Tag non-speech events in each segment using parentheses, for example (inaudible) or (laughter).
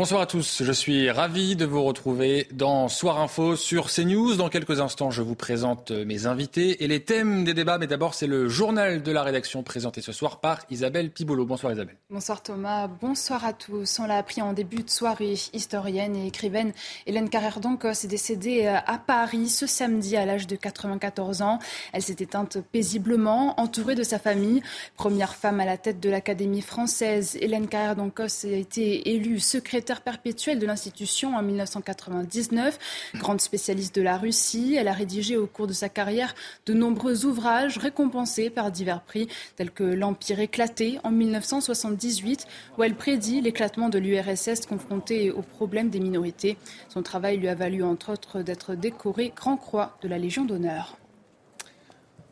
Bonsoir à tous, je suis ravi de vous retrouver dans Soir Info sur CNews. Dans quelques instants, je vous présente mes invités et les thèmes des débats. Mais d'abord, c'est le journal de la rédaction présenté ce soir par Isabelle Pibolo. Bonsoir Isabelle. Bonsoir Thomas, bonsoir à tous. On l'a appris en début de soirée, historienne et écrivaine Hélène Carrère d'Ancos est décédée à Paris ce samedi à l'âge de 94 ans. Elle s'est éteinte paisiblement, entourée de sa famille. Première femme à la tête de l'Académie française, Hélène Carrère d'Ancos a été élue secrétaire perpétuelle de l'institution en 1999. Grande spécialiste de la Russie, elle a rédigé au cours de sa carrière de nombreux ouvrages récompensés par divers prix, tels que L'Empire éclaté en 1978, où elle prédit l'éclatement de l'URSS confrontée aux problèmes des minorités. Son travail lui a valu entre autres d'être décoré Grand Croix de la Légion d'honneur.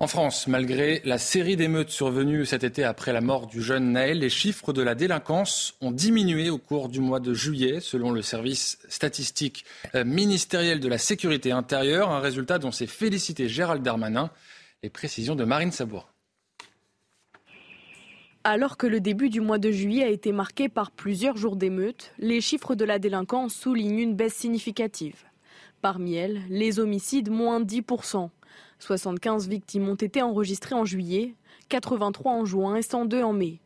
En France, malgré la série d'émeutes survenues cet été après la mort du jeune Naël, les chiffres de la délinquance ont diminué au cours du mois de juillet, selon le service statistique euh, ministériel de la sécurité intérieure, un résultat dont s'est félicité Gérald Darmanin. Les précisions de Marine Sabour. Alors que le début du mois de juillet a été marqué par plusieurs jours d'émeutes, les chiffres de la délinquance soulignent une baisse significative. Parmi elles, les homicides moins 10%. 75 victimes ont été enregistrées en juillet, 83 en juin et 102 en mai.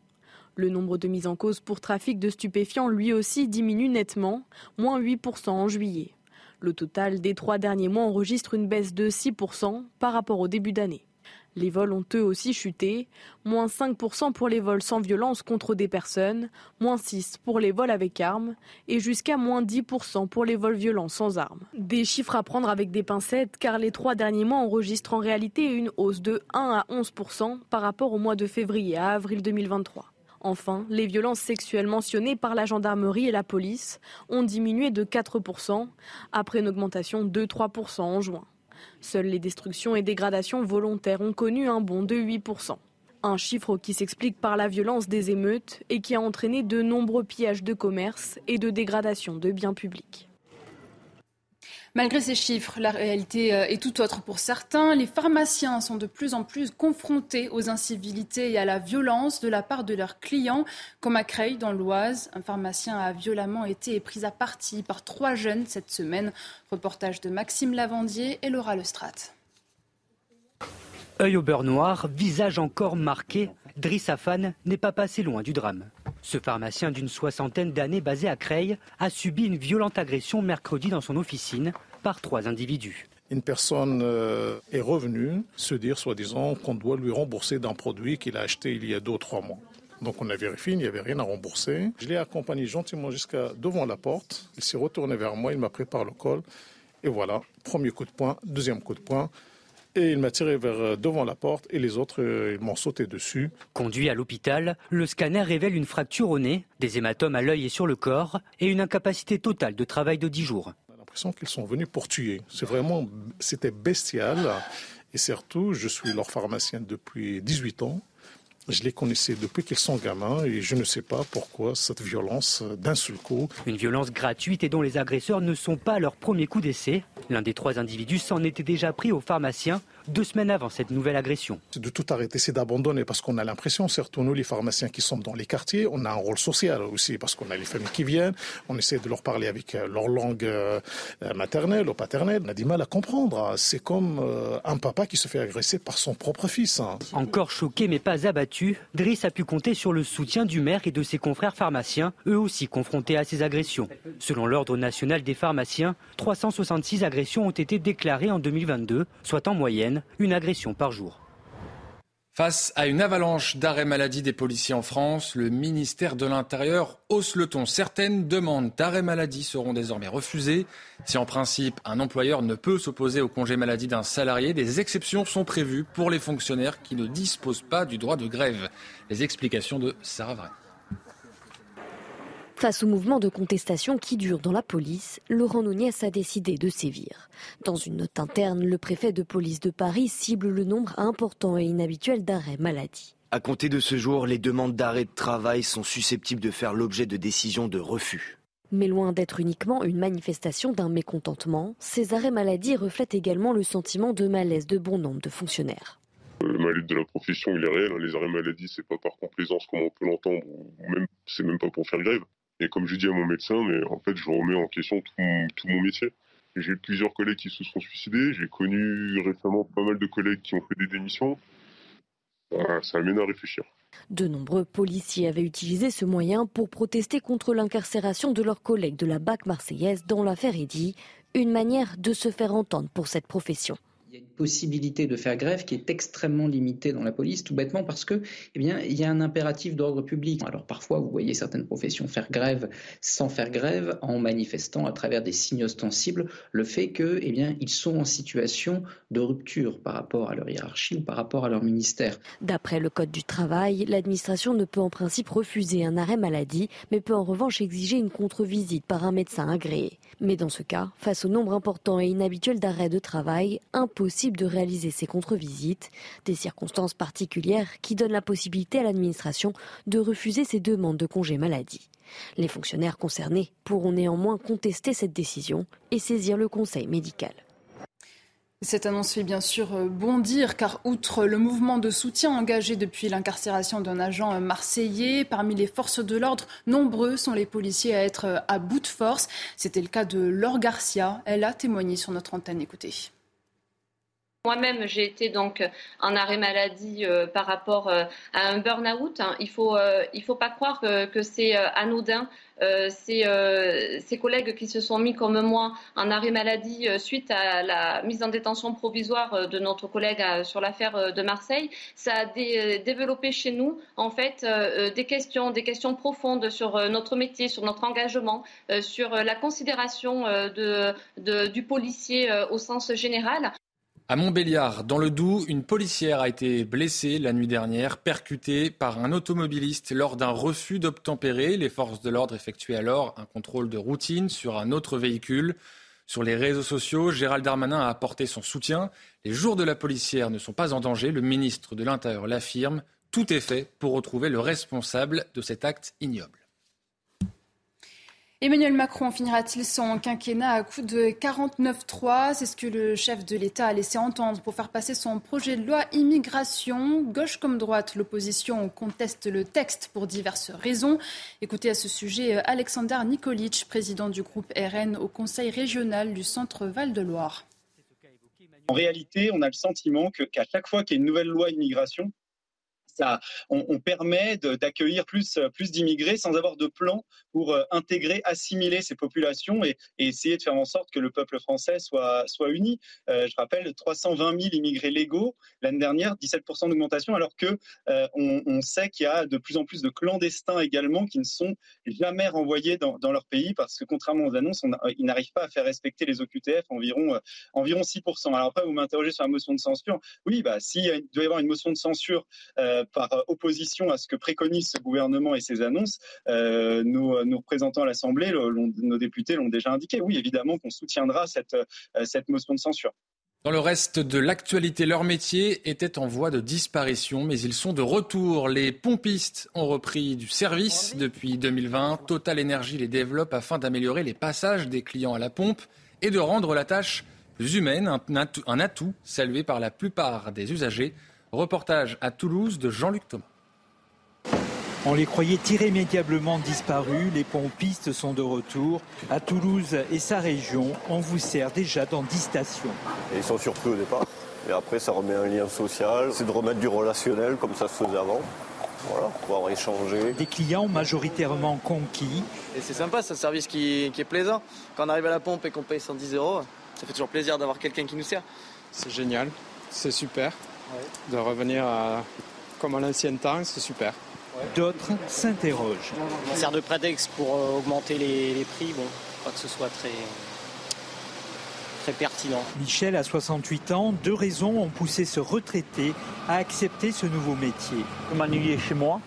Le nombre de mises en cause pour trafic de stupéfiants lui aussi diminue nettement, moins 8% en juillet. Le total des trois derniers mois enregistre une baisse de 6% par rapport au début d'année. Les vols ont eux aussi chuté, moins 5% pour les vols sans violence contre des personnes, moins 6% pour les vols avec armes et jusqu'à moins 10% pour les vols violents sans armes. Des chiffres à prendre avec des pincettes car les trois derniers mois enregistrent en réalité une hausse de 1 à 11% par rapport au mois de février à avril 2023. Enfin, les violences sexuelles mentionnées par la gendarmerie et la police ont diminué de 4% après une augmentation de 3% en juin. Seules les destructions et dégradations volontaires ont connu un bond de 8%. Un chiffre qui s'explique par la violence des émeutes et qui a entraîné de nombreux pillages de commerce et de dégradation de biens publics. Malgré ces chiffres, la réalité euh, est tout autre pour certains. Les pharmaciens sont de plus en plus confrontés aux incivilités et à la violence de la part de leurs clients, comme à Creil, dans l'Oise. Un pharmacien a violemment été pris à partie par trois jeunes cette semaine. Reportage de Maxime Lavandier et Laura Lestrade. Œil au beurre noir, visage encore marqué, Driss Afan n'est pas passé loin du drame. Ce pharmacien d'une soixantaine d'années basé à Creil a subi une violente agression mercredi dans son officine par trois individus. Une personne euh, est revenue se dire, soi-disant, qu'on doit lui rembourser d'un produit qu'il a acheté il y a deux ou trois mois. Donc on a vérifié, il n'y avait rien à rembourser. Je l'ai accompagné gentiment jusqu'à devant la porte. Il s'est retourné vers moi, il m'a pris par le col. Et voilà, premier coup de poing, deuxième coup de poing. Et il m'a tiré vers euh, devant la porte et les autres, euh, m'ont sauté dessus. Conduit à l'hôpital, le scanner révèle une fracture au nez, des hématomes à l'œil et sur le corps et une incapacité totale de travail de 10 jours. J'ai l'impression qu'ils sont venus pour tuer. C'est vraiment, c'était bestial. Et surtout, je suis leur pharmacien depuis 18 ans. Je les connaissais depuis qu'ils sont gamins et je ne sais pas pourquoi cette violence d'un seul coup. Une violence gratuite et dont les agresseurs ne sont pas leur premier coup d'essai. L'un des trois individus s'en était déjà pris au pharmacien deux semaines avant cette nouvelle agression. C'est de tout arrêter, c'est d'abandonner parce qu'on a l'impression, surtout nous les pharmaciens qui sommes dans les quartiers, on a un rôle social aussi parce qu'on a les familles qui viennent, on essaie de leur parler avec euh, leur langue euh, maternelle ou paternelle, on a du mal à comprendre. C'est comme euh, un papa qui se fait agresser par son propre fils. hein. Encore choqué mais pas abattu, Driss a pu compter sur le soutien du maire et de ses confrères pharmaciens, eux aussi confrontés à ces agressions. Selon l'Ordre national des pharmaciens, 366 agressions ont été déclarées en 2022, soit en moyenne une agression par jour. Face à une avalanche d'arrêts maladie des policiers en France, le ministère de l'Intérieur hausse le ton. Certaines demandes d'arrêt maladie seront désormais refusées. Si en principe un employeur ne peut s'opposer au congé maladie d'un salarié, des exceptions sont prévues pour les fonctionnaires qui ne disposent pas du droit de grève. Les explications de Sarah Vray. Face au mouvement de contestation qui dure dans la police, Laurent Nouniès a décidé de sévir. Dans une note interne, le préfet de police de Paris cible le nombre important et inhabituel d'arrêts maladie. À compter de ce jour, les demandes d'arrêt de travail sont susceptibles de faire l'objet de décisions de refus. Mais loin d'être uniquement une manifestation d'un mécontentement, ces arrêts maladie reflètent également le sentiment de malaise de bon nombre de fonctionnaires. Le malaise de la profession, il est réel. Hein. Les arrêts maladie, c'est pas par complaisance comme on peut l'entendre, ou même c'est même pas pour faire grève. Et comme je dis à mon médecin, mais en fait, je remets en question tout mon, métier. J'ai plusieurs collègues qui se sont suicidés. J'ai connu récemment pas mal de collègues qui ont fait des démissions. ça amène à réfléchir. De nombreux policiers avaient utilisé ce moyen pour protester contre l'incarcération de leurs collègues de la BAC marseillaise dans l'affaire Eddy, une manière de se faire entendre pour cette profession il y a une possibilité de faire grève qui est extrêmement limitée dans la police, tout bêtement parce que, eh bien, il y a un impératif d'ordre public. Alors parfois, vous voyez certaines professions faire grève sans faire grève, en manifestant à travers des signes ostensibles le fait que, eh bien, ils sont en situation de rupture par rapport à leur hiérarchie ou par rapport à leur ministère. D'après le code du travail, l'administration ne peut en principe refuser un arrêt maladie, mais peut en revanche exiger une contre-visite par un médecin agréé. Mais dans ce cas, face au nombre important et inhabituel d'arrêts de travail, de réaliser ces contre-visites, des circonstances particulières qui donnent la possibilité à l'administration de refuser ces demandes de congé maladie. Les fonctionnaires concernés pourront néanmoins contester cette décision et saisir le conseil médical. Cette annonce fait bien sûr euh, bondir car outre le mouvement de soutien engagé depuis l'incarcération d'un agent euh, marseillais, parmi les forces de l'ordre, nombreux sont les policiers à être euh, à bout de force. C'était le cas de Laure Garcia. Elle a témoigné sur notre antenne. Écoutez. Moi-même, j'ai été donc en arrêt maladie par rapport à un burn-out. Il ne faut, il faut pas croire que c'est anodin euh, euh, ces, collègues qui se sont mis comme moi en arrêt maladie euh, suite à la mise en détention provisoire de notre collègue sur l'affaire de Marseille, ça a développé chez nous en fait des questions, des questions profondes sur notre métier, sur notre engagement, sur la considération du policier au sens général. À Montbéliard, dans le Doubs, une policière a été blessée la nuit dernière, percutée par un automobiliste lors d'un refus d'obtempérer. Les forces de l'ordre effectuaient alors un contrôle de routine sur un autre véhicule. Sur les réseaux sociaux, Gérald Darmanin a apporté son soutien. Les jours de la policière ne sont pas en danger. Le ministre de l'Intérieur l'affirme. Tout est fait pour retrouver le responsable de cet acte ignoble. Emmanuel Macron finira-t-il son quinquennat à coup de 49-3 C'est ce que le chef de l'État a laissé entendre pour faire passer son projet de loi immigration. Gauche comme droite, l'opposition conteste le texte pour diverses raisons. Écoutez à ce sujet Alexander Nikolic, président du groupe RN au Conseil régional du Centre Val-de-Loire. En réalité, on a le sentiment qu'à chaque fois qu'il y a une nouvelle loi immigration, on, permet d'accueillir plus, plus d'immigrés sans avoir de plan pour euh, intégrer, assimiler ces populations et, essayer de faire en sorte que le peuple français soit, uni. Euh, je rappelle 320 000 immigrés légaux l'année dernière, 17% d'augmentation, alors que euh, on, sait qu'il y a de plus en plus de clandestins également qui ne sont jamais renvoyés dans, leur pays parce que contrairement aux annonces, ils n'arrivent pas à faire respecter les OQTF environ, environ 6%. Alors après, vous m'interrogez sur la motion de censure. Oui, bah, s'il doit y avoir une motion de censure par opposition à ce que préconise ce gouvernement et ses annonces, euh, nos, représentants à l'Assemblée, nos députés l'ont déjà indiqué. Oui, évidemment qu'on soutiendra cette, euh, cette motion de censure. Dans le reste de l'actualité, leur métier était en voie de disparition, mais ils sont de retour. Les pompistes ont repris du service depuis 2020. Total Energy les développe afin d'améliorer les passages des clients à la pompe et de rendre la tâche plus humaine, un atout salué par la plupart des usagers. Reportage à Toulouse de Jean-Luc Thomas. On les croyait irrémédiablement disparus, les pompistes sont de retour. À Toulouse et sa région, on vous sert déjà dans 10 stations. ils sont surpris au départ, et après ça remet un lien social, c'est de remettre du relationnel comme ça se faisait avant. Voilà, pouvoir échanger. Des clients majoritairement conquis. Et c'est sympa, c'est un service qui, qui, est plaisant. Quand on arrive à la pompe et qu'on paye 110 euros, ça fait toujours plaisir d'avoir quelqu'un qui nous sert. C'est génial, c'est super de revenir à comme à l'ancien temps, c'est super. D'autres s'interrogent. Ça sert de prétexte pour euh, augmenter les, les prix, bon, pas que ce soit très, très pertinent. Michel a 68 ans. Deux raisons ont poussé ce retraité à accepter ce nouveau métier. M'ennuyer chez moi.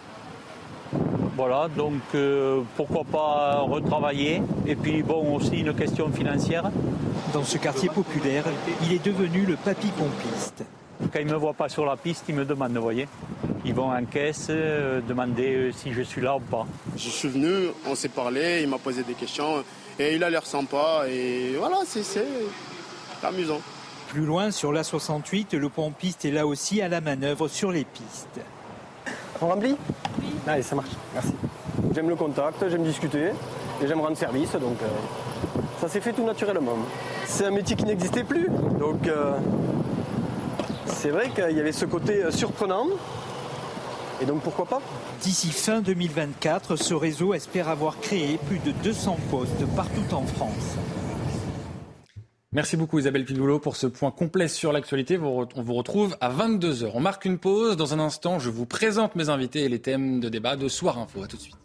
Voilà, donc euh, pourquoi pas retravailler? Et puis bon, aussi une question financière. Dans ce quartier populaire, il est devenu le papy pompiste. Quand ils ne me voient pas sur la piste, ils me demandent, vous voyez. Ils vont en caisse euh, demander euh, si je suis là ou pas. Je suis venu, on s'est parlé, il m'a posé des questions et il a l'air sympa et voilà, c'est amusant. Plus loin, sur l'A68, le pompiste est là aussi à la manœuvre sur les pistes. On remplit? Oui. Allez, ça marche, merci. J'aime le contact, j'aime discuter et j'aime rendre service, donc euh, ça s'est fait tout naturellement. C'est un métier qui n'existait plus, donc euh, c'est vrai qu'il y avait ce côté euh, surprenant. Et donc pourquoi pas? D'ici fin 2024, ce réseau espère avoir créé plus de 200 postes partout en France. Merci beaucoup Isabelle Piloulot pour ce point complet sur l'actualité. On vous retrouve à 22h. On marque une pause. Dans un instant, je vous présente mes invités et les thèmes de débat de Soir Info. A tout de suite.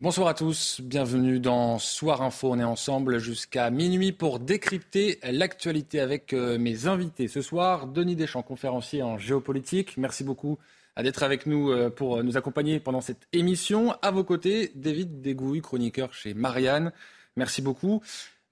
Bonsoir à tous, bienvenue dans Soir Info. On est ensemble jusqu'à minuit pour décrypter l'actualité avec euh, mes invités. Ce soir, Denis Deschamps, conférencier en géopolitique. Merci beaucoup euh, d'être avec nous euh, pour nous accompagner pendant cette émission. À vos côtés, David Degouille, chroniqueur chez Marianne. Merci beaucoup.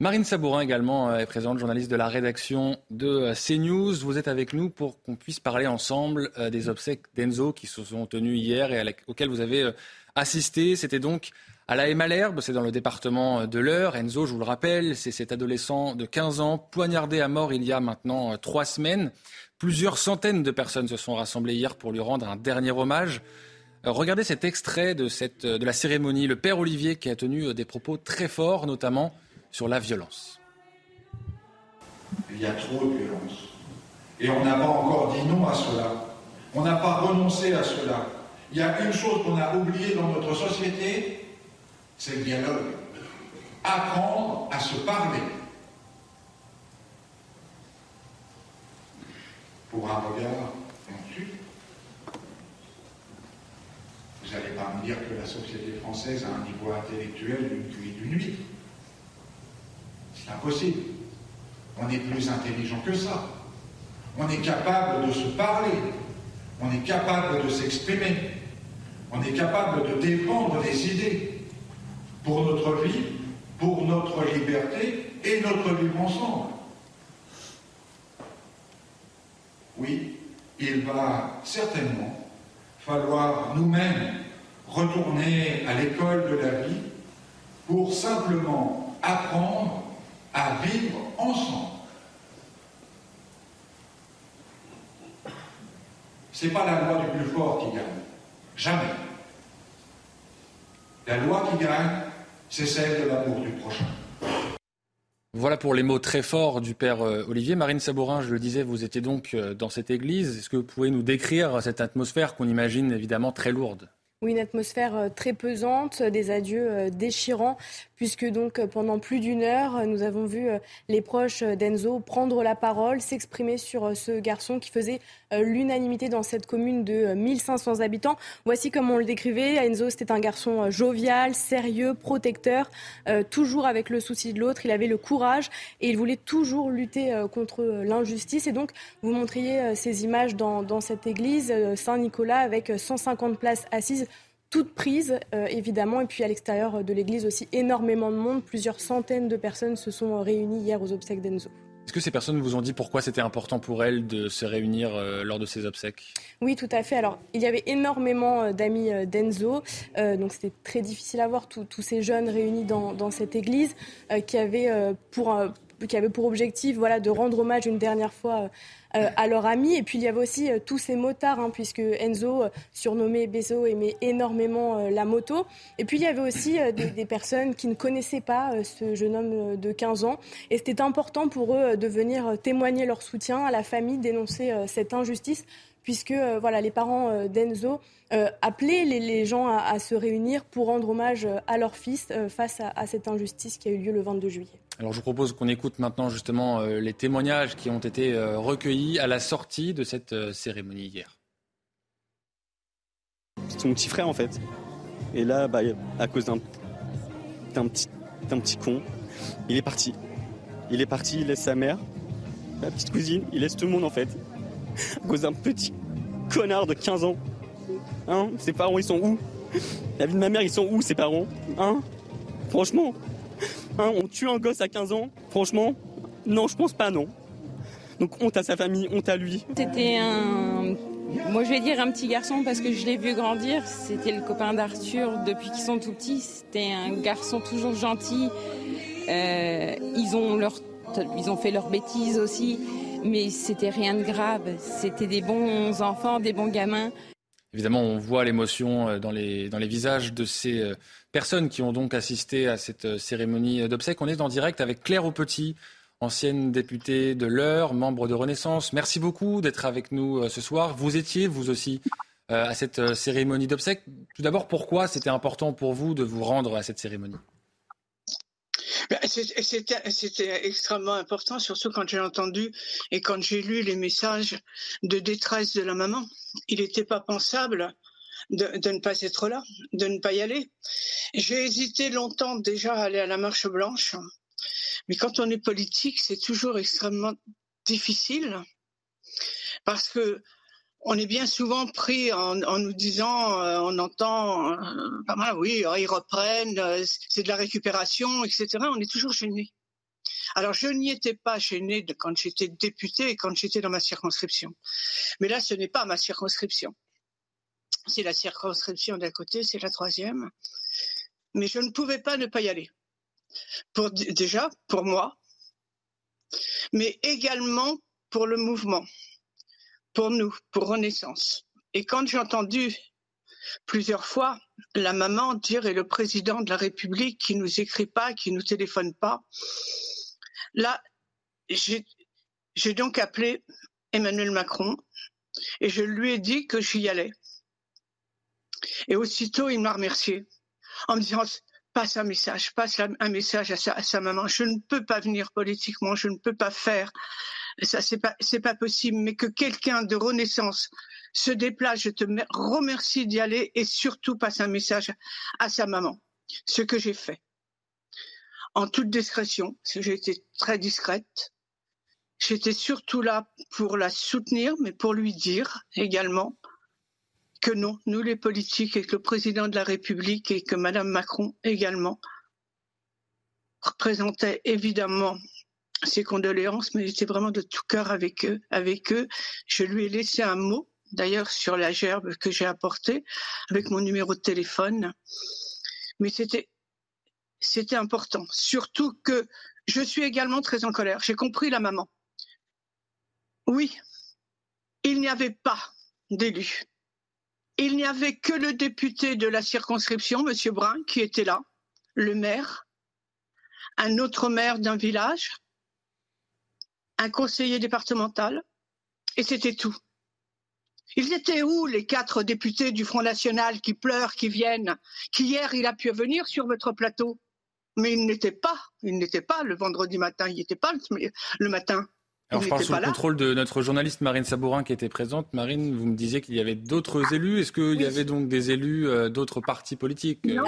Marine Sabourin également est présente, journaliste de la rédaction de CNews. Vous êtes avec nous pour qu'on puisse parler ensemble des obsèques d'Enzo qui se sont tenues hier et auxquelles vous avez assisté. C'était donc à la Malherbe, c'est dans le département de l'Eure. Enzo, je vous le rappelle, c'est cet adolescent de 15 ans poignardé à mort il y a maintenant euh, trois semaines. Plusieurs centaines de personnes se sont rassemblées hier pour lui rendre un dernier hommage. Euh, regardez cet extrait euh, de la cérémonie. Le père Olivier qui a tenu des propos très forts, notamment sur la violence. Il y a trop de violence. Et on n'a pas encore dit non à cela. On n'a pas renoncé à cela. Il y a une chose qu'on a oubliée dans notre société, c'est le dialogue. Apprendre à se parler. Pour un regard, ensuite, vous n'allez pas me dire que la société française a un niveau intellectuel d'une cuite d'une nuit. C'est impossible. On est plus intelligent que ça. On est capable de se parler. On est capable de s'exprimer. On est capable de défendre des idées pour notre vie, pour notre liberté et notre vivre ensemble. Oui, il va certainement falloir nous-mêmes retourner à l'école de la vie pour simplement apprendre à vivre ensemble. Ce n'est pas la loi du plus fort qui gagne. Jamais. La loi qui gagne, c'est celle de l'amour du prochain. Voilà pour les mots très forts du père euh, Olivier. Marine Sabourin, je le disais, vous étiez donc euh, dans cette église. Est-ce que vous pouvez nous décrire cette atmosphère qu'on imagine évidemment très lourde? Oui, une atmosphère euh, très pesante, des adieux déchirants puisque donc euh, pendant plus d'une heure, euh, nous avons vu euh, les proches d'Enzo prendre la parole, s'exprimer sur ce garçon qui faisait l'unanimité dans cette commune de 1500 habitants. Voici comment on le décrivait. Enzo, c'était un garçon jovial, sérieux, protecteur, toujours avec le souci de l'autre. Il avait le courage et il voulait toujours lutter contre l'injustice. Et donc, vous montriez ces images dans, dans cette église Saint-Nicolas avec 150 places assises toute prise, euh, évidemment. Et puis à l'extérieur de l'église aussi, énormément de monde. Plusieurs centaines de personnes se sont réunies hier aux obsèques d'Enzo. Est-ce que ces personnes vous ont dit pourquoi c'était important pour elles de se réunir euh, lors de ces obsèques? Oui, tout à fait. Alors, il y avait énormément euh, d'amis d'Enzo, donc c'était très difficile à voir tous ces jeunes réunis dans, dans cette église qui avaient pour qui avait pour objectif voilà, de rendre hommage une dernière fois euh, à leur ami. Et puis il y avait aussi euh, tous ces motards, hein, puisque Enzo, euh, surnommé Bezo, aimait énormément la moto. Et puis il y avait aussi des, personnes qui ne connaissaient pas ce jeune homme de 15 ans. Et c'était important pour eux de venir témoigner leur soutien à la famille, dénoncer cette injustice puisque voilà, les parents d'Enzo appelaient les, gens à, se réunir pour rendre hommage à leur fils face à, cette injustice qui a eu lieu le 22 juillet. Alors je vous propose qu'on écoute maintenant justement les témoignages qui ont été recueillis à la sortie de cette cérémonie hier. C'est mon petit frère en fait. Et là, bah, à cause d'un petit, petit con, il est parti. Il est parti, il laisse sa mère, ma petite cousine, il laisse tout le monde en fait. (laughs) À cause d'un petit connard de 15 ans. Hein Ses parents, ils sont où? La vie de ma mère, ils sont où, ses parents? Hein? Franchement Hein On tue un gosse à 15 ans Franchement Non, je pense pas, non. Donc honte à sa famille, honte à lui. C'était un moi, je vais dire un petit garçon parce que je l'ai vu grandir. C'était le copain d'Arthur depuis qu'ils sont tout petits. C'était un garçon toujours gentil. Euh, ils, ont leur, ils ont fait leurs bêtises aussi, mais c'était rien de grave. C'était des bons enfants, des bons gamins. Évidemment, on voit l'émotion euh, dans les, visages de ces euh, personnes qui ont donc assisté à cette cérémonie d'obsèques. On est en direct avec Claire Aupetit, ancienne députée de l'Eure, membre de Renaissance. Merci beaucoup d'être avec nous euh, ce soir. Vous étiez, vous aussi, euh, à cette euh, cérémonie d'obsèques. Tout d'abord, pourquoi c'était important pour vous de vous rendre à cette cérémonie? C'était extrêmement important, surtout quand j'ai entendu et quand j'ai lu les messages de détresse de la maman. Il n'était pas pensable de, de, ne pas être là, de ne pas y aller. J'ai hésité longtemps déjà à aller à la marche blanche mais quand on est politique, c'est toujours extrêmement difficile parce que on est bien souvent pris en, nous disant, euh, on entend euh, oui, oh, ils reprennent, euh, c'est de la récupération, etc. On est toujours gêné. Alors je n'y étais pas gêné quand j'étais député et quand j'étais dans ma circonscription. Mais là, ce n'est pas ma circonscription. C'est la circonscription d'à côté, c'est la troisième. Mais je ne pouvais pas ne pas y aller pour, déjà pour moi, mais également pour le mouvement, pour nous, pour Renaissance. Et quand j'ai entendu plusieurs fois la maman dire et le président de la République qui nous écrit pas, qui nous téléphone pas, là, j'ai donc appelé Emmanuel Macron et je lui ai dit que j'y allais. Et aussitôt, il m'a remercié en me disant passe un message, passe un message à sa, maman. Je ne peux pas venir politiquement, je ne peux pas faire. Ça, c'est pas, c'est pas possible. Mais que quelqu'un de Renaissance se déplace, je te remercie d'y aller et surtout passe un message à sa maman. Ce que j'ai fait. En toute discrétion, que j'ai été très discrète. J'étais surtout là pour la soutenir, mais pour lui dire également que non, nous les politiques et que le président de la République et que Madame Macron également représentaient évidemment ses condoléances, mais j'étais vraiment de tout cœur avec eux. Avec eux, je lui ai laissé un mot, d'ailleurs sur la gerbe que j'ai apportée, avec mon numéro de téléphone. Mais c'était c'était important, surtout que je suis également très en colère. J'ai compris la maman. Oui, il n'y avait pas d'élu il n'y avait que le député de la circonscription, M. Brun, qui était là, le maire, un autre maire d'un village, un conseiller départemental, et c'était tout. Ils étaient où les quatre députés du Front National qui pleurent, qui viennent, qui hier il a pu venir sur votre plateau, mais il n'était pas, il n'était pas le vendredi matin, il n'était pas le matin. Alors je parle sous le contrôle de notre journaliste Marine Sabourin qui était présente. Marine, vous me disiez qu'il y avait d'autres élus. Est-ce qu'il y avait donc des élus euh, d'autres partis politiques Non,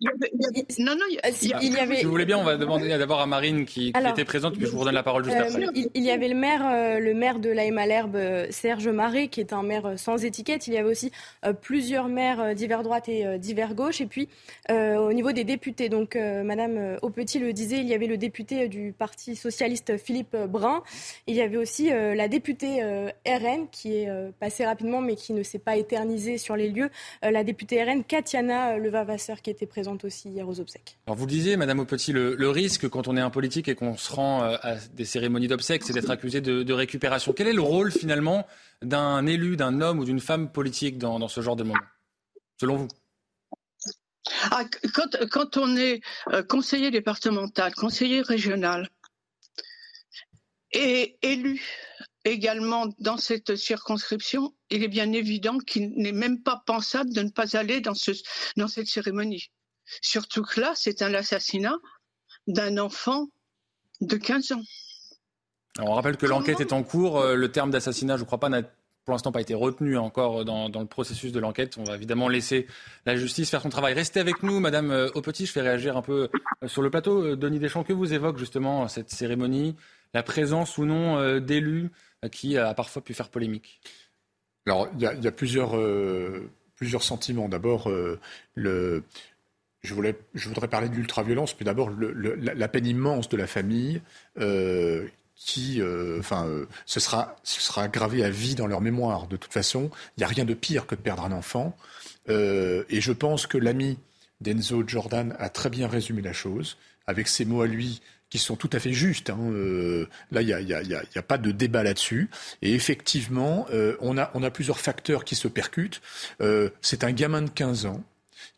il y avait, non, non, il y avait... Si vous voulez bien, on va demander (laughs) d'abord à Marine qui, était présente, puis je vous redonne la parole juste euh, après. Il, y avait le maire, euh, le maire de la Malherbe, Serge Marais, qui est un maire sans étiquette. Il y avait aussi plusieurs maires d'hiver droite et d'hiver gauche. Et puis au niveau des députés, donc Madame Aupetit le disait, il y avait le député du Parti socialiste Philippe Brun. Il y avait aussi euh, la députée euh, RN qui est euh, passée rapidement mais qui ne s'est pas éternisée sur les lieux. la députée RN, Katiana Levavasseur, qui était présente aussi hier aux obsèques. Alors vous le disiez, Madame Aupetit, le, le, risque quand on est un politique et qu'on se rend à des cérémonies d'obsèques, c'est d'être (laughs) accusé de, récupération. Quel est le rôle finalement d'un élu, d'un homme ou d'une femme politique dans, ce genre de moment, selon vous? Ah, quand, quand, on est conseiller départemental, conseiller régional, et élu également dans cette circonscription, il est bien évident qu'il n'est même pas pensable de ne pas aller dans, ce, dans cette cérémonie. Surtout que là, c'est un assassinat d'un enfant de 15 ans. on rappelle que l'enquête est en cours. Euh, le terme d'assassinat, je ne crois pas, n'a pour l'instant pas été retenu encore dans, le processus de l'enquête. On va évidemment laisser la justice faire son travail. Restez avec nous, Madame euh, Aupetit. Je fais réagir un peu euh, sur le plateau. Denis Deschamps, que vous évoque justement cette cérémonie, la présence ou non d'élus qui a parfois pu faire polémique Alors, il y, a, plusieurs, sentiments. D'abord, je, voudrais parler de l'ultraviolence, mais d'abord la, peine immense de la famille euh, qui, euh, enfin, euh, ce, sera, ce sera gravé à vie dans leur mémoire. De toute façon, il n'y a rien de pire que de perdre un enfant. et je pense que l'ami d'Enzo Jordan a très bien résumé la chose, avec ses mots à lui qui sont tout à fait justes. Hein. là, il n'y a, y a, y a, pas de débat là-dessus. Et effectivement, on, a, on a plusieurs facteurs qui se percutent. c'est un gamin de 15 ans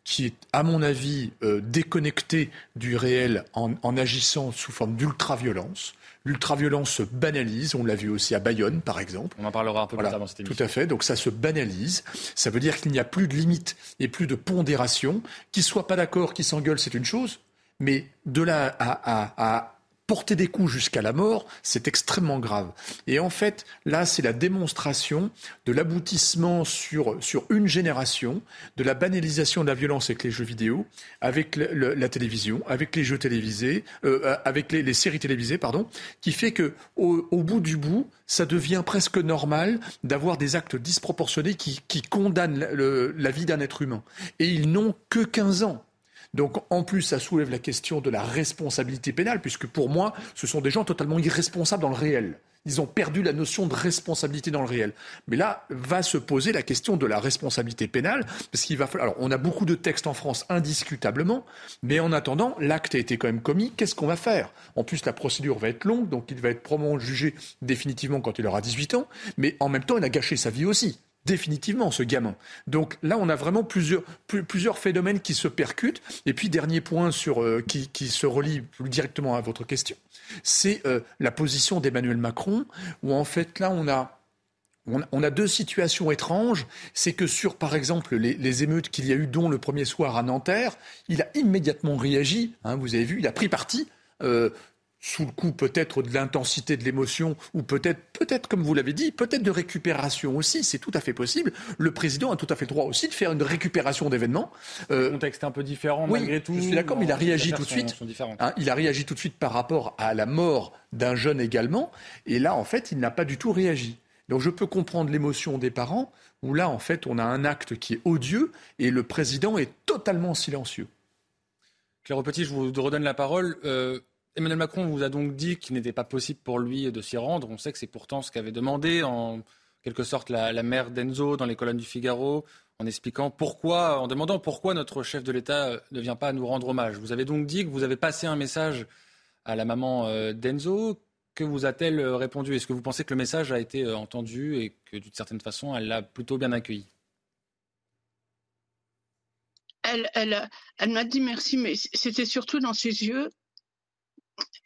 qui est, à mon avis, euh, déconnecté du réel en, en agissant sous forme d'ultra-violence. L'ultra-violence se banalise, on l'a vu aussi à Bayonne, par exemple. On en parlera un peu plus tard dans cette émission. Tout à fait, donc ça se banalise. Ça veut dire qu'il n'y a plus de limite et plus de pondération. Qu'ils ne soient pas d'accord, qu'ils s'engueulent, c'est une chose. Mais de là à, porter des coups jusqu'à la mort, c'est extrêmement grave. Et en fait, là, c'est la démonstration de l'aboutissement sur, sur une génération, de la banalisation de la violence avec les jeux vidéo, avec la télévision, avec les jeux télévisés, euh, euh, avec les, séries télévisées, pardon, qui fait que au, bout du bout, ça devient presque normal d'avoir des actes disproportionnés qui, qui condamnent la vie d'un être humain. Et ils n'ont que 15 ans. Donc en plus, ça soulève la question de la responsabilité pénale, puisque pour moi, ce sont des gens totalement irresponsables dans le réel. Ils ont perdu la notion de responsabilité dans le réel. Mais là, va se poser la question de la responsabilité pénale, parce qu'il va falloir. Alors, on a beaucoup de textes en France, indiscutablement, mais en attendant, l'acte a été quand même commis. Qu'est-ce qu'on va faire? En plus, la procédure va être longue, donc il va être probablement jugé définitivement quand il aura 18 ans, mais en même temps, il a gâché sa vie aussi définitivement ce gamin. Donc là, on a vraiment plusieurs, plusieurs phénomènes qui se percutent. Et puis, dernier point sur, euh, qui, qui, se relie directement à votre question, c'est euh, la position d'Emmanuel Macron, où en fait, là, on a... On a deux situations étranges. C'est que sur, par exemple, les, les émeutes qu'il y a eu, dont le premier soir à Nanterre, il a immédiatement réagi. Hein, vous avez vu, il a pris parti. Euh, sous le coup peut-être de l'intensité de l'émotion, ou peut-être, peut-être comme vous l'avez dit, peut-être de récupération aussi, c'est tout à fait possible. Le président a tout à fait le droit aussi de faire une récupération d'événements. Euh, le contexte est un peu différent malgré tout. Je suis d'accord, mais il a réagi tout de suite. Hein, il a réagi tout de suite par rapport à la mort d'un jeune également, et là en fait il n'a pas du tout réagi. Donc je peux comprendre l'émotion des parents, où là en fait on a un acte qui est odieux et le président est totalement silencieux. Claire Petit, je vous redonne la parole. Euh, Emmanuel Macron vous a donc dit qu'il n'était pas possible pour lui de s'y rendre. On sait que c'est pourtant ce qu'avait demandé en quelque sorte la, mère d'Enzo dans les colonnes du Figaro, en expliquant pourquoi, en demandant pourquoi notre chef de l'État euh, ne vient pas nous rendre hommage. Vous avez donc dit que vous avez passé un message à la maman euh, d'Enzo. Que vous a-t-elle euh, répondu? Est-ce que vous pensez que le message a été entendu et que d'une certaine façon, elle l'a plutôt bien accueilli? Elle, elle, elle m'a dit merci, mais c'était surtout dans ses yeux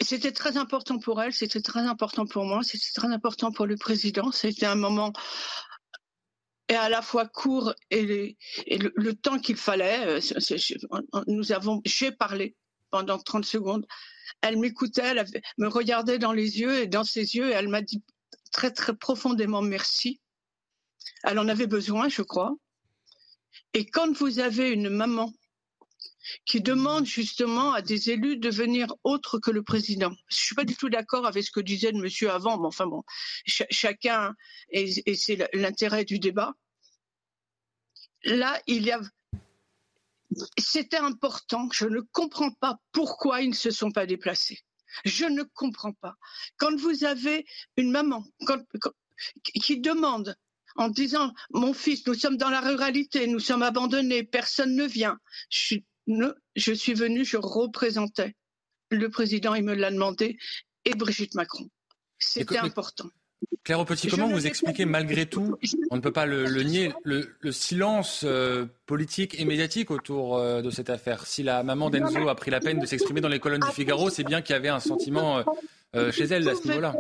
c'était très important pour elle, c'était très important pour moi, c'était très important pour le président. C'était un moment et à la fois court et, le, temps qu'il fallait. Euh, nous avons, j'ai parlé pendant 30 secondes. Elle m'écoutait, elle me regardait dans les yeux et dans ses yeux, elle m'a dit très très profondément merci. Elle en avait besoin, je crois. Et quand vous avez une maman qui demande justement à des élus de venir autre que le président. Je suis pas du tout d'accord avec ce que disait le monsieur avant, mais enfin bon, chacun et, c'est l'intérêt du débat. Là, il y a c'était important. Je ne comprends pas pourquoi ils ne se sont pas déplacés. Je ne comprends pas. Quand vous avez une maman qui demande en disant mon fils, nous sommes dans la ruralité, nous sommes abandonnés, personne ne vient. Je suis venue, je représentais le président, il me l'a demandé, et Brigitte Macron. C'était important. Claire Petit, comment vous expliquez malgré tout, on ne peut pas le, nier, le, silence euh, politique et médiatique autour euh, de cette affaire? Si la maman d'Enzo a pris la peine de s'exprimer dans les colonnes du Figaro, c'est bien qu'il y avait un sentiment euh, chez elle à ce niveau-là.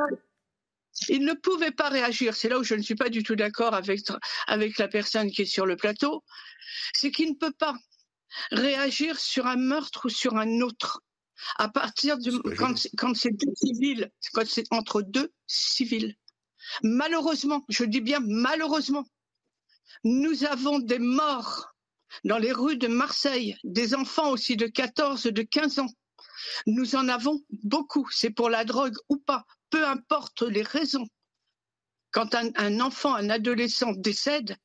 Il ne pouvait pas réagir. C'est là où je ne suis pas du tout d'accord avec, avec la personne qui est sur le plateau. C'est qu'il ne peut pas réagir sur un meurtre ou sur un autre. À partir du quand, quand c'est deux civils, quand c'est entre deux civils. Malheureusement, je dis bien malheureusement, nous avons des morts dans les rues de Marseille, des enfants aussi de 14, de 15 ans. Nous en avons beaucoup. C'est pour la drogue ou pas, peu importe les raisons. Quand un, un enfant, un adolescent décède,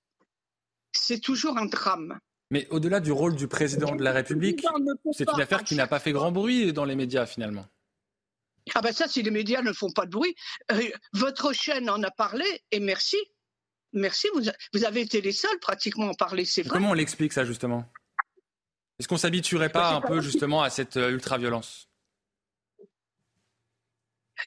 c'est toujours un drame. Mais au-delà du rôle du président de la République, c'est une affaire qui n'a pas fait grand bruit dans les médias finalement. Ah ben ça, si les médias ne font pas de bruit, euh, votre chaîne en a parlé et merci. Merci, vous, vous avez été les seuls pratiquement à en parler, c'est vrai. Comment on l'explique ça justement? Est-ce qu'on s'habituerait pas un peu justement à cette euh, ultra-violence?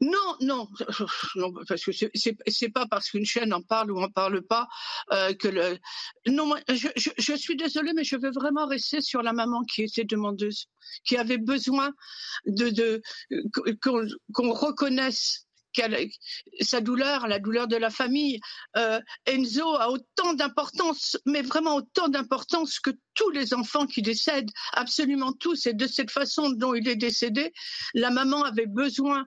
Non, (laughs) non, parce que c'est pas parce qu'une chaîne en parle ou en parle pas euh, que le. Non, je, je, je, suis désolée, mais je veux vraiment rester sur la maman qui était demandeuse, qui avait besoin de, de qu'on reconnaisse sa douleur, la douleur de la famille. Euh, Enzo a autant d'importance, mais vraiment autant d'importance que tous les enfants qui décèdent, absolument tous. Et de cette façon dont il est décédé, la maman avait besoin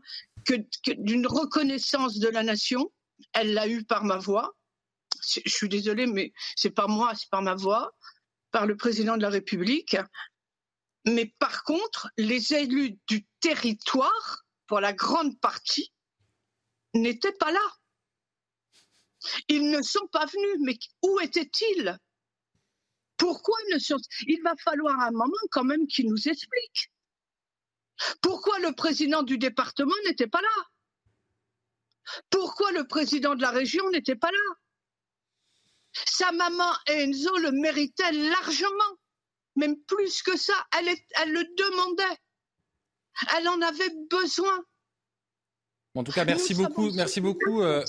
d'une reconnaissance de la nation. Elle l'a eu par ma voix. Je suis désolée, mais c'est pas moi, c'est par ma voix, par le président de la République. Mais par contre, les élus du territoire, pour la grande partie, n'étaient pas là. Ils ne sont pas venus, mais où étaient-ils? Pourquoi ne sont Il va falloir un moment quand même qu'ils nous expliquent. Pourquoi le président du département n'était pas là? Pourquoi le président de la région n'était pas là? Sa maman Enzo le méritait largement, même plus que ça. Elle, elle le demandait. Elle en avait besoin. En tout cas, merci beaucoup, merci beaucoup. Euh,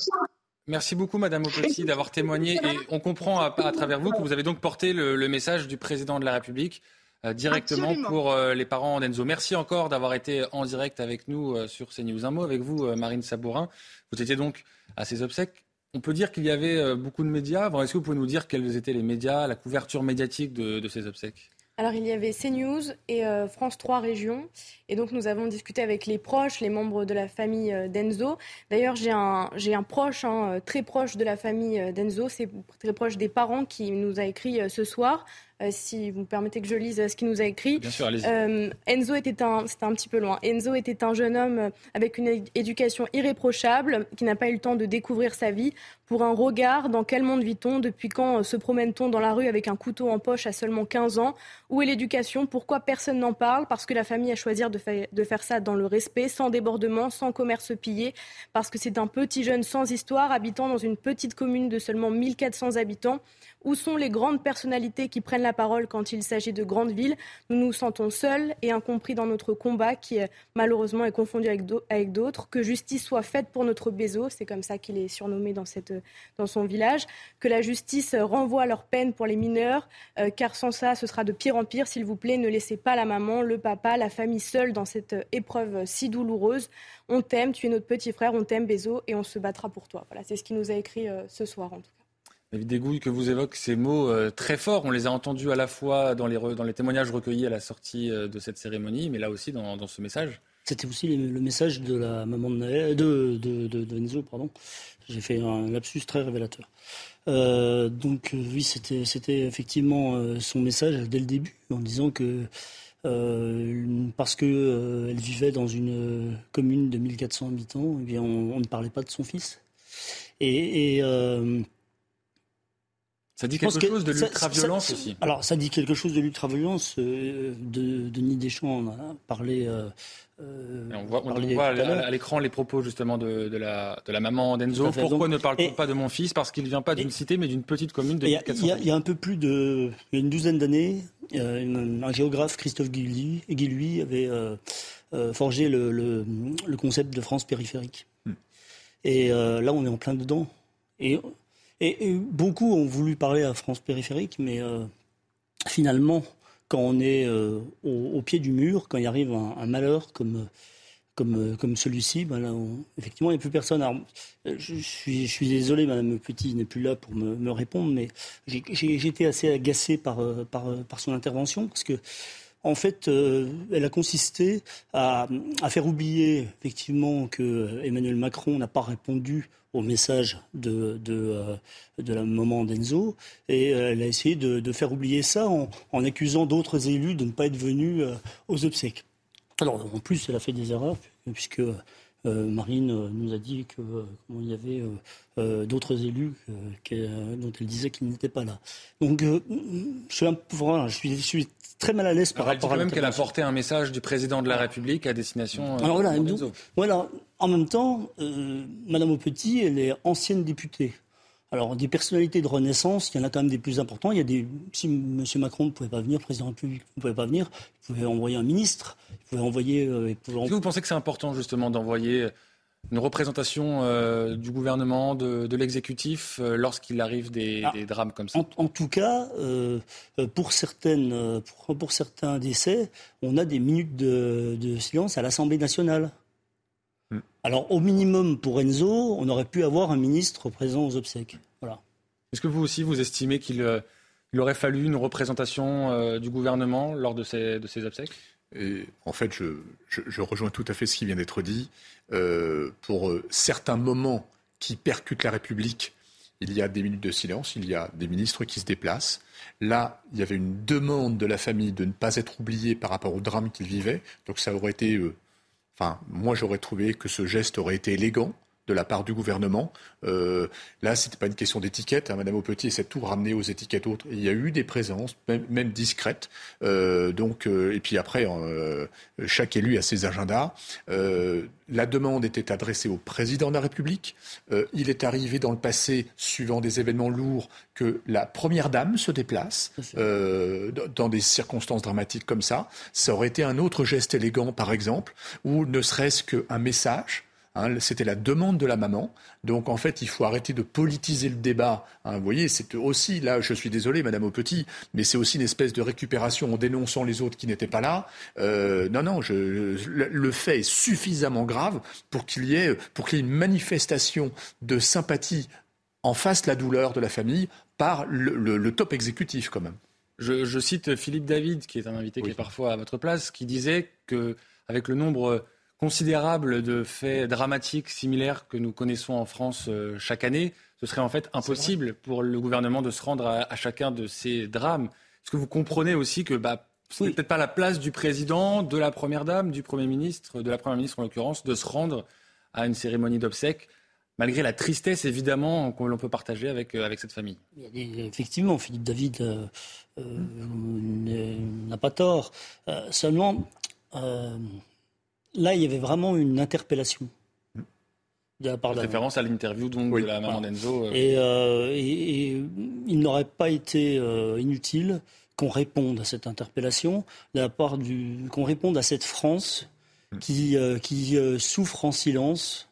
merci beaucoup, Madame Opessi, d'avoir témoigné. Et on comprend à, travers vous que vous avez donc porté le, message du président de la République euh, directement pour euh, les parents d'Enzo. Merci encore d'avoir été en direct avec nous sur CNews. Un mot avec vous, Marine Sabourin. Vous étiez donc à ces obsèques. On peut dire qu'il y avait beaucoup de médias. Est-ce que vous pouvez nous dire quels étaient les médias, la couverture médiatique de ces obsèques? Alors il y avait CNews et euh, France 3 Régions. Et donc nous avons discuté avec les proches, les membres de la famille euh, d'Enzo. D'ailleurs j'ai un, un proche, hein, très proche de la famille d'Enzo, c'est très proche des parents qui nous a écrit ce soir. Euh, si vous me permettez que je lise ce qu'il nous a écrit. Bien sûr, allez-y. Euh, Enzo était un, c'était un petit peu loin. Enzo était un jeune homme avec une éducation irréprochable, qui n'a pas eu le temps de découvrir sa vie. Pour un regard, dans quel monde vit-on Depuis quand euh, se promène-t-on dans la rue avec un couteau en poche à seulement 15 ans? Où est l'éducation? Pourquoi personne n'en parle? Parce que la famille a choisi de, de faire ça dans le respect, sans débordement, sans commerce pillé, parce que c'est un petit jeune sans histoire habitant dans une petite commune de seulement 1400 habitants où sont les grandes personnalités qui prennent la parole quand il s'agit de grandes villes Nous nous sentons seuls et incompris dans notre combat qui malheureusement est confondu avec d'autres. Que justice soit faite pour notre Bézo, c'est comme ça qu'il est surnommé dans, dans son village. Que la justice renvoie leur peine pour les mineurs, euh, car sans ça, ce sera de pire en pire. S'il vous plaît, ne laissez pas la maman, le papa, la famille seule dans cette épreuve si douloureuse. On t'aime, tu es notre petit frère, on t'aime Bézo et on se battra pour toi. Voilà, c'est ce qu'il nous a écrit euh, ce soir en tout cas. David Dégouille, que vous évoquez ces mots euh, très forts, on les a entendus à la fois dans les, témoignages recueillis à la sortie euh, de cette cérémonie, mais là aussi dans, ce message. C'était aussi le message de la maman de, de, de, Enzo, pardon. J'ai fait un lapsus très révélateur. Euh, donc oui, c'était, effectivement son message dès le début, en disant que parce que elle vivait dans une commune de 1400 habitants, eh bien on, ne parlait pas de son fils. Et ça dit quelque chose de l'ultra-violence aussi. Alors, ça dit quelque chose de l'ultra-violence. Euh, de, Denis Deschamps en a parlé. Euh, euh on voit, on voit à, l'écran les propos justement de, de, la, de la maman d'Enzo. Pourquoi ne parle-t-on pas de mon fils? Parce qu'il ne vient pas d'une cité, mais d'une petite commune de 1400 il, y a, un peu plus de. Il y a une douzaine d'années, un géographe, Christophe Guilluy, avait forgé le, le, le, concept de France périphérique. Hmm. Et là, on est en plein dedans. Et et, beaucoup ont voulu parler à France périphérique, mais euh, finalement, quand on est euh, au, pied du mur, quand il arrive un, malheur comme, comme, comme celui-ci, ben là, effectivement, il n'y a plus personne. Je, suis, désolé, Madame Petit n'est plus là pour me, répondre, mais été assez agacé par, par, par son intervention parce que en fait, euh, elle a consisté à, faire oublier effectivement que Emmanuel Macron n'a pas répondu au message de, de, euh, la maman d'Enzo. Et euh, elle a essayé de, faire oublier ça en, accusant d'autres élus de ne pas être venus aux obsèques. Alors, en plus, elle a fait des erreurs, puisque Marine nous a dit qu'il y avait d'autres élus dont elle disait qu'ils n'étaient pas là. Donc, je suis, je suis très mal à l'aise par rapport à. Elle dit quand même qu'elle a porté un message du président de la République à destination. Euh, Alors voilà, voilà, en même temps, euh, Madame Aupetit, elle est ancienne députée. Alors, des personnalités de renaissance, il y en a quand même des plus importants. Il y a des, si M. Macron ne pouvait pas venir, le président de la République ne pouvait pas venir, il pouvait envoyer un ministre, il pouvait envoyer. Euh, Est-ce que vous pensez que c'est important justement d'envoyer une représentation euh, du gouvernement, de, l'exécutif, euh, lorsqu'il arrive des, ah, drames comme ça? En, tout cas, euh, pour, certaines, pour, certains décès, on a des minutes de, silence à l'Assemblée nationale. Alors, au minimum, pour Enzo, on aurait pu avoir un ministre présent aux obsèques. Voilà. Est-ce que vous aussi, vous estimez qu'il aurait fallu une représentation du gouvernement lors de ces, de ces obsèques? Et en fait, je, rejoins tout à fait ce qui vient d'être dit. Euh, pour euh, certains moments qui percutent la République, il y a des minutes de silence, il y a des ministres qui se déplacent. Là, il y avait une demande de la famille de ne pas être oubliée par rapport au drame qu'ils vivaient. Donc ça aurait été... Moi, j'aurais trouvé que ce geste aurait été élégant de la part du gouvernement. Euh, là, ce n'était pas une question d'étiquette. Hein. Madame Aupetit essaie de tout ramener aux étiquettes autres. il y a eu des présences, même, discrètes. Euh, donc, euh, et puis après, chaque élu a ses agendas. la demande était adressée au président de la République. il est arrivé dans le passé, suivant des événements lourds, que la première dame se déplace dans des circonstances dramatiques comme ça. Ça aurait été un autre geste élégant, par exemple, ou ne serait-ce qu'un message Hein, c'était la demande de la maman. Donc en fait, il faut arrêter de politiser le débat. Hein, vous voyez, c'est aussi, là, je suis désolé, Madame Aupetit, mais c'est aussi une espèce de récupération en dénonçant les autres qui n'étaient pas là. Euh, non, non, le fait est suffisamment grave pour qu'il y ait, pour qu'il y ait une manifestation de sympathie en face de la douleur de la famille par le, top exécutif quand même. Je, cite Philippe David, qui est un invité qui est parfois à votre place, qui disait que avec le nombre considérable de faits dramatiques similaires que nous connaissons en France euh, chaque année, ce serait en fait impossible pour le gouvernement de se rendre à, chacun de ces drames. Est-ce que vous comprenez aussi que bah, ce n'est peut-être pas la place du président, de la première dame, du premier ministre, de la première ministre en l'occurrence, de se rendre à une cérémonie d'obsèques malgré la tristesse évidemment que l'on peut partager avec, euh, avec cette famille? Effectivement, Philippe David euh, n'a pas tort. seulement, Là, il y avait vraiment une interpellation. De la part référence à l'interview donc de la maman d'Enzo. Euh. Euh, et, il n'aurait pas été euh, inutile qu'on réponde à cette interpellation, de la part du, qu'on réponde à cette France mm. qui, qui souffre en silence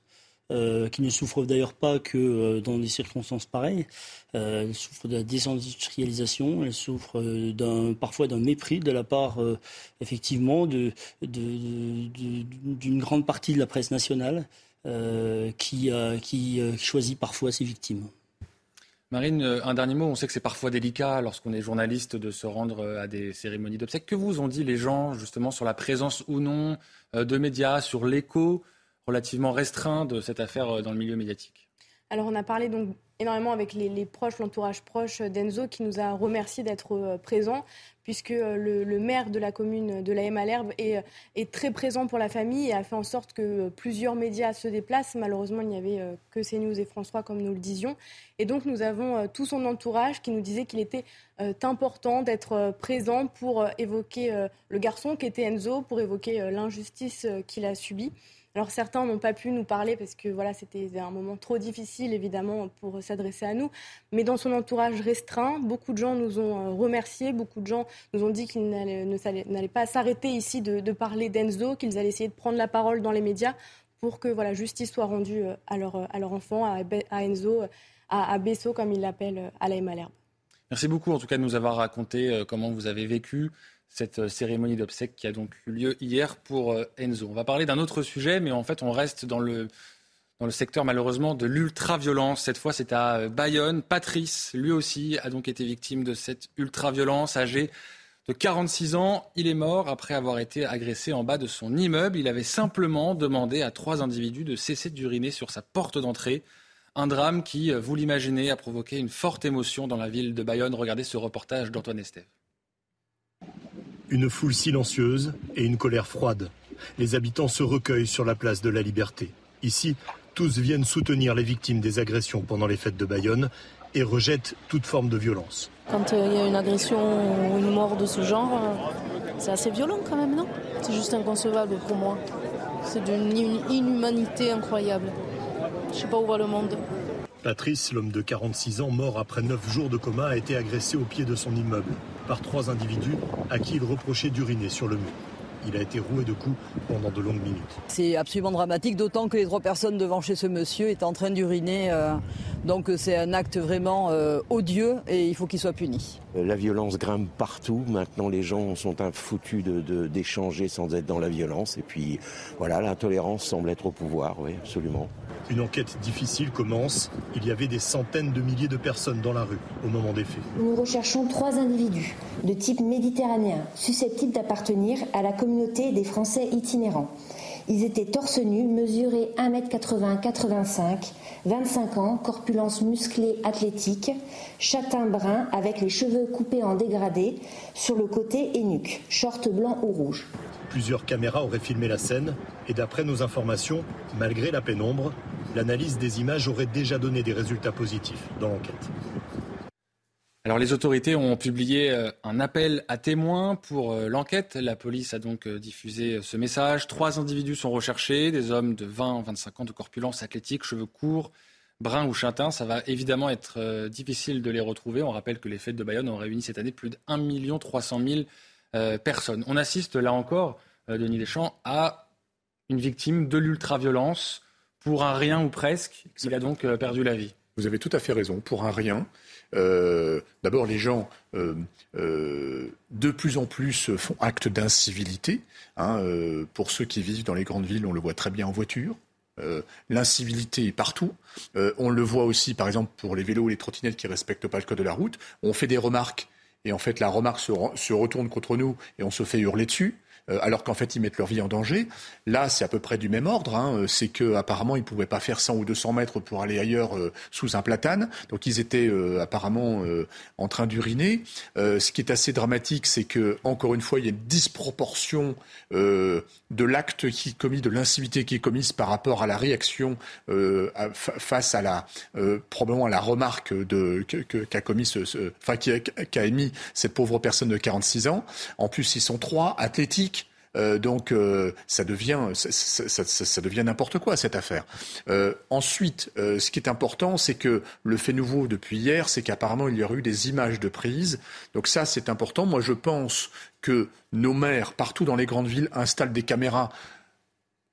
euh, qui ne souffre d'ailleurs pas que euh, dans des circonstances pareilles. Euh, elle souffre de la désindustrialisation, elle souffre d'un, parfois d'un mépris de la part, effectivement, d'une grande partie de la presse nationale qui, qui choisit parfois ses victimes. Marine, un dernier mot. On sait que c'est parfois délicat lorsqu'on est journaliste de se rendre à des cérémonies d'obsèques. Que vous ont dit les gens justement sur la présence ou non de médias, sur l'écho relativement restreint de cette affaire euh, dans le milieu médiatique Alors on a parlé donc énormément avec les, proches, l'entourage proche d'Enzo qui nous a remercié d'être euh, présent puisque euh, le, maire de la commune de la M à l'Herbe est, est, très présent pour la famille et a fait en sorte que plusieurs médias se déplacent. Malheureusement, il n'y avait que CNews et France 3 comme nous le disions. Et donc nous avons tout son entourage qui nous disait qu'il était important d'être présent pour évoquer le garçon qui était Enzo, pour évoquer l'injustice qu'il a subie. Alors certains n'ont pas pu nous parler parce que voilà, c'était un moment trop difficile évidemment pour s'adresser à nous. Mais dans son entourage restreint, beaucoup de gens nous ont euh, remerciés, beaucoup de gens nous ont dit qu'ils n'allaient pas s'arrêter ici de, parler d'Enzo, qu'ils allaient essayer de prendre la parole dans les médias pour que voilà, justice soit rendue euh, à leur, à leur enfant, à, Enzo, à, à Besso comme ils l'appellent à la Malherbe. Merci beaucoup en tout cas de nous avoir raconté comment vous avez vécu cette cérémonie d'obsèques qui a donc eu lieu hier pour Enzo. On va parler d'un autre sujet, mais en fait on reste dans le dans le secteur malheureusement de l'ultra-violence. Cette fois, c'est à Bayonne. Patrice, lui aussi, a donc été victime de cette ultra-violence, âgé de 46 ans. Il est mort après avoir été agressé en bas de son immeuble. Il avait simplement demandé à trois individus de cesser d'uriner sur sa porte d'entrée. Un drame qui, vous l'imaginez, a provoqué une forte émotion dans la ville de Bayonne. Regardez ce reportage d'Antoine Estève. Une foule silencieuse et une colère froide. Les habitants se recueillent sur la place de la Liberté. Ici, tous viennent soutenir les victimes des agressions pendant les fêtes de Bayonne et rejettent toute forme de violence. Quand euh, il y a une agression ou une mort de ce genre, euh, c'est assez violent quand même, non? C'est juste inconcevable pour moi. C'est d'une inhumanité incroyable. Je ne sais pas où va le monde. Patrice, l'homme de 46 ans, mort après 9 jours de coma, a été agressé au pied de son immeuble par trois individus à qui il reprochait d'uriner sur le mur. Il a été roué de coups pendant de longues minutes. C'est absolument dramatique, d'autant que les trois personnes devant chez ce monsieur étaient en train d'uriner. Euh, donc c'est un acte vraiment euh, odieux et il faut qu'il soit puni. Euh, la violence grimpe partout. Maintenant, les gens sont foutus d'échanger de, sans être dans la violence. Et puis, voilà, l'intolérance semble être au pouvoir, oui, absolument. Une enquête difficile commence. Il y avait des centaines de milliers de personnes dans la rue au moment des faits. Nous recherchons trois individus de type méditerranéen susceptibles d'appartenir à la communauté des Français itinérants. Ils étaient torse nus, mesurés 1m80-85, 25 ans, corpulence musclée athlétique, châtain brun avec les cheveux coupés en dégradé sur le côté et nuque, short blanc ou rouge. Plusieurs caméras auraient filmé la scène et d'après nos informations, malgré la pénombre, l'analyse des images aurait déjà donné des résultats positifs dans l'enquête. Alors les autorités ont publié euh, un appel à témoins pour euh, l'enquête. La police a donc euh, diffusé ce message. Trois individus sont recherchés, des hommes de 20 25 ans de corpulence athlétique, cheveux courts, bruns ou châtains. Ça va évidemment être difficile de les retrouver. On rappelle que les fêtes de Bayonne ont réuni cette année plus de 1 300 000 personnes. On assiste là encore, Denis Deschamps, à une victime de l'ultraviolence pour un rien ou presque. Il a donc perdu la vie. Vous avez tout à fait raison, pour un rien. Euh, d'abord, les gens euh, euh, de plus en plus font acte d'incivilité. Hein, pour ceux qui vivent dans les grandes villes, on le voit très bien en voiture. L'incivilité est partout. on le voit aussi, par exemple, pour les vélos ou les trottinettes qui ne respectent pas le code de la route. On fait des remarques et en fait, la remarque se retourne contre nous et on se fait hurler dessus. Euh, alors qu'en fait ils mettent leur vie en danger. Là, c'est à peu près du même ordre. Hein. Euh, c'est qu'apparemment ils ne pouvaient pas faire 100 ou 200 mètres pour aller ailleurs euh, sous un platane. Donc ils étaient apparemment en train d'uriner. ce qui est assez dramatique, c'est que encore une fois, il y a une disproportion de l'acte qui est commis, de l'incivilité qui est commise par rapport à la réaction face à la probablement à la remarque de qu'a ce, émis cette pauvre personne de 46 ans. En plus, ils sont trois athlétiques euh, donc euh, ça devient, ça, devient n'importe quoi cette affaire. Euh, ensuite, ce qui est important, c'est que le fait nouveau depuis hier, c'est qu'apparemment il y aurait eu des images de prise. Donc ça, c'est important. Moi, je pense que nos maires, partout dans les grandes villes, installent des caméras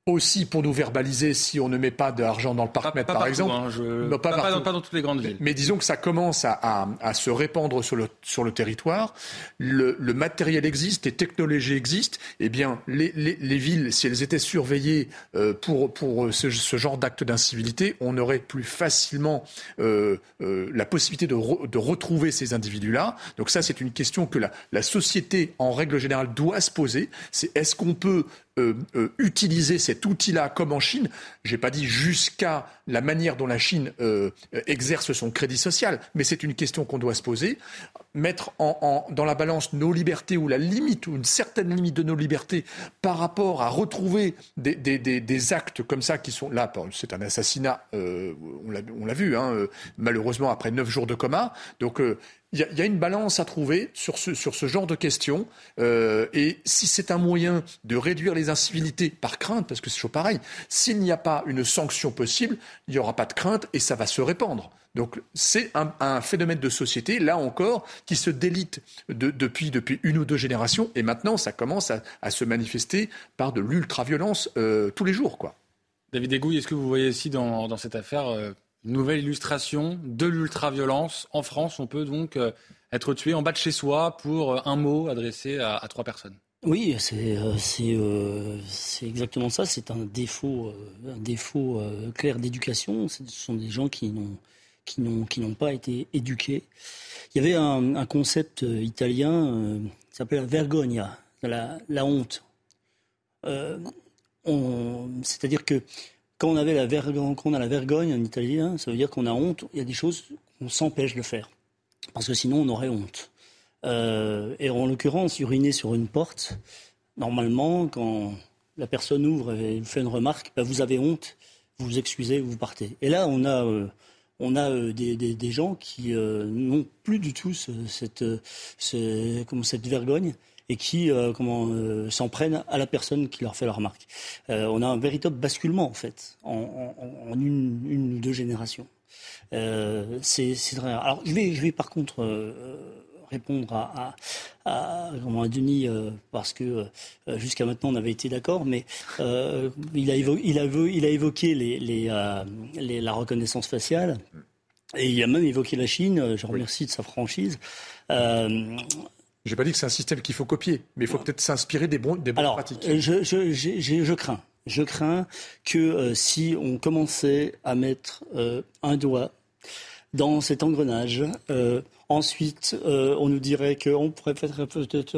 aussi pour nous verbaliser si on ne met pas d'argent dans le parc par exemple. Hein, pas, dans, toutes les grandes villes. Mais, disons que ça commence à, se répandre sur le, sur le territoire. Le, matériel existe, les technologies existent. Eh bien, les, villes, si elles étaient surveillées euh, pour, pour ce, genre d'acte d'incivilité, on aurait plus facilement euh, euh, la possibilité de, de retrouver ces individus-là. Donc ça, c'est une question que la, la société, en règle générale, doit se poser. C'est est-ce qu'on peut euh, euh, utiliser cet outil-là comme en Chine, j'ai pas dit jusqu'à la manière dont la Chine euh, exerce son crédit social, mais c'est une question qu'on doit se poser. Mettre en, dans la balance nos libertés ou la limite ou une certaine limite de nos libertés par rapport à retrouver des, des, des, actes comme ça qui sont là. C'est un assassinat, on l'a vu, hein, malheureusement après neuf jours de coma. Donc il y, a une balance à trouver sur ce, genre de questions. Euh, et si c'est un moyen de réduire les incivilités par crainte, parce que c'est toujours pareil, s'il n'y a pas une sanction possible, il n'y aura pas de crainte et ça va se répandre. Donc c'est un, phénomène de société, là encore, qui se délite depuis, une ou deux générations. Et maintenant, ça commence à, se manifester par de l'ultra-violence euh, tous les jours. Quoi. David Egouille, est-ce que vous voyez ici dans, dans cette affaire euh, Nouvelle illustration de l'ultra-violence. En France, on peut donc euh, être tué en bas de chez soi pour euh, un mot adressé à, trois personnes. Oui, c'est exactement ça. C'est un défaut, un défaut clair d'éducation. Ce sont des gens qui n'ont pas été éduqués. Il y avait un, concept italien qui s'appelait la vergogna, la honte. C'est-à-dire que quand on, avait la vergogne, on a la vergogne en italien, ça veut dire qu'on a honte. Il y a des choses qu'on s'empêche de faire. Parce que sinon, on aurait honte. Euh, et en l'occurrence, uriner sur une porte, normalement, quand la personne ouvre et fait une remarque, ben, vous avez honte, vous vous excusez, vous partez. Et là, on a, euh, on a euh, des, des, des, gens qui n'ont plus du tout cette, comme cette vergogne et qui euh, comment euh, s'en prennent à la personne qui leur fait la remarque. Euh, on a un véritable basculement en fait en, en, en une, une, ou deux générations. Euh, c'est très rare. Alors je vais, je vais par contre répondre à, à, à, Denis parce que jusqu'à maintenant on avait été d'accord, mais il, a évoqué, il, a, il a évoqué les, les, les, la reconnaissance faciale. Et il a même évoqué la Chine, je remercie de sa franchise. Euh, je n'ai pas dit que c'est un système qu'il faut copier, mais il faut peut-être s'inspirer des, bons, des bonnes Alors, pratiques. Je, je, je, crains. Je crains que euh, si on commençait à mettre euh, un doigt dans cet engrenage, euh, Ensuite, euh, on nous dirait qu'on pourrait peut-être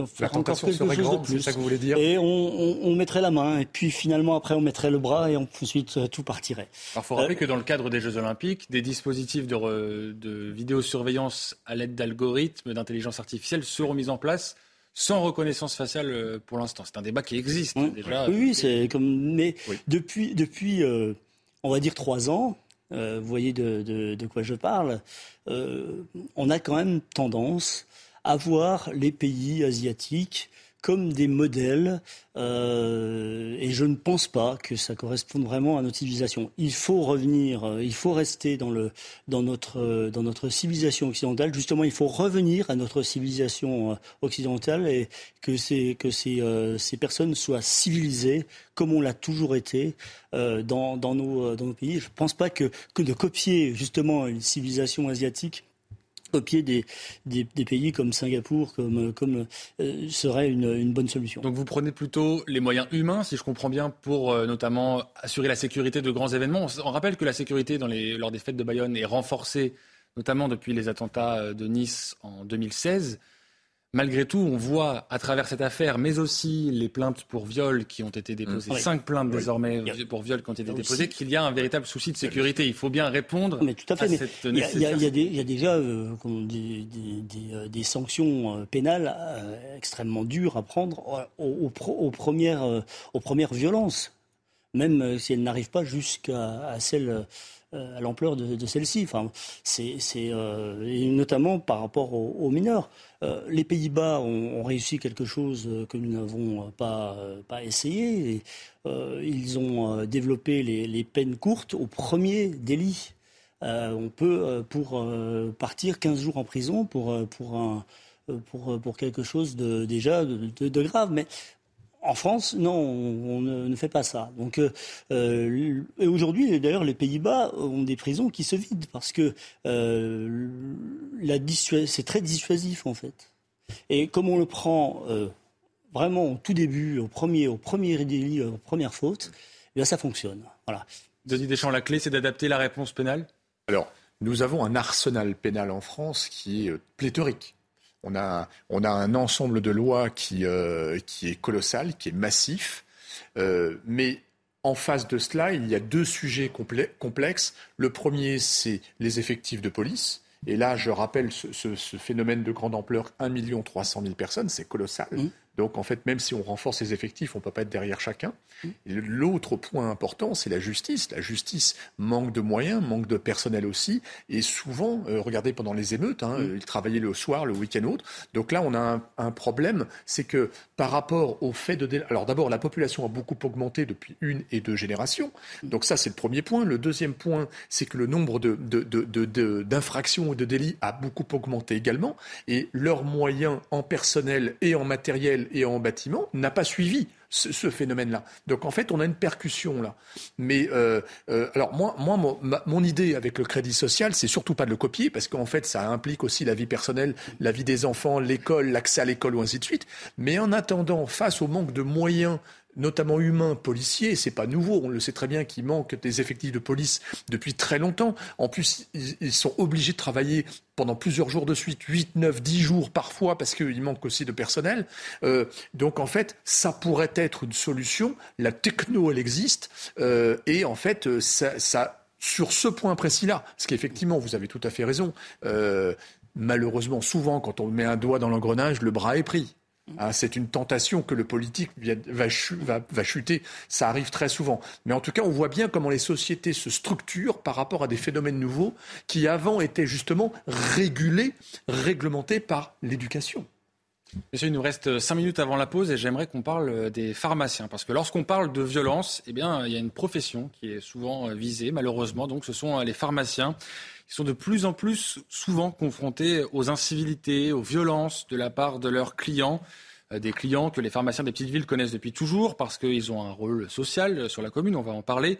faire encore quelque chose de plus. Ça que vous voulez dire et on, on, on, mettrait la main, et puis finalement, après, on mettrait le bras, et ensuite, euh, tout partirait. il faut rappeler euh, que dans le cadre des Jeux Olympiques, des dispositifs de, de vidéosurveillance à l'aide d'algorithmes d'intelligence artificielle seront mis en place sans reconnaissance faciale pour l'instant. C'est un débat qui existe déjà. Oui, c'est comme. Mais depuis, depuis on va dire trois ans, vous voyez de, de, de, quoi je parle, euh, on a quand même tendance à voir les pays asiatiques comme des modèles, euh, et je ne pense pas que ça corresponde vraiment à notre civilisation. Il faut revenir, euh, il faut rester dans, le, dans, notre, dans notre civilisation occidentale. Justement, il faut revenir à notre civilisation occidentale et que, que ces, ces personnes soient civilisées comme on l'a toujours été dans, dans, nos, dans nos pays. Je ne pense pas que, que de copier justement une civilisation asiatique copier des, des, pays comme Singapour comme, euh, serait une, bonne solution. Donc vous prenez plutôt les moyens humains, si je comprends bien, pour euh, notamment assurer la sécurité de grands événements. On, rappelle que la sécurité lors des fêtes de Bayonne est renforcée, notamment depuis les attentats euh, de Nice en 2016 malgré tout, on voit à travers cette affaire, mais aussi les plaintes pour viol qui ont été déposées, cinq plaintes désormais pour viol qui ont été déposées, qu'il y a un véritable souci de sécurité. Il faut bien répondre mais tout à, fait, cette Il y, y, a déjà euh, des, des, euh, des, sanctions euh, pénales extrêmement dures à prendre aux, aux, premières, aux premières violences, même si elles n'arrivent pas jusqu'à celles à l'ampleur de, celle-ci. Enfin, c'est, euh, notamment par rapport aux, mineurs. Euh, les Pays-Bas ont, réussi quelque chose que nous n'avons pas, pas essayé. Euh, ils ont développé les, les, peines courtes au premier délit. on peut, pour partir 15 jours en prison pour, pour un, pour, pour quelque chose de, déjà de, de, grave. Mais en France, non, on, ne, fait pas ça. Donc, euh, euh, et aujourd'hui, d'ailleurs, les Pays-Bas ont des prisons qui se vident parce que euh, c'est très dissuasif en fait. Et comme on le prend vraiment au tout début, au premier, au premier délit, aux premières fautes, eh bien ça fonctionne. Voilà. Denis Deschamps, la clé, c'est d'adapter la réponse pénale? Alors, nous avons un arsenal pénal en France qui est pléthorique. On a, on a un ensemble de lois qui, euh, qui est colossal, qui est massif, euh, mais en face de cela, il y a deux sujets complexes. Le premier, c'est les effectifs de police. Et là, je rappelle ce, phénomène de grande ampleur, 1 300 000 personnes, c'est colossal. Mmh. Donc en fait, même si on renforce les effectifs, on ne peut pas être derrière chacun. Mmh. L'autre point important, c'est la justice. La justice manque de moyens, manque de personnel aussi. Et souvent, euh, regardez pendant les émeutes, hein, mmh. ils travaillaient le soir, le week-end autre. Donc là, on a un, problème, c'est que par rapport au fait de... Alors d'abord, la population a beaucoup augmenté depuis une et deux générations. Mmh. Donc ça, c'est le premier point. Le deuxième point, c'est que le nombre d'infractions de, de, ou de délits a beaucoup augmenté également. Et leurs moyens en personnel et en matériel et en bâtiment n'a pas suivi ce, phénomène-là. Donc en fait, on a une percussion là. Mais euh, euh, alors moi, moi mon, idée avec le crédit social, c'est surtout pas de le copier parce qu'en fait, ça implique aussi la vie personnelle, la vie des enfants, l'école, l'accès à l'école ou ainsi de suite. Mais en attendant, face au manque de moyens notamment humains, policiers. C'est pas nouveau. On le sait très bien qu'il manque des effectifs de police depuis très longtemps. En plus, ils sont obligés de travailler pendant plusieurs jours de suite, 8, 9, 10 jours parfois, parce qu'il manque aussi de personnel. Euh, donc en fait, ça pourrait être une solution. La techno, elle existe. Euh, et en fait, euh, ça, ça sur ce point précis-là, parce qu'effectivement, vous avez tout à fait raison, malheureusement, souvent, quand on met un doigt dans l'engrenage, le bras est pris. Ah, c'est une tentation que le politique va, chuter. Ça arrive très souvent. Mais en tout cas, on voit bien comment les sociétés se structurent par rapport à des phénomènes nouveaux qui avant étaient justement régulés, réglementés par l'éducation. Monsieur, il nous reste cinq minutes avant la pause et j'aimerais qu'on parle des pharmaciens. Parce que lorsqu'on parle de violence, eh il y a une profession qui est souvent visée, malheureusement. Donc, ce sont les pharmaciens qui sont de plus en plus souvent confrontés aux incivilités, aux violences de la part de leurs clients euh, des clients que les pharmaciens des petites villes connaissent depuis toujours parce qu'ils ont un rôle social sur la commune, on va en parler.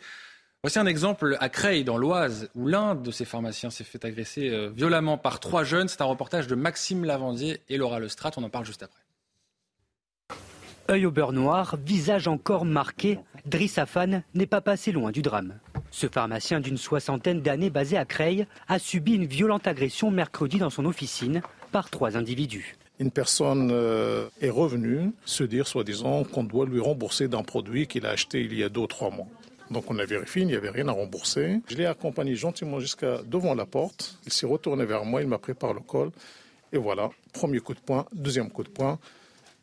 Voici un exemple à Creil, dans l'Oise, où l'un de ces pharmaciens s'est fait agresser euh, violemment par trois jeunes. C'est un reportage de Maxime Lavandier et Laura Lestrade. On en parle juste après. Œil au beurre noir, visage encore marqué, Driss Afan n'est pas passé loin du drame. Ce pharmacien d'une soixantaine d'années basé à Creil a subi une violente agression mercredi dans son officine par trois individus. Une personne euh, est revenue se dire, soi-disant, qu'on doit lui rembourser d'un produit qu'il a acheté il y a deux ou trois mois. Donc on a vérifié, il n'y avait rien à rembourser. Je l'ai accompagné gentiment jusqu'à devant la porte. Il s'est retourné vers moi, il m'a pris par le col. Et voilà, premier coup de poing, deuxième coup de poing.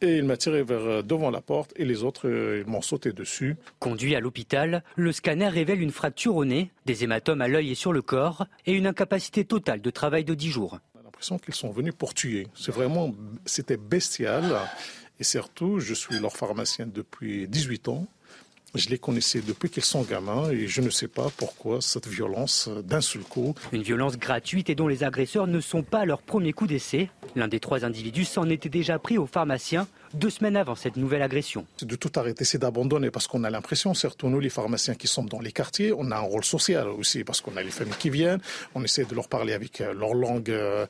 Et il m'a tiré vers euh, devant la porte et les autres euh, m'ont sauté dessus. Conduit à l'hôpital, le scanner révèle une fracture au nez, des hématomes à l'œil et sur le corps et une incapacité totale de travail de 10 jours. On a l'impression qu'ils sont venus pour tuer. C'est vraiment, c'était bestial. Et surtout, je suis leur pharmacien depuis 18 ans. Je les connaissais depuis qu'ils sont gamins et je ne sais pas pourquoi cette violence d'un seul coup. Une violence gratuite et dont les agresseurs ne sont pas leur premier coup d'essai. L'un des trois individus s'en était déjà pris au pharmacien deux semaines avant cette nouvelle agression. C'est de tout arrêter, c'est d'abandonner parce qu'on a l'impression, surtout nous les pharmaciens qui sommes dans les quartiers, on a un rôle social aussi parce qu'on a les familles qui viennent, on essaie de leur parler avec euh, leur langue euh,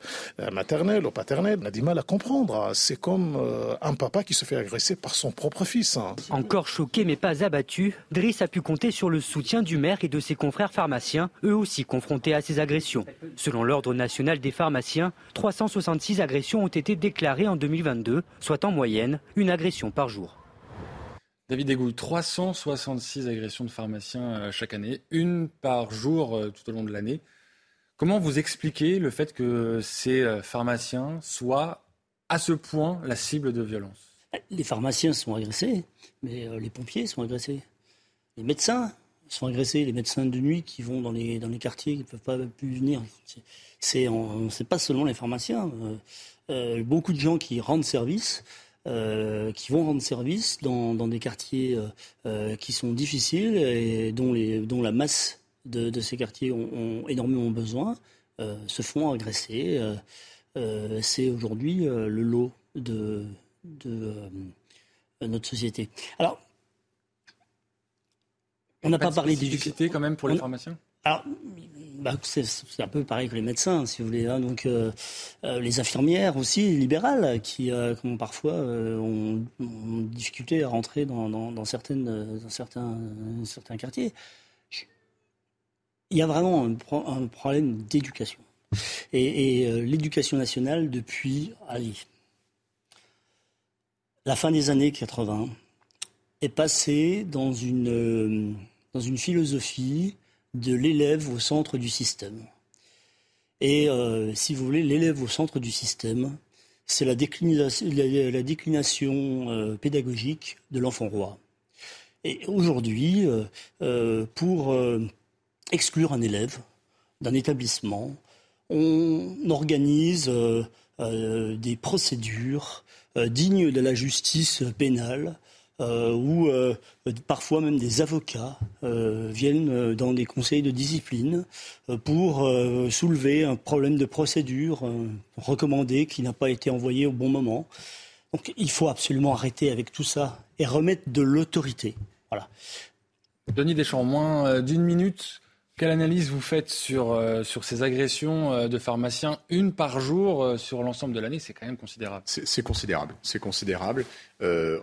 maternelle ou paternelle. On a du mal à comprendre. C'est comme euh, un papa qui se fait agresser par son propre fils. Hein. Encore choqué mais pas abattu, Driss a pu compter sur le soutien du maire et de ses confrères pharmaciens, eux aussi confrontés à ces agressions. Selon l'Ordre national des pharmaciens, 366 agressions ont été déclarées en 2022, soit en moyenne une agression par jour. David Degouille, 366 agressions de pharmaciens euh, chaque année, une par jour euh, tout au long de l'année. Comment vous expliquez le fait que ces euh, pharmaciens soient à ce point la cible de violence? Les pharmaciens sont agressés, mais les pompiers sont agressés. Les médecins sont agressés, les médecins de nuit qui vont dans les, dans les quartiers, qui ne peuvent pas plus venir. C'est, pas seulement les pharmaciens. beaucoup de gens qui rendent service euh, qui vont rendre service dans, des quartiers euh, euh, qui sont difficiles et dont, les, dont la masse de, ces quartiers ont, énormément besoin, se font agresser. C'est aujourd'hui le lot de, de notre société. Alors, on n'a pas, parlé d'éducation. quand même pour les pharmaciens alors, bah, c'est un peu pareil que les médecins, si vous voulez. Hein. Donc, euh, euh, les infirmières aussi, libérales, qui euh, parfois ont, ont, difficulté à rentrer dans, certains, quartiers. Il y a vraiment un, problème d'éducation. Et, l'éducation nationale, depuis allez, la fin des années 80, est passée dans une philosophie de l'élève au centre du système. Et euh, si vous voulez, l'élève au centre du système, c'est la déclination, euh, pédagogique de l'enfant roi. Et aujourd'hui, euh, pour exclure un élève d'un établissement, on organise des procédures dignes de la justice pénale euh, où euh, parfois même des avocats euh, viennent dans des conseils de discipline pour soulever un problème de procédure recommandé qui n'a pas été envoyé au bon moment. Donc il faut absolument arrêter avec tout ça et remettre de l'autorité. Voilà. Denis Deschamps, moins euh, d'une minute. Quelle analyse vous faites sur, euh, sur ces agressions euh, de pharmaciens, une par jour sur l'ensemble de l'année? C'est quand même considérable. C'est considérable. C'est considérable.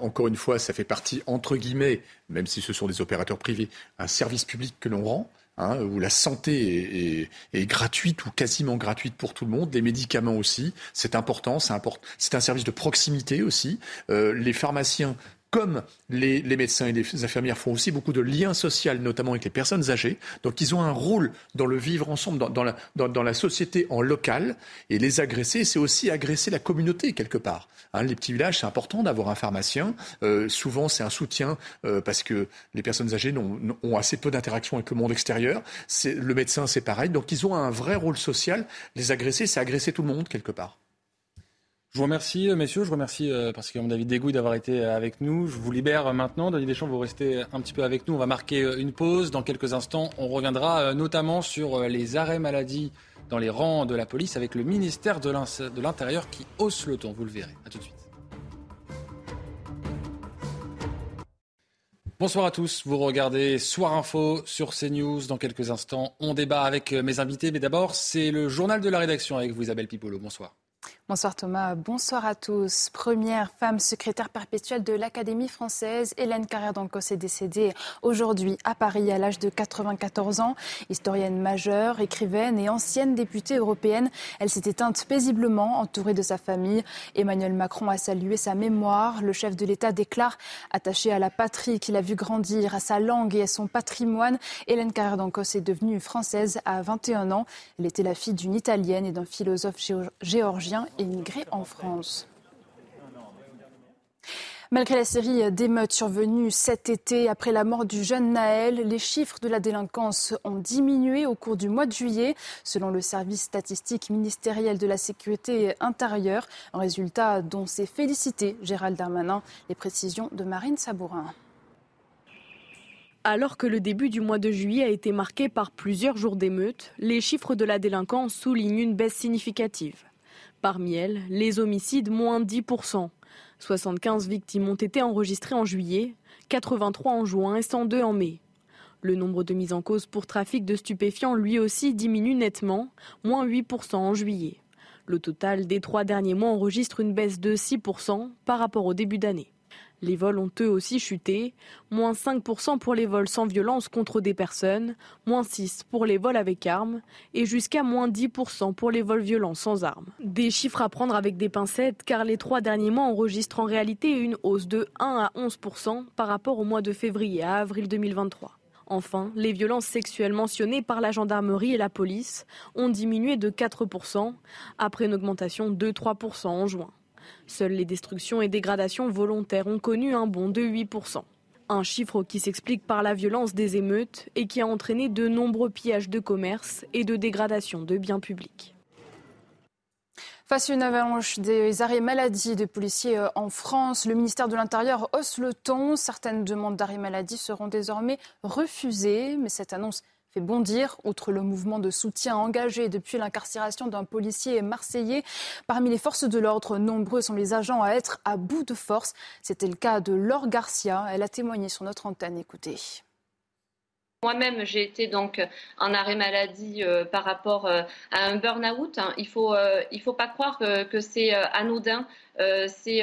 encore une fois, ça fait partie, entre guillemets, même si ce sont des opérateurs privés, un service public que l'on rend. Hein, où la santé est, gratuite ou quasiment gratuite pour tout le monde, les médicaments aussi, c'est important, c'est un service de proximité aussi. les pharmaciens comme les, médecins et les infirmières font aussi beaucoup de liens sociaux, notamment avec les personnes âgées. Donc ils ont un rôle dans le vivre ensemble, dans, la, société en local. Et les agresser, c'est aussi agresser la communauté quelque part. Hein, les petits villages, c'est important d'avoir un pharmacien. Euh, souvent, c'est un soutien euh, parce que les personnes âgées ont, assez peu d'interaction avec le monde extérieur. Le médecin, c'est pareil. Donc ils ont un vrai rôle social. Les agresser, c'est agresser tout le monde quelque part. Je vous remercie, euh, messieurs. Je remercie euh, parce que David Degouille d'avoir été euh, avec nous. Je vous libère maintenant. Denis Deschamps, vous restez un petit peu avec nous. On va marquer une pause. Dans quelques instants, on reviendra notamment sur les arrêts maladie dans les rangs de la police avec le ministère de l'Intérieur qui hausse le ton. Vous le verrez. À tout de suite. Bonsoir à tous. Vous regardez Soir Info sur CNews. Dans quelques instants, on débat avec mes invités. Mais d'abord, c'est le journal de la rédaction avec vous, Isabelle Pipolo. Bonsoir. Bonsoir Thomas, bonsoir à tous. Première femme secrétaire perpétuelle de l'Académie française, Hélène Carrère d'Ancos est décédée aujourd'hui à Paris à l'âge de 94 ans. Historienne majeure, écrivaine et ancienne députée européenne, elle s'est éteinte paisiblement entourée de sa famille. Emmanuel Macron a salué sa mémoire. Le chef de l'État déclare, attaché à la patrie qu'il a vu grandir, à sa langue et à son patrimoine, Hélène Carrère d'Ancos est devenue française à 21 ans. Elle était la fille d'une Italienne et d'un philosophe géorgien émigré en France. Malgré la série d'émeutes survenues cet été après la mort du jeune Naël, les chiffres de la délinquance ont diminué au cours du mois de juillet, selon le service statistique ministériel de la sécurité intérieure, un résultat dont s'est félicité Gérald Darmanin. Les précisions de Marine Sabourin. Alors que le début du mois de juillet a été marqué par plusieurs jours d'émeutes, les chiffres de la délinquance soulignent une baisse significative. Parmi elles, les homicides, moins 10%. 75 victimes ont été enregistrées en juillet, 83 en juin et 102 en mai. Le nombre de mises en cause pour trafic de stupéfiants lui aussi diminue nettement, moins 8% en juillet. Le total des trois derniers mois enregistre une baisse de 6% par rapport au début d'année. Les vols ont eux aussi chuté, moins 5% pour les vols sans violence contre des personnes, moins 6% pour les vols avec armes et jusqu'à moins 10% pour les vols violents sans armes. Des chiffres à prendre avec des pincettes car les trois derniers mois enregistrent en réalité une hausse de 1 à 11% par rapport au mois de février à avril 2023. Enfin, les violences sexuelles mentionnées par la gendarmerie et la police ont diminué de 4% après une augmentation de 3% en juin. Seules les destructions et dégradations volontaires ont connu un bond de 8%. Un chiffre qui s'explique par la violence des émeutes et qui a entraîné de nombreux pillages de commerce et de dégradation de biens publics. Face à une avalanche des arrêts maladie de policiers euh, en France, le ministère de l'Intérieur hausse le ton. Certaines demandes d'arrêt maladie seront désormais refusées, mais cette annonce fait bondir. Outre le mouvement de soutien engagé depuis l'incarcération d'un policier marseillais, parmi les forces de l'ordre, nombreux sont les agents à être à bout de force. C'était le cas de Laure Garcia. Elle a témoigné sur notre antenne. Écoutez. Moi-même, j'ai été donc en arrêt maladie euh, par rapport euh, à un burn-out. Il faut, euh, faut pas croire que, que c'est anodin. Ces,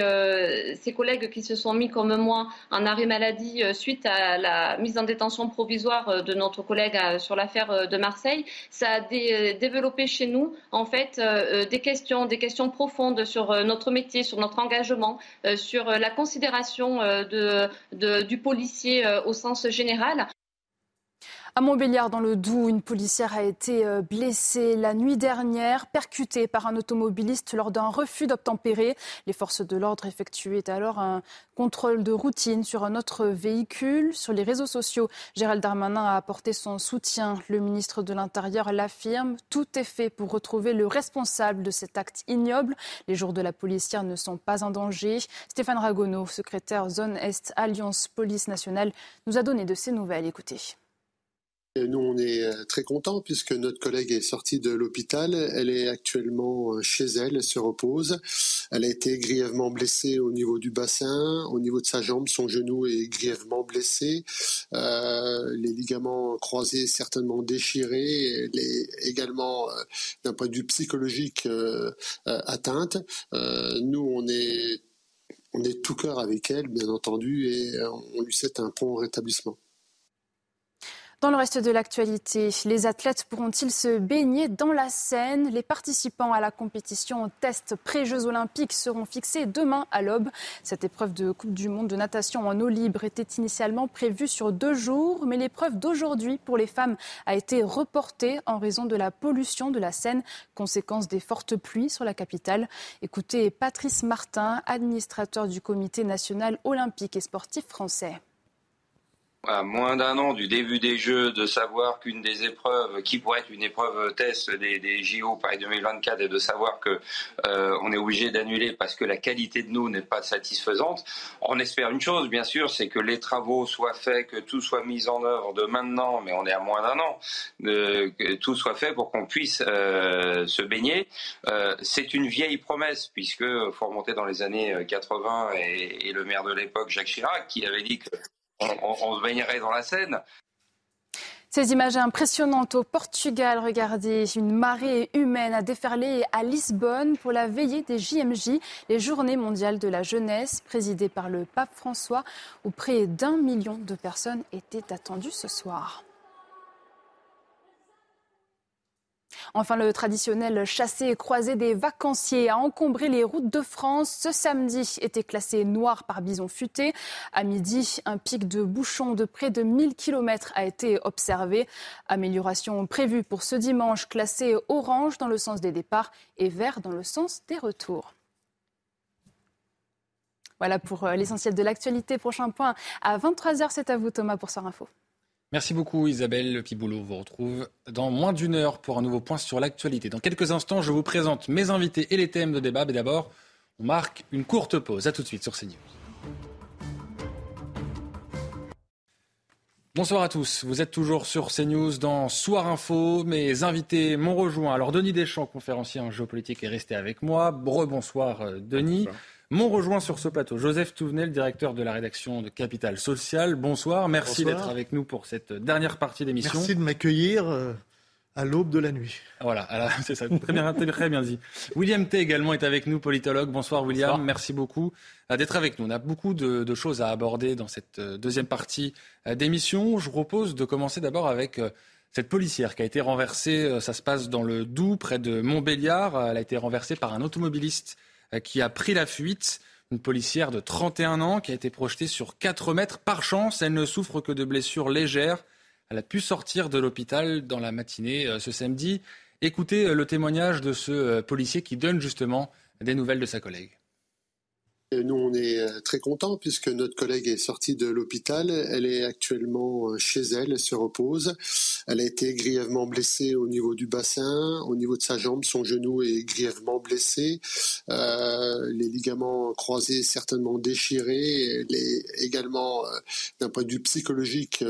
ces, collègues qui se sont mis comme moi en arrêt maladie suite à la mise en détention provisoire de notre collègue sur l'affaire de Marseille, ça a développé chez nous en fait des questions, des questions profondes sur notre métier, sur notre engagement, sur la considération du policier au sens général. À Montbéliard, dans le Doubs, une policière a été euh, blessée la nuit dernière, percutée par un automobiliste lors d'un refus d'obtempérer. Les forces de l'ordre effectuaient alors un contrôle de routine sur un autre véhicule. Sur les réseaux sociaux, Gérald Darmanin a apporté son soutien. Le ministre de l'Intérieur l'affirme. Tout est fait pour retrouver le responsable de cet acte ignoble. Les jours de la policière ne sont pas en danger. Stéphane Ragonneau, secrétaire zone Est Alliance Police Nationale, nous a donné de ces nouvelles. Écoutez. Nous, on est euh, très contents puisque notre collègue est sortie de l'hôpital. Elle est actuellement euh, chez elle, elle se repose. Elle a été grièvement blessée au niveau du bassin, au niveau de sa jambe, son genou est grièvement blessé. Euh, les ligaments croisés certainement déchirés. Elle est également, d'un point de vue psychologique, atteinte. nous, on est, on tout cœur avec elle, bien entendu, et on lui souhaite un prompt rétablissement. Dans le reste de l'actualité, les athlètes pourront-ils se baigner dans la Seine? Les participants à la compétition test pré-Jeux olympiques seront fixés demain à l'aube. Cette épreuve de Coupe du Monde de natation en eau libre était initialement prévue sur deux jours, mais l'épreuve d'aujourd'hui pour les femmes a été reportée en raison de la pollution de la Seine, conséquence des fortes pluies sur la capitale. Écoutez Patrice Martin, administrateur du Comité national olympique et sportif français à moins d'un an du début des Jeux, de savoir qu'une des épreuves, qui pourrait être une épreuve test des, JO Paris 2024, et de savoir que euh, on est obligé d'annuler parce que la qualité de nous n'est pas satisfaisante, on espère une chose, bien sûr, c'est que les travaux soient faits, que tout soit mis en œuvre de maintenant, mais on est à moins d'un an, de, que tout soit fait pour qu'on puisse euh, se baigner. Euh, c'est une vieille promesse, puisque faut remonter dans les années 80 et, et le maire de l'époque, Jacques Chirac, qui avait dit que on, se baignerait dans la Seine. Ces images impressionnantes au Portugal, regardez, une marée humaine a déferlé à Lisbonne pour la veillée des JMJ, les Journées mondiales de la jeunesse, présidées par le pape François, où près d'un million de personnes étaient attendues ce soir. Enfin, le traditionnel chassé et croisé des vacanciers a encombré les routes de France. Ce samedi était classé noir par bison futé. À midi, un pic de bouchons de près de 1000 km a été observé. Amélioration prévue pour ce dimanche, classé orange dans le sens des départs et vert dans le sens des retours. Voilà pour euh, l'essentiel de l'actualité. Prochain point à 23h, c'est à vous Thomas pour Soir Info. Merci beaucoup Isabelle Le Piboulot vous retrouve dans moins d'une heure pour un nouveau point sur l'actualité. Dans quelques instants, je vous présente mes invités et les thèmes de débat. Mais d'abord, on marque une courte pause. A tout de suite sur CNews. Bonsoir à tous. Vous êtes toujours sur CNews dans Soir Info. Mes invités m'ont rejoint. Alors Denis Deschamps, conférencier en géopolitique, est resté avec moi. Rebonsoir euh, Denis. M'ont rejoint sur ce plateau Joseph Touvenel, directeur de la rédaction de Capital Social. Bonsoir, merci d'être avec nous pour cette dernière partie d'émission. Merci de m'accueillir euh, à l'aube de la nuit. Voilà, (laughs) c'est ça, très bien, très bien dit. William T également est avec nous, politologue. Bonsoir William, merci beaucoup euh, d'être avec nous. On a beaucoup de, choses à aborder dans cette euh, deuxième partie d'émission. Je vous propose de commencer d'abord avec cette policière qui a été renversée. Ça se passe dans le Doubs, près de Montbéliard. Elle a été renversée par un automobiliste euh, qui a pris la fuite. Une policière de 31 ans qui a été projetée sur 4 mètres. Par chance, elle ne souffre que de blessures légères. Elle a pu sortir de l'hôpital dans la matinée euh, ce samedi. Écoutez euh, le témoignage de ce policier qui donne justement des nouvelles de sa collègue. Nous, on est euh, très contents puisque notre collègue est sortie de l'hôpital. Elle est actuellement euh, chez elle, elle se repose. Elle a été grièvement blessée au niveau du bassin, au niveau de sa jambe, son genou est grièvement blessé. Euh, les ligaments croisés certainement déchirés. Elle est également, d'un point de vue psychologique,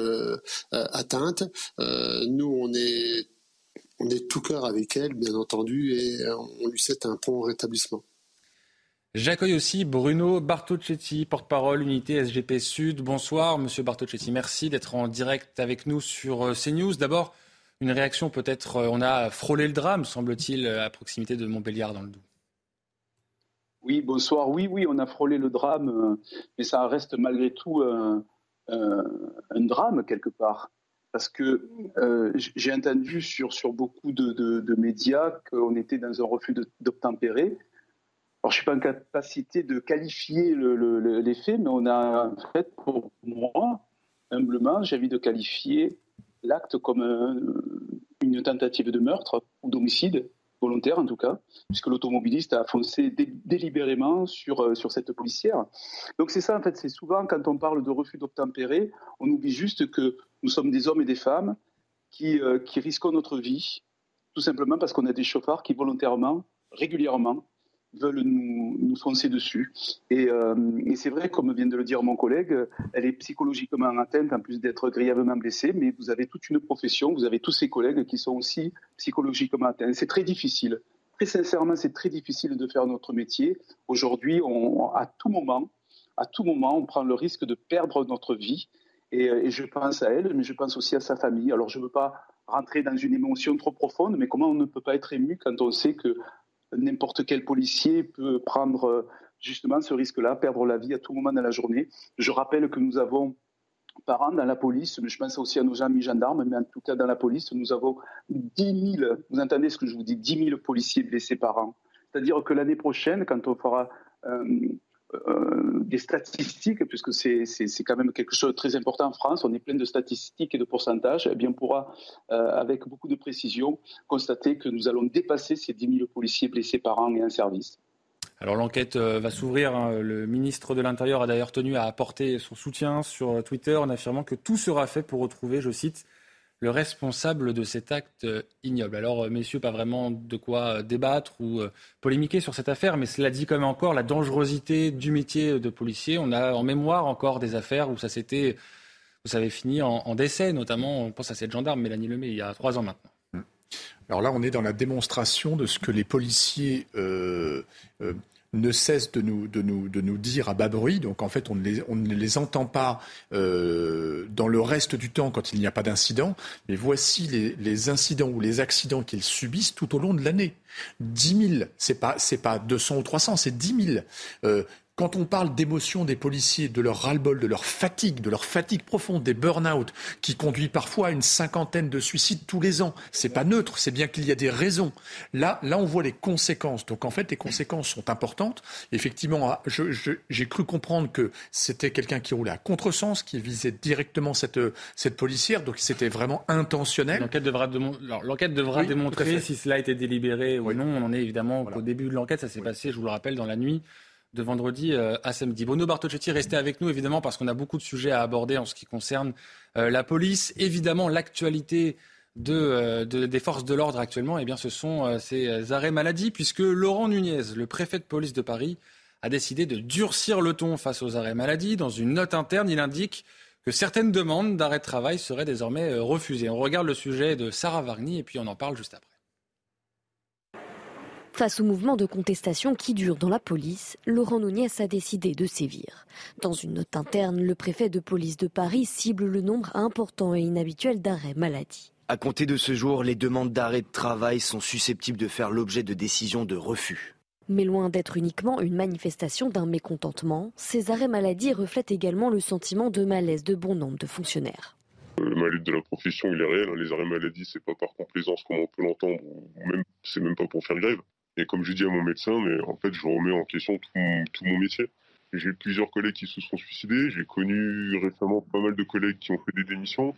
atteinte. nous, on est, on est tout cœur avec elle, bien entendu, et on lui souhaite un prompt rétablissement. J'accueille aussi Bruno Bartocchetti, porte-parole unité SGP Sud. Bonsoir, monsieur Bartocchetti. Merci d'être en direct avec nous sur euh, CNews. D'abord, une réaction peut-être. Euh, on a frôlé le drame, semble-t-il, à proximité de Montbéliard dans le Doubs. Oui, bonsoir. Oui, oui, on a frôlé le drame, euh, mais ça reste malgré tout un, drame quelque part. Parce que j'ai entendu sur, sur beaucoup de, de médias qu'on était dans un refus d'obtempérer. Alors, je ne suis pas en capacité de qualifier le, les faits, mais on a, en fait, pour moi, humblement, j'ai envie de qualifier l'acte comme une tentative de meurtre ou d'homicide, volontaire en tout cas, puisque l'automobiliste a foncé délibérément sur, euh, sur cette policière. Donc c'est ça, en fait, c'est souvent quand on parle de refus d'obtempérer, on oublie juste que nous sommes des hommes et des femmes qui, euh, qui risquons notre vie, tout simplement parce qu'on a des chauffards qui volontairement, régulièrement, veulent nous, nous foncer dessus. Et, euh, et c'est vrai, comme vient de le dire mon collègue, elle est psychologiquement atteinte en plus d'être grièvement blessée, mais vous avez toute une profession, vous avez tous ces collègues qui sont aussi psychologiquement atteints. C'est très difficile. Très sincèrement, c'est très difficile de faire notre métier. Aujourd'hui, à tout moment, à tout moment, on prend le risque de perdre notre vie. Et, et je pense à elle, mais je pense aussi à sa famille. Alors, je ne veux pas rentrer dans une émotion trop profonde, mais comment on ne peut pas être ému quand on sait que n'importe quel policier peut prendre euh, justement ce risque-là, perdre la vie à tout moment dans la journée. Je rappelle que nous avons par an dans la police, mais je pense aussi à nos amis gendarmes, mais en tout cas dans la police, nous avons 10 000, vous entendez ce que je vous dis, 10 000 policiers blessés par an. C'est-à-dire que l'année prochaine, quand on fera euh, euh, des statistiques, puisque c'est quand même quelque chose de très important en France, on est plein de statistiques et de pourcentages, eh bien on pourra, euh, avec beaucoup de précision, constater que nous allons dépasser ces 10 000 policiers blessés par an et en service. Alors l'enquête euh, va s'ouvrir. Hein. Le ministre de l'Intérieur a d'ailleurs tenu à apporter son soutien sur Twitter en affirmant que tout sera fait pour retrouver, je cite, le responsable de cet acte euh, ignoble. Alors, euh, messieurs, pas vraiment de quoi euh, débattre ou polémiquer sur cette affaire, mais cela dit quand même encore la dangerosité du métier de policier. On a en mémoire encore des affaires où ça s'était, vous savez, fini en, décès, notamment, on pense à cette gendarme, Mélanie Lemay, il y a trois ans maintenant. Alors là, on est dans la démonstration de ce que les policiers ne cesse de nous, dire à bas bruit. Donc en fait, on ne les, on ne les entend pas euh, dans le reste du temps quand il n'y a pas d'incident. Mais voici les, incidents ou les accidents qu'ils subissent tout au long de l'année. 10 000, c'est pas, pas 200 ou 300, c'est 10 000. Euh, quand on parle d'émotion des policiers, de leur ras-le-bol, de leur fatigue, de leur fatigue profonde, des burn-out, qui conduit parfois à une cinquantaine de suicides tous les ans, c'est pas neutre, c'est bien qu'il y a des raisons. Là, là, on voit les conséquences. Donc en fait, les conséquences sont importantes. Effectivement, ah, j'ai cru comprendre que c'était quelqu'un qui roulait à contresens, qui visait directement cette, cette policière, donc c'était vraiment intentionnel. L'enquête devra, devra démontrer si cela a été délibéré ou non. On en est évidemment au début de l'enquête, ça s'est passé, je vous le rappelle, dans la nuit de vendredi euh, à samedi. Bruno Bartocchetti, restez avec nous évidemment parce qu'on a beaucoup de sujets à aborder en ce qui concerne euh, la police. Évidemment, l'actualité euh, de, des forces de l'ordre actuellement, eh bien, ce sont ces arrêts maladie puisque Laurent Nunez, le préfet de police de Paris, a décidé de durcir le ton face aux arrêts maladie. Dans une note interne, il indique que certaines demandes d'arrêt de travail seraient désormais refusées. On regarde le sujet de Sarah Varny et puis on en parle juste après. Face au mouvement de contestation qui dure dans la police, Laurent Nunez a décidé de sévir. Dans une note interne, le préfet de police de Paris cible le nombre important et inhabituel d'arrêts maladie. À compter de ce jour, les demandes d'arrêt de travail sont susceptibles de faire l'objet de décisions de refus. Mais loin d'être uniquement une manifestation d'un mécontentement, ces arrêts maladie reflètent également le sentiment de malaise de bon nombre de fonctionnaires. Le malaise de la profession, il est réel. Hein. Les arrêts maladie, c'est pas par complaisance comme on peut l'entendre, ou même c'est même pas pour faire grève. Et comme je dis à mon médecin, mais en fait, je remets en question tout mon, métier. J'ai plusieurs collègues qui se sont suicidés. J'ai connu récemment pas mal de collègues qui ont fait des démissions.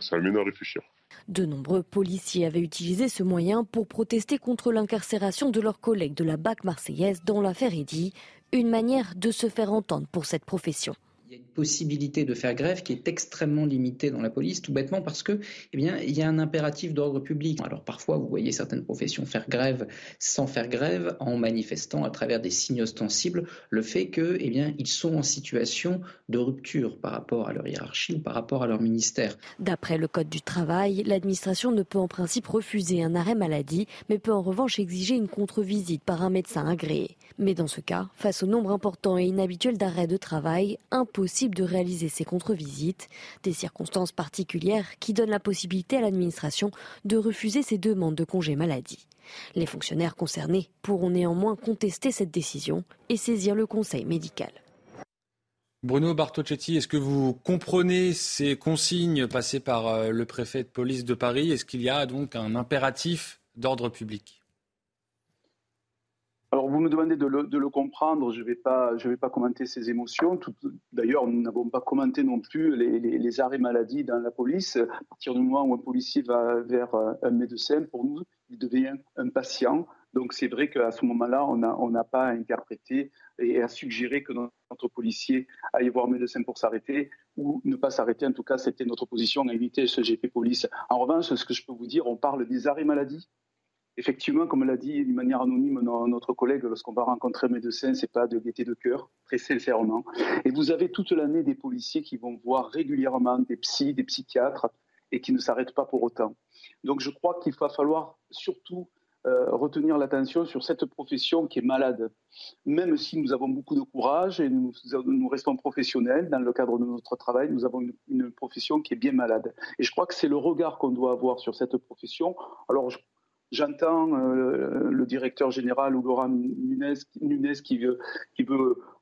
ça amène à réfléchir. De nombreux policiers avaient utilisé ce moyen pour protester contre l'incarcération de leurs collègues de la BAC marseillaise dans l'affaire Eddy, une manière de se faire entendre pour cette profession il y a une possibilité de faire grève qui est extrêmement limitée dans la police, tout bêtement parce que, eh bien, il y a un impératif d'ordre public. Alors parfois, vous voyez certaines professions faire grève sans faire grève, en manifestant à travers des signes ostensibles le fait que, eh bien, ils sont en situation de rupture par rapport à leur hiérarchie ou par rapport à leur ministère. D'après le code du travail, l'administration ne peut en principe refuser un arrêt maladie, mais peut en revanche exiger une contre-visite par un médecin agréé. Mais dans ce cas, face au nombre important et inhabituel d'arrêts de travail, de réaliser ces contre-visites, des circonstances particulières qui donnent la possibilité à l'administration de refuser ces demandes de congé maladie. Les fonctionnaires concernés pourront néanmoins contester cette décision et saisir le conseil médical. Bruno Bartocchetti, est-ce que vous comprenez ces consignes passées par euh, le préfet de police de Paris? Est-ce qu'il y a donc un impératif d'ordre public? Alors, vous me demandez de le, comprendre, je ne vais, pas, commenter ces émotions. D'ailleurs, nous n'avons pas commenté non plus les, arrêts maladie dans la police. À partir du moment où un policier va vers euh, un médecin, pour nous, il devient un patient. Donc, c'est vrai qu'à ce moment-là, on n'a pas à interpréter et à suggérer que notre policier aille voir un médecin pour s'arrêter ou ne pas s'arrêter. En tout cas, c'était notre position à éviter ce GP police. En revanche, ce que je peux vous dire, on parle des arrêts maladie Effectivement, comme l'a dit d'une manière anonyme notre collègue, lorsqu'on va rencontrer un médecin, c'est pas de gaieté de cœur, très sincèrement. Et vous avez toute l'année des policiers qui vont voir régulièrement des psys, des psychiatres, et qui ne s'arrêtent pas pour autant. Donc je crois qu'il va falloir surtout euh, retenir l'attention sur cette profession qui est malade. Même si nous avons beaucoup de courage et nous, restons professionnels dans le cadre de notre travail, nous avons une, une profession qui est bien malade. Et je crois que c'est le regard qu'on doit avoir sur cette profession. Alors, je, J'entends euh, le directeur général Laurent Nunez, qui veut,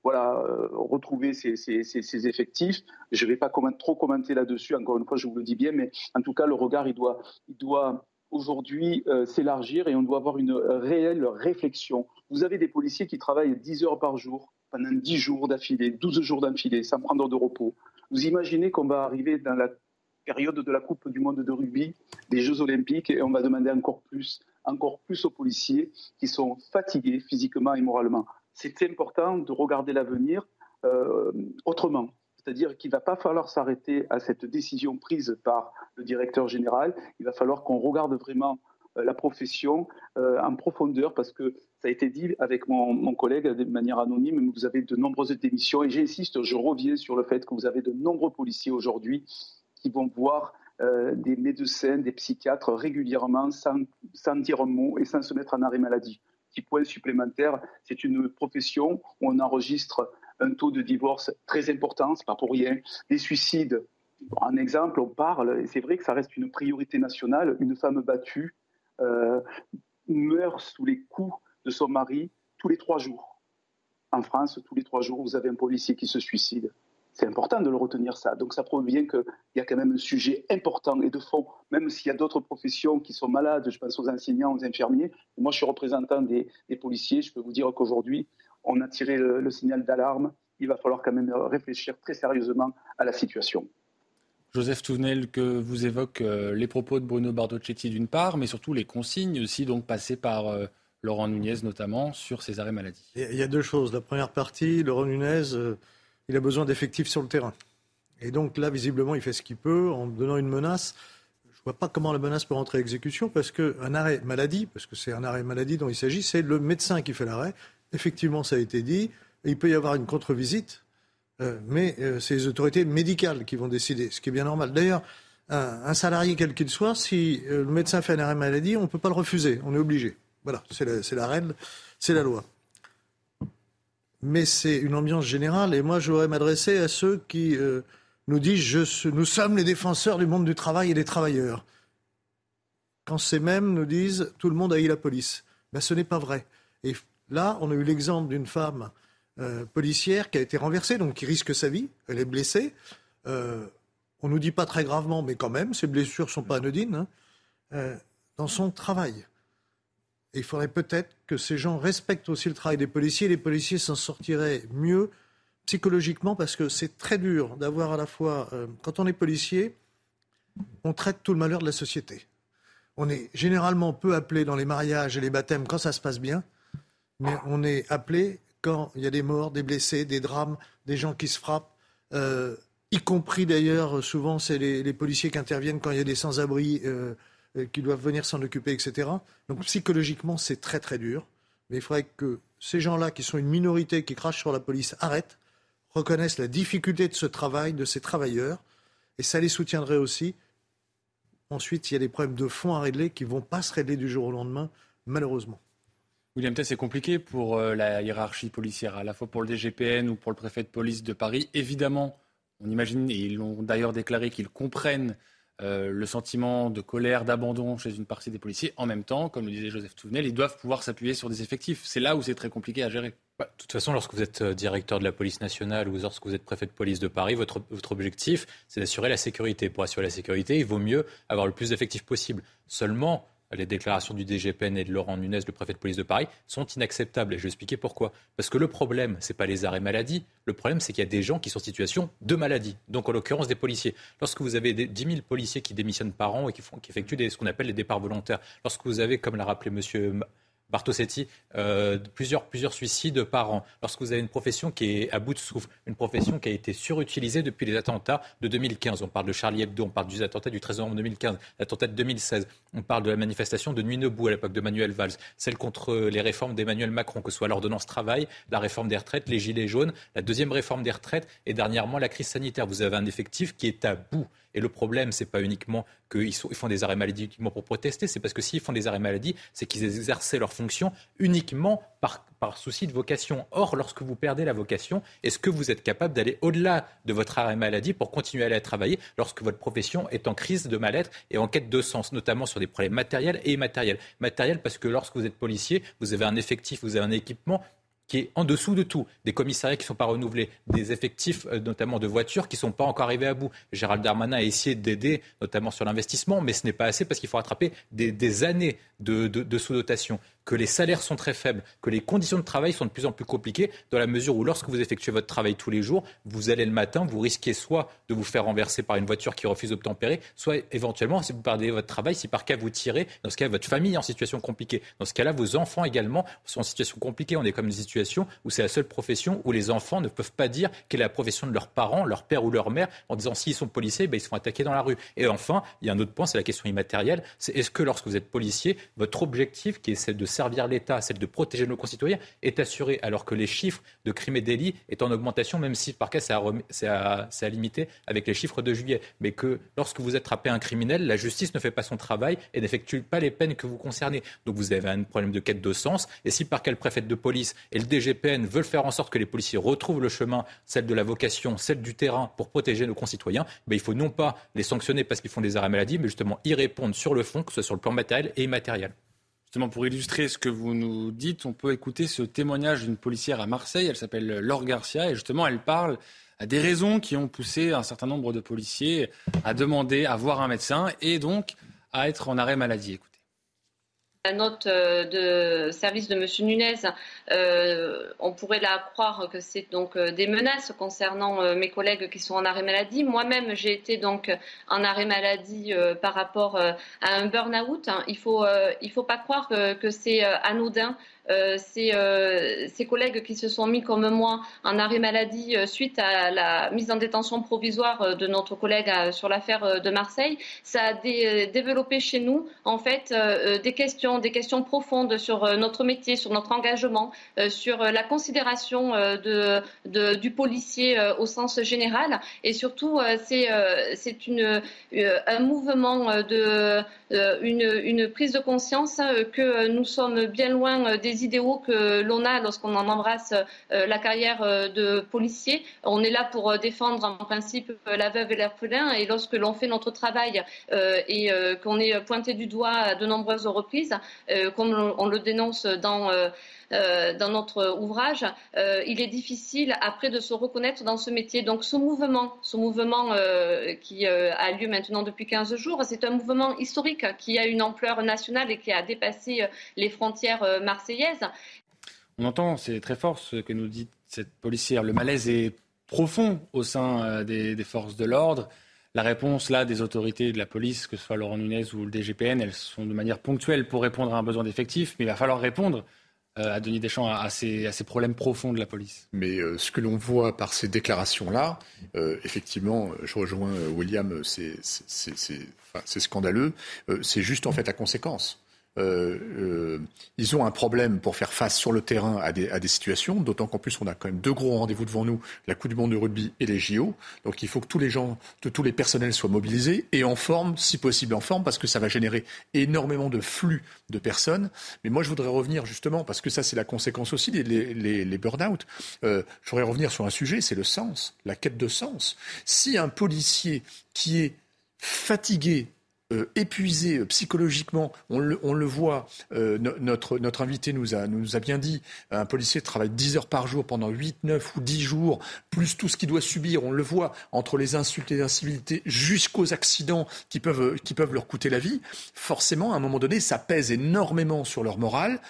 euh, retrouver ses, effectifs. Je ne vais pas trop commenter là-dessus, encore une fois, je vous le dis bien, mais en tout cas, le regard, il doit, il doit aujourd'hui euh, s'élargir et on doit avoir une réelle réflexion. Vous avez des policiers qui travaillent 10 heures par jour, pendant 10 jours d'affilée, 12 jours d'affilée, sans prendre de repos. Vous imaginez qu'on va arriver dans la période de la Coupe du Monde de rugby, des Jeux Olympiques, et on va demander encore plus, encore plus aux policiers qui sont fatigués physiquement et moralement. C'est important de regarder l'avenir euh, autrement. C'est-à-dire qu'il ne va pas falloir s'arrêter à cette décision prise par le directeur général. Il va falloir qu'on regarde vraiment euh, la profession euh, en profondeur parce que ça a été dit avec mon, mon, collègue de manière anonyme, mais vous avez de nombreuses démissions et j'insiste, je reviens sur le fait que vous avez de nombreux policiers aujourd'hui qui vont voir euh, des médecins, des psychiatres régulièrement sans, dire un mot et sans se mettre en arrêt maladie. Petit point supplémentaire, c'est une profession où on enregistre un taux de divorce très important, c'est pas pour rien. Les suicides, un exemple, on parle, et c'est vrai que ça reste une priorité nationale, une femme battue euh, meurt sous les coups de son mari tous les trois jours. En France, tous les trois jours, vous avez un policier qui se suicide c'est important de le retenir ça. Donc ça prouve bien qu'il y a quand même un sujet important et de fond, même s'il y a d'autres professions qui sont malades, je pense aux enseignants, aux infirmiers. Moi, je suis représentant des, policiers, je peux vous dire qu'aujourd'hui, on a tiré le, signal d'alarme. Il va falloir quand même réfléchir très sérieusement à la situation. Joseph Touvenel, que vous évoquez euh, les propos de Bruno Bardocchetti d'une part, mais surtout les consignes aussi donc passées par euh, Laurent Nunez notamment sur ces arrêts maladie. Il y a deux choses. La première partie, Laurent Nunez... Il a besoin d'effectifs sur le terrain. Et donc là, visiblement, il fait ce qu'il peut en donnant une menace. Je ne vois pas comment la menace peut rentrer à exécution parce qu'un arrêt maladie, parce que c'est un arrêt maladie dont il s'agit, c'est le médecin qui fait l'arrêt. Effectivement, ça a été dit. il peut y avoir une contre-visite, euh, mais euh, c'est les autorités médicales qui vont décider, ce qui est bien normal. D'ailleurs, un, salarié quel qu'il soit, si euh, le médecin fait un arrêt maladie, on ne peut pas le refuser, on est obligé. Voilà, c'est la, la règle, c'est la loi mais c'est une ambiance générale. Et moi, je voudrais m'adresser à ceux qui euh, nous disent nous sommes les défenseurs du monde du travail et des travailleurs. Quand ces mêmes nous disent tout le monde haït la police. Ben, ce n'est pas vrai. Et là, on a eu l'exemple d'une femme euh, policière qui a été renversée, donc qui risque sa vie. Elle est blessée. Euh, on ne nous dit pas très gravement, mais quand même, ces blessures ne sont pas anodines, hein, dans son travail il faudrait peut-être que ces gens respectent aussi le travail des policiers. Les policiers s'en sortiraient mieux psychologiquement parce que c'est très dur d'avoir à la fois, euh, quand on est policier, on traite tout le malheur de la société. On est généralement peu appelé dans les mariages et les baptêmes quand ça se passe bien, mais on est appelé quand il y a des morts, des blessés, des drames, des gens qui se frappent. Euh, y compris d'ailleurs, souvent c'est les, policiers qui interviennent quand il y a des sans-abri euh, qui doivent venir s'en occuper, etc. Donc psychologiquement, c'est très très dur. Mais il faudrait que ces gens-là, qui sont une minorité, qui crachent sur la police, arrêtent, reconnaissent la difficulté de ce travail, de ces travailleurs, et ça les soutiendrait aussi. Ensuite, il y a des problèmes de fond à régler qui ne vont pas se régler du jour au lendemain, malheureusement. William Tess, c'est compliqué pour euh, la hiérarchie policière, à la fois pour le DGPN ou pour le préfet de police de Paris. Évidemment, on imagine, et ils l'ont d'ailleurs déclaré, qu'ils comprennent euh, le sentiment de colère, d'abandon chez une partie des policiers. En même temps, comme le disait Joseph Touvenel, ils doivent pouvoir s'appuyer sur des effectifs. C'est là où c'est très compliqué à gérer. de toute façon, lorsque vous êtes euh, directeur de la police nationale ou lorsque vous êtes préfet de police de Paris, votre, votre objectif, c'est d'assurer la sécurité. Pour assurer la sécurité, il vaut mieux avoir le plus d'effectifs possible. Seulement, les déclarations du DGPN et de Laurent Nunez, le préfet de police de Paris, sont inacceptables. Et je vais expliquer pourquoi. Parce que le problème, ce n'est pas les arrêts maladie. Le problème, c'est qu'il y a des gens qui sont en situation de maladie. Donc, en l'occurrence, des policiers. Lorsque vous avez 10 000 policiers qui démissionnent par an et qui, effectuent ce qu'on appelle les départs volontaires, lorsque vous avez, comme l'a rappelé monsieur Bartosetti, euh, plusieurs, plusieurs suicides par an. Lorsque vous avez une profession qui est à bout de souffle, une profession qui a été surutilisée depuis les attentats de 2015. On parle de Charlie Hebdo, on parle des attentats du 13 novembre 2015, l'attentat de 2016. On parle de la manifestation de Nuit Debout à l'époque de Manuel Valls, celle contre les réformes d'Emmanuel Macron, que ce soit l'ordonnance travail, la réforme des retraites, les gilets jaunes, la deuxième réforme des retraites et dernièrement la crise sanitaire. Vous avez un effectif qui est à bout. Et le problème, c'est pas uniquement qu'ils font des arrêts maladie uniquement pour protester, c'est parce que s'ils font des arrêts maladie, c'est qu'ils exerçaient leur fonction uniquement par, par, souci de vocation. Or, lorsque vous perdez la vocation, est-ce que vous êtes capable d'aller au-delà de votre arrêt maladie pour continuer à aller travailler lorsque votre profession est en crise de mal-être et en quête de sens, notamment sur des problèmes matériels et immatériels? Matériel parce que lorsque vous êtes policier, vous avez un effectif, vous avez un équipement qui est en dessous de tout. Des commissariats qui ne sont pas renouvelés, des effectifs euh, notamment de voitures qui ne sont pas encore arrivés à bout. Gérald Darmanin a essayé d'aider notamment sur l'investissement, mais ce n'est pas assez parce qu'il faut rattraper des, années de sous-dotation que les salaires sont très faibles, que les conditions de travail sont de plus en plus compliquées, dans la mesure où lorsque vous effectuez votre travail tous les jours, vous allez le matin, vous risquez soit de vous faire renverser par une voiture qui refuse d'obtempérer, soit éventuellement, si vous perdez votre travail, si par cas vous tirez, dans ce cas, votre famille est en situation compliquée. Dans ce cas-là, vos enfants également sont en situation compliquée. On est comme une situation où c'est la seule profession où les enfants ne peuvent pas dire quelle est la profession de leurs parents, leur père ou leur mère, en disant s'ils sont policiers, ben, ils se font attaquer dans la rue. Et enfin, il y a un autre point, c'est la question immatérielle. C'est est-ce que lorsque vous êtes policier, votre objectif, qui est celle de servir l'État, celle de protéger nos concitoyens, est assurée, alors que les chiffres de crimes et délits est en augmentation, même si par cas c'est à, limiter avec les chiffres de juillet. Mais que lorsque vous attrapez un criminel, la justice ne fait pas son travail et n'effectue pas les peines que vous concernez. Donc vous avez un problème de quête de sens. Et si par cas le préfet de police et le DGPN veulent faire en sorte que les policiers retrouvent le chemin, celle de la vocation, celle du terrain pour protéger nos concitoyens, ben il faut non pas les sanctionner parce qu'ils font des arrêts maladie, mais justement y répondre sur le fond, que ce soit sur le plan matériel et immatériel. Justement, pour illustrer ce que vous nous dites, on peut écouter ce témoignage d'une policière à Marseille. Elle s'appelle Laure Garcia et justement, elle parle des raisons qui ont poussé un certain nombre de policiers à demander à voir un médecin et donc à être en arrêt maladie. La note euh, de service de M. Nunez, euh, on pourrait la croire que c'est donc euh, des menaces concernant mes collègues qui sont en arrêt maladie. Moi-même, j'ai été donc en arrêt maladie par rapport à un burn-out. Il ne faut, il faut pas croire que c'est anodin euh, euh, ces, collègues qui se sont mis comme moi en arrêt maladie euh, suite à la mise en détention provisoire de notre collègue sur l'affaire de Marseille, ça a développé chez nous en fait des questions, des questions profondes sur notre métier, sur notre engagement, sur la considération du policier au sens général. Et surtout c'est un mouvement une prise de conscience que nous sommes bien loin des idéaux que l'on a lorsqu'on en embrasse euh, la carrière euh, de policier. On est là pour euh, défendre en principe la veuve et l'orphelin et lorsque l'on fait notre travail et qu'on est pointé du doigt à de nombreuses reprises, comme on le dénonce dans dans notre ouvrage, il est difficile après de se reconnaître dans ce métier. Donc ce mouvement, ce mouvement qui a lieu maintenant depuis 15 jours, c'est un mouvement historique qui a une ampleur nationale et qui a dépassé les frontières marseillaises. On entend, c'est très fort ce que nous dit cette policière. Le malaise est profond au sein euh, des, forces de l'ordre. La réponse là des autorités de la police, que ce soit Laurent Nunez ou le DGPN, elles sont de manière ponctuelle pour répondre à un besoin d'effectifs, mais il va falloir répondre euh, à Denis Deschamps à, ces, problèmes profonds de la police. Mais euh, ce que l'on voit par ces déclarations-là, effectivement, je rejoins William, c'est scandaleux. c'est juste en fait la conséquence. Euh, euh, ils ont un problème pour faire face sur le terrain à des, situations, d'autant qu'en plus on a quand même deux gros rendez-vous devant nous, la Coupe du Monde de rugby et les JO. Donc il faut que tous les gens, que tous les personnels soient mobilisés et en forme, si possible en forme, parce que ça va générer énormément de flux de personnes. Mais moi je voudrais revenir justement, parce que ça c'est la conséquence aussi des les, burn-out. Euh, je voudrais revenir sur un sujet, c'est le sens, la quête de sens. Si un policier qui est fatigué euh, épuisé euh, psychologiquement. On le, voit, euh, notre, notre invité nous a, nous a bien dit, un policier travaille 10 heures par jour pendant 8, 9 ou 10 jours, plus tout ce qu'il doit subir. On le voit entre les insultes et les incivilités jusqu'aux accidents qui peuvent, qui peuvent leur coûter la vie. Forcément, à un moment donné, ça pèse énormément sur leur morale.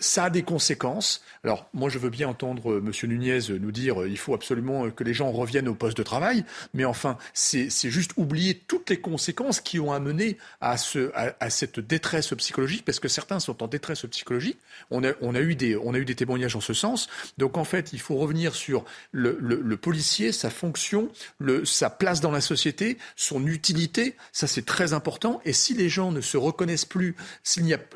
ça a des conséquences. Alors, moi, je veux bien entendre M. Nunez nous dire il faut absolument que les gens reviennent au poste de travail, mais enfin, c'est juste oublier toutes les conséquences qui ont amené à, ce, à, cette détresse psychologique, parce que certains sont en détresse psychologique. On a, eu, des, témoignages en ce sens. Donc en fait, il faut revenir sur le, policier, sa fonction, sa place dans la société, son utilité. Ça, c'est très important. Et si les gens ne se reconnaissent plus,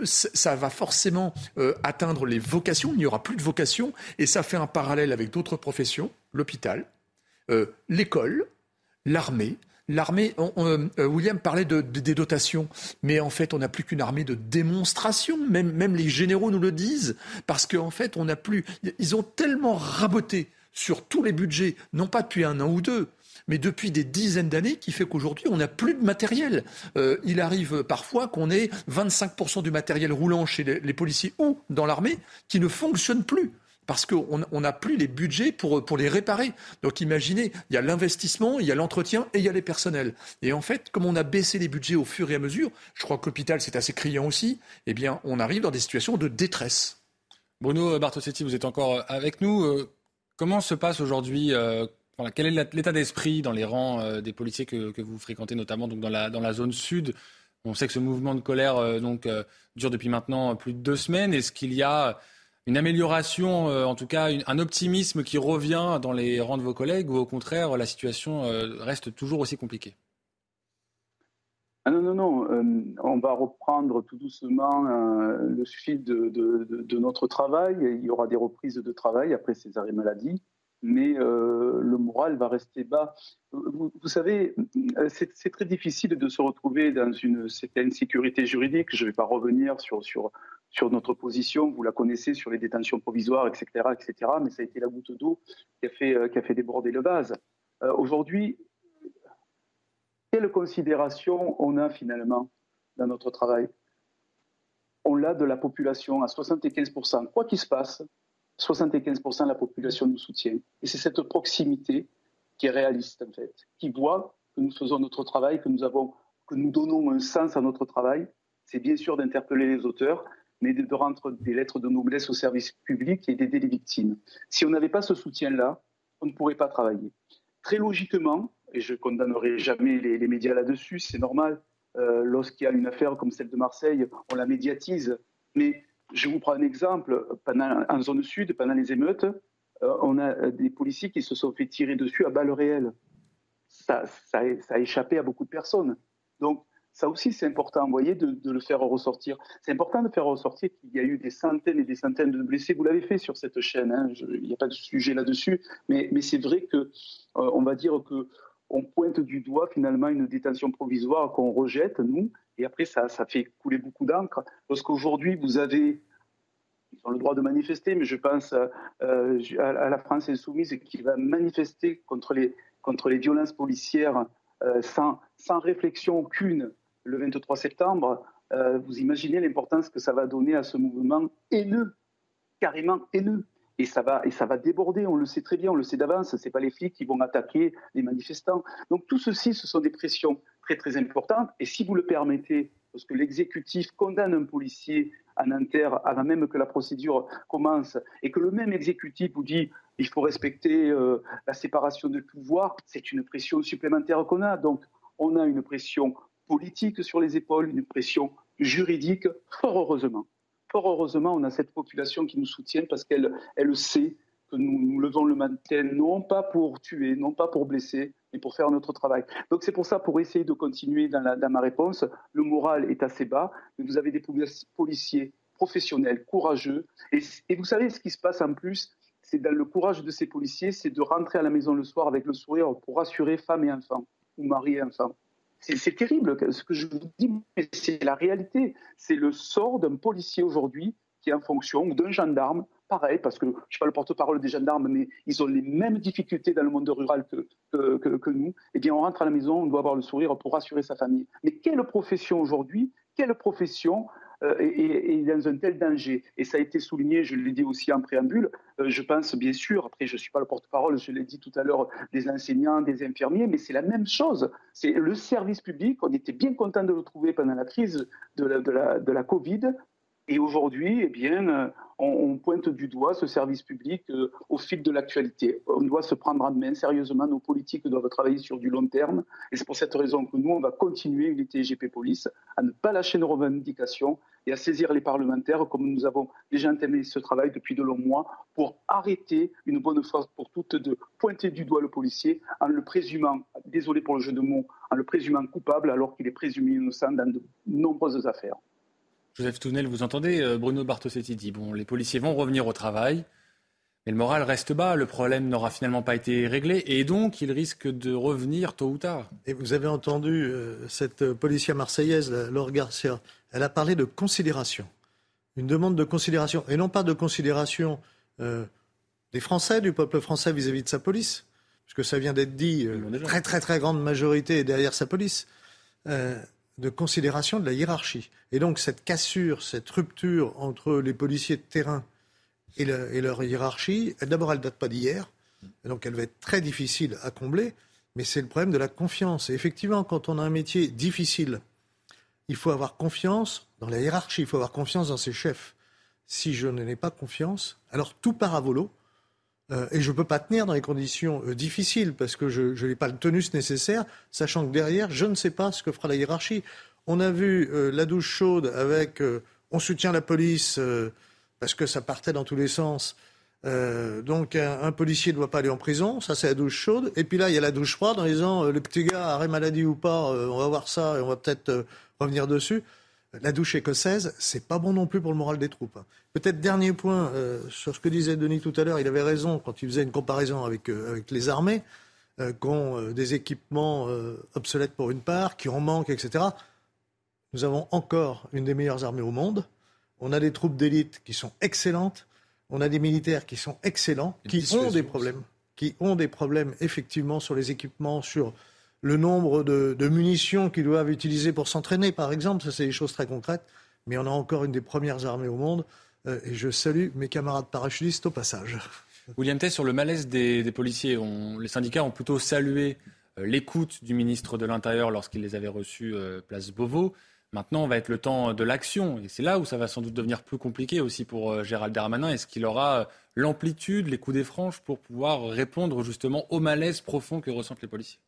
ça va forcément euh, atteindre les vocations. Il n'y aura plus de vocation. Et ça fait un parallèle avec d'autres professions, l'hôpital, euh, l'école, l'armée. L'armée, euh, William parlait de, des dotations, mais en fait, on n'a plus qu'une armée de démonstration. Même, même les généraux nous le disent, parce qu'en fait, on n'a plus. Ils ont tellement raboté sur tous les budgets, non pas depuis un an ou deux, mais depuis des dizaines d'années, qui fait qu'aujourd'hui, on n'a plus de matériel. Euh, il arrive parfois qu'on ait 25% du matériel roulant chez les policiers ou dans l'armée qui ne fonctionne plus parce qu'on n'a plus les budgets pour, pour les réparer. Donc imaginez, il y a l'investissement, il y a l'entretien et il y a les personnels. Et en fait, comme on a baissé les budgets au fur et à mesure, je crois que l'hôpital c'est assez criant aussi, eh bien on arrive dans des situations de détresse. Bruno Bartosetti, vous êtes encore avec nous. Euh, comment se passe aujourd'hui euh, quel est l'état d'esprit dans les rangs euh, des policiers que, vous fréquentez, notamment donc dans, la, dans la zone sud? On sait que ce mouvement de colère donc, dure depuis maintenant plus de deux semaines. Est-ce qu'il y a une amélioration, euh, en tout cas un optimisme qui revient dans les rangs de vos collègues ou au contraire la situation euh, reste toujours aussi compliquée? Ah non, non, non, euh, on va reprendre tout doucement le fil de, notre travail. Il y aura des reprises de travail après ces arrêts maladie, mais le moral va rester bas. Vous, savez, c'est très difficile de se retrouver dans une certaine sécurité juridique. Je ne vais pas revenir sur, sur, sur notre position, vous la connaissez, sur les détentions provisoires, etc., etc. Mais ça a été la goutte d'eau qui a fait, euh, déborder le vase. Euh, aujourd'hui, quelle considération on a finalement dans notre travail? On l'a de la population à 75%. Quoi qu'il se passe, 75% de la population nous soutient. Et c'est cette proximité qui est réaliste, en fait, qui voit que nous faisons notre travail, que nous, avons, que nous donnons un sens à notre travail. C'est bien sûr d'interpeller les auteurs, mais de, rendre des lettres de noblesse au service public et d'aider les victimes. Si on n'avait pas ce soutien-là, on ne pourrait pas travailler. Très logiquement, et je condamnerai jamais les, médias là-dessus, c'est normal, euh, lorsqu'il y a une affaire comme celle de Marseille, on la médiatise. Mais je vous prends un exemple, pendant, en zone sud, pendant les émeutes, euh, on a des policiers qui se sont fait tirer dessus à balles réelles. Ça, ça, ça a échappé à beaucoup de personnes. Donc, ça aussi, c'est important, vous voyez, de, le faire ressortir. C'est important de faire ressortir qu'il y a eu des centaines et des centaines de blessés. Vous l'avez fait sur cette chaîne, hein. il n'y a pas de sujet là-dessus, mais, c'est vrai que, euh, on va dire que on pointe du doigt finalement une détention provisoire qu'on rejette, nous, et après ça, ça fait couler beaucoup d'encre. Parce qu'aujourd'hui, vous avez, ils ont le droit de manifester, mais je pense euh, à, la France insoumise qui va manifester contre les, violences policières euh, sans réflexion aucune le 23 septembre, euh, vous imaginez l'importance que ça va donner à ce mouvement haineux, carrément haineux. Et ça, va, et ça va déborder, on le sait très bien, on le sait d'avance, ce n'est pas les flics qui vont attaquer les manifestants. Donc tout ceci, ce sont des pressions très très importantes. Et si vous le permettez, parce que l'exécutif condamne un policier à Nanterre avant même que la procédure commence, et que le même exécutif vous dit il faut respecter euh, la séparation de pouvoir, c'est une pression supplémentaire qu'on a. Donc on a une pression politique sur les épaules, une pression juridique, fort heureusement. Fort heureusement, on a cette population qui nous soutient parce qu'elle elle sait que nous nous levons le matin non pas pour tuer, non pas pour blesser, mais pour faire notre travail. Donc c'est pour ça, pour essayer de continuer dans, ma réponse, le moral est assez bas, mais vous avez des policiers professionnels, courageux, et, et vous savez ce qui se passe en plus, c'est dans le courage de ces policiers, c'est de rentrer à la maison le soir avec le sourire pour rassurer femmes et enfants, ou mari et enfants. C'est terrible ce que je vous dis, mais c'est la réalité. C'est le sort d'un policier aujourd'hui qui est en fonction, ou d'un gendarme, pareil, parce que je ne suis pas le porte-parole des gendarmes, mais ils ont les mêmes difficultés dans le monde rural que, que, que, nous. Eh bien, on rentre à la maison, on doit avoir le sourire pour rassurer sa famille. Mais quelle profession aujourd'hui? Quelle profession euh, et, dans un tel danger. Et ça a été souligné, je l'ai dit aussi en préambule, euh, je pense bien sûr, après je ne suis pas le porte-parole, je l'ai dit tout à l'heure, des enseignants, des infirmiers, mais c'est la même chose. C'est le service public, on était bien content de le trouver pendant la crise de la Covid, Et aujourd'hui, eh bien, on, pointe du doigt ce service public euh, au fil de l'actualité. On doit se prendre en main sérieusement. Nos politiques doivent travailler sur du long terme. Et c'est pour cette raison que nous, on va continuer, GP Police, à ne pas lâcher nos revendications et à saisir les parlementaires, comme nous avons déjà entamé ce travail depuis de longs mois, pour arrêter une bonne fois pour toutes de pointer du doigt le policier en le présumant, désolé pour le jeu de mots, en le présumant coupable alors qu'il est présumé innocent dans de nombreuses affaires. Joseph Tounel, vous entendez euh, Bruno Bartosetti dit bon, les policiers vont revenir au travail, mais le moral reste bas. Le problème n'aura finalement pas été réglé et donc il risque de revenir tôt ou tard. Et vous avez entendu euh, cette policière marseillaise, Laure Garcia, elle a parlé de considération. Une demande de considération, et non pas de considération euh, des Français, du peuple français vis-à-vis de sa police, puisque ça vient d'être dit, très très très grande majorité est derrière sa police de considération de la hiérarchie. Et donc cette cassure, cette rupture entre les policiers de terrain et, leur hiérarchie, d'abord elle ne date pas d'hier, donc elle va être très difficile à combler, mais c'est le problème de la confiance. Et effectivement, quand on a un métier difficile, il faut avoir confiance dans la hiérarchie, il faut avoir confiance dans ses chefs. Si je n'ai pas confiance, alors tout part à volo. Euh, et je ne peux pas tenir dans les conditions euh, difficiles parce que je n'ai pas le tenus nécessaire, sachant que derrière, je ne sais pas ce que fera la hiérarchie. On a vu euh, la douche chaude avec on soutient la police parce que ça partait dans tous les sens. donc un, policier ne doit pas aller en prison, ça c'est la douche chaude. Et puis là, il y a la douche froide en disant le petit gars, arrêt maladie ou pas, on va voir ça et on va peut-être revenir dessus la douche écossaise, c'est pas bon non plus pour le moral des troupes. Peut-être dernier point euh, sur ce que disait Denis tout à l'heure, il avait raison quand il faisait une comparaison avec, euh, avec les armées, euh, qui ont des équipements obsolètes pour une part, qui en manquent, etc. Nous avons encore une des meilleures armées au monde. On a des troupes d'élite qui sont excellentes. On a des militaires qui sont excellents, qui ont des problèmes, qui ont des problèmes effectivement sur les équipements, sur le nombre de, munitions qu'ils doivent utiliser pour s'entraîner, par exemple. Ça, c'est des choses très concrètes. Mais on a encore une des premières armées au monde. Euh, et je salue mes camarades parachutistes au passage. William Tess, sur le malaise des, policiers, les syndicats ont plutôt salué euh, l'écoute du ministre de l'Intérieur lorsqu'il les avait reçus euh, place Beauvau. Maintenant, on va être le temps de l'action. Et c'est là où ça va sans doute devenir plus compliqué aussi pour Gérald Darmanin. Est-ce qu'il aura l'amplitude, les coups des franches pour pouvoir répondre justement au malaise profond que ressentent les policiers?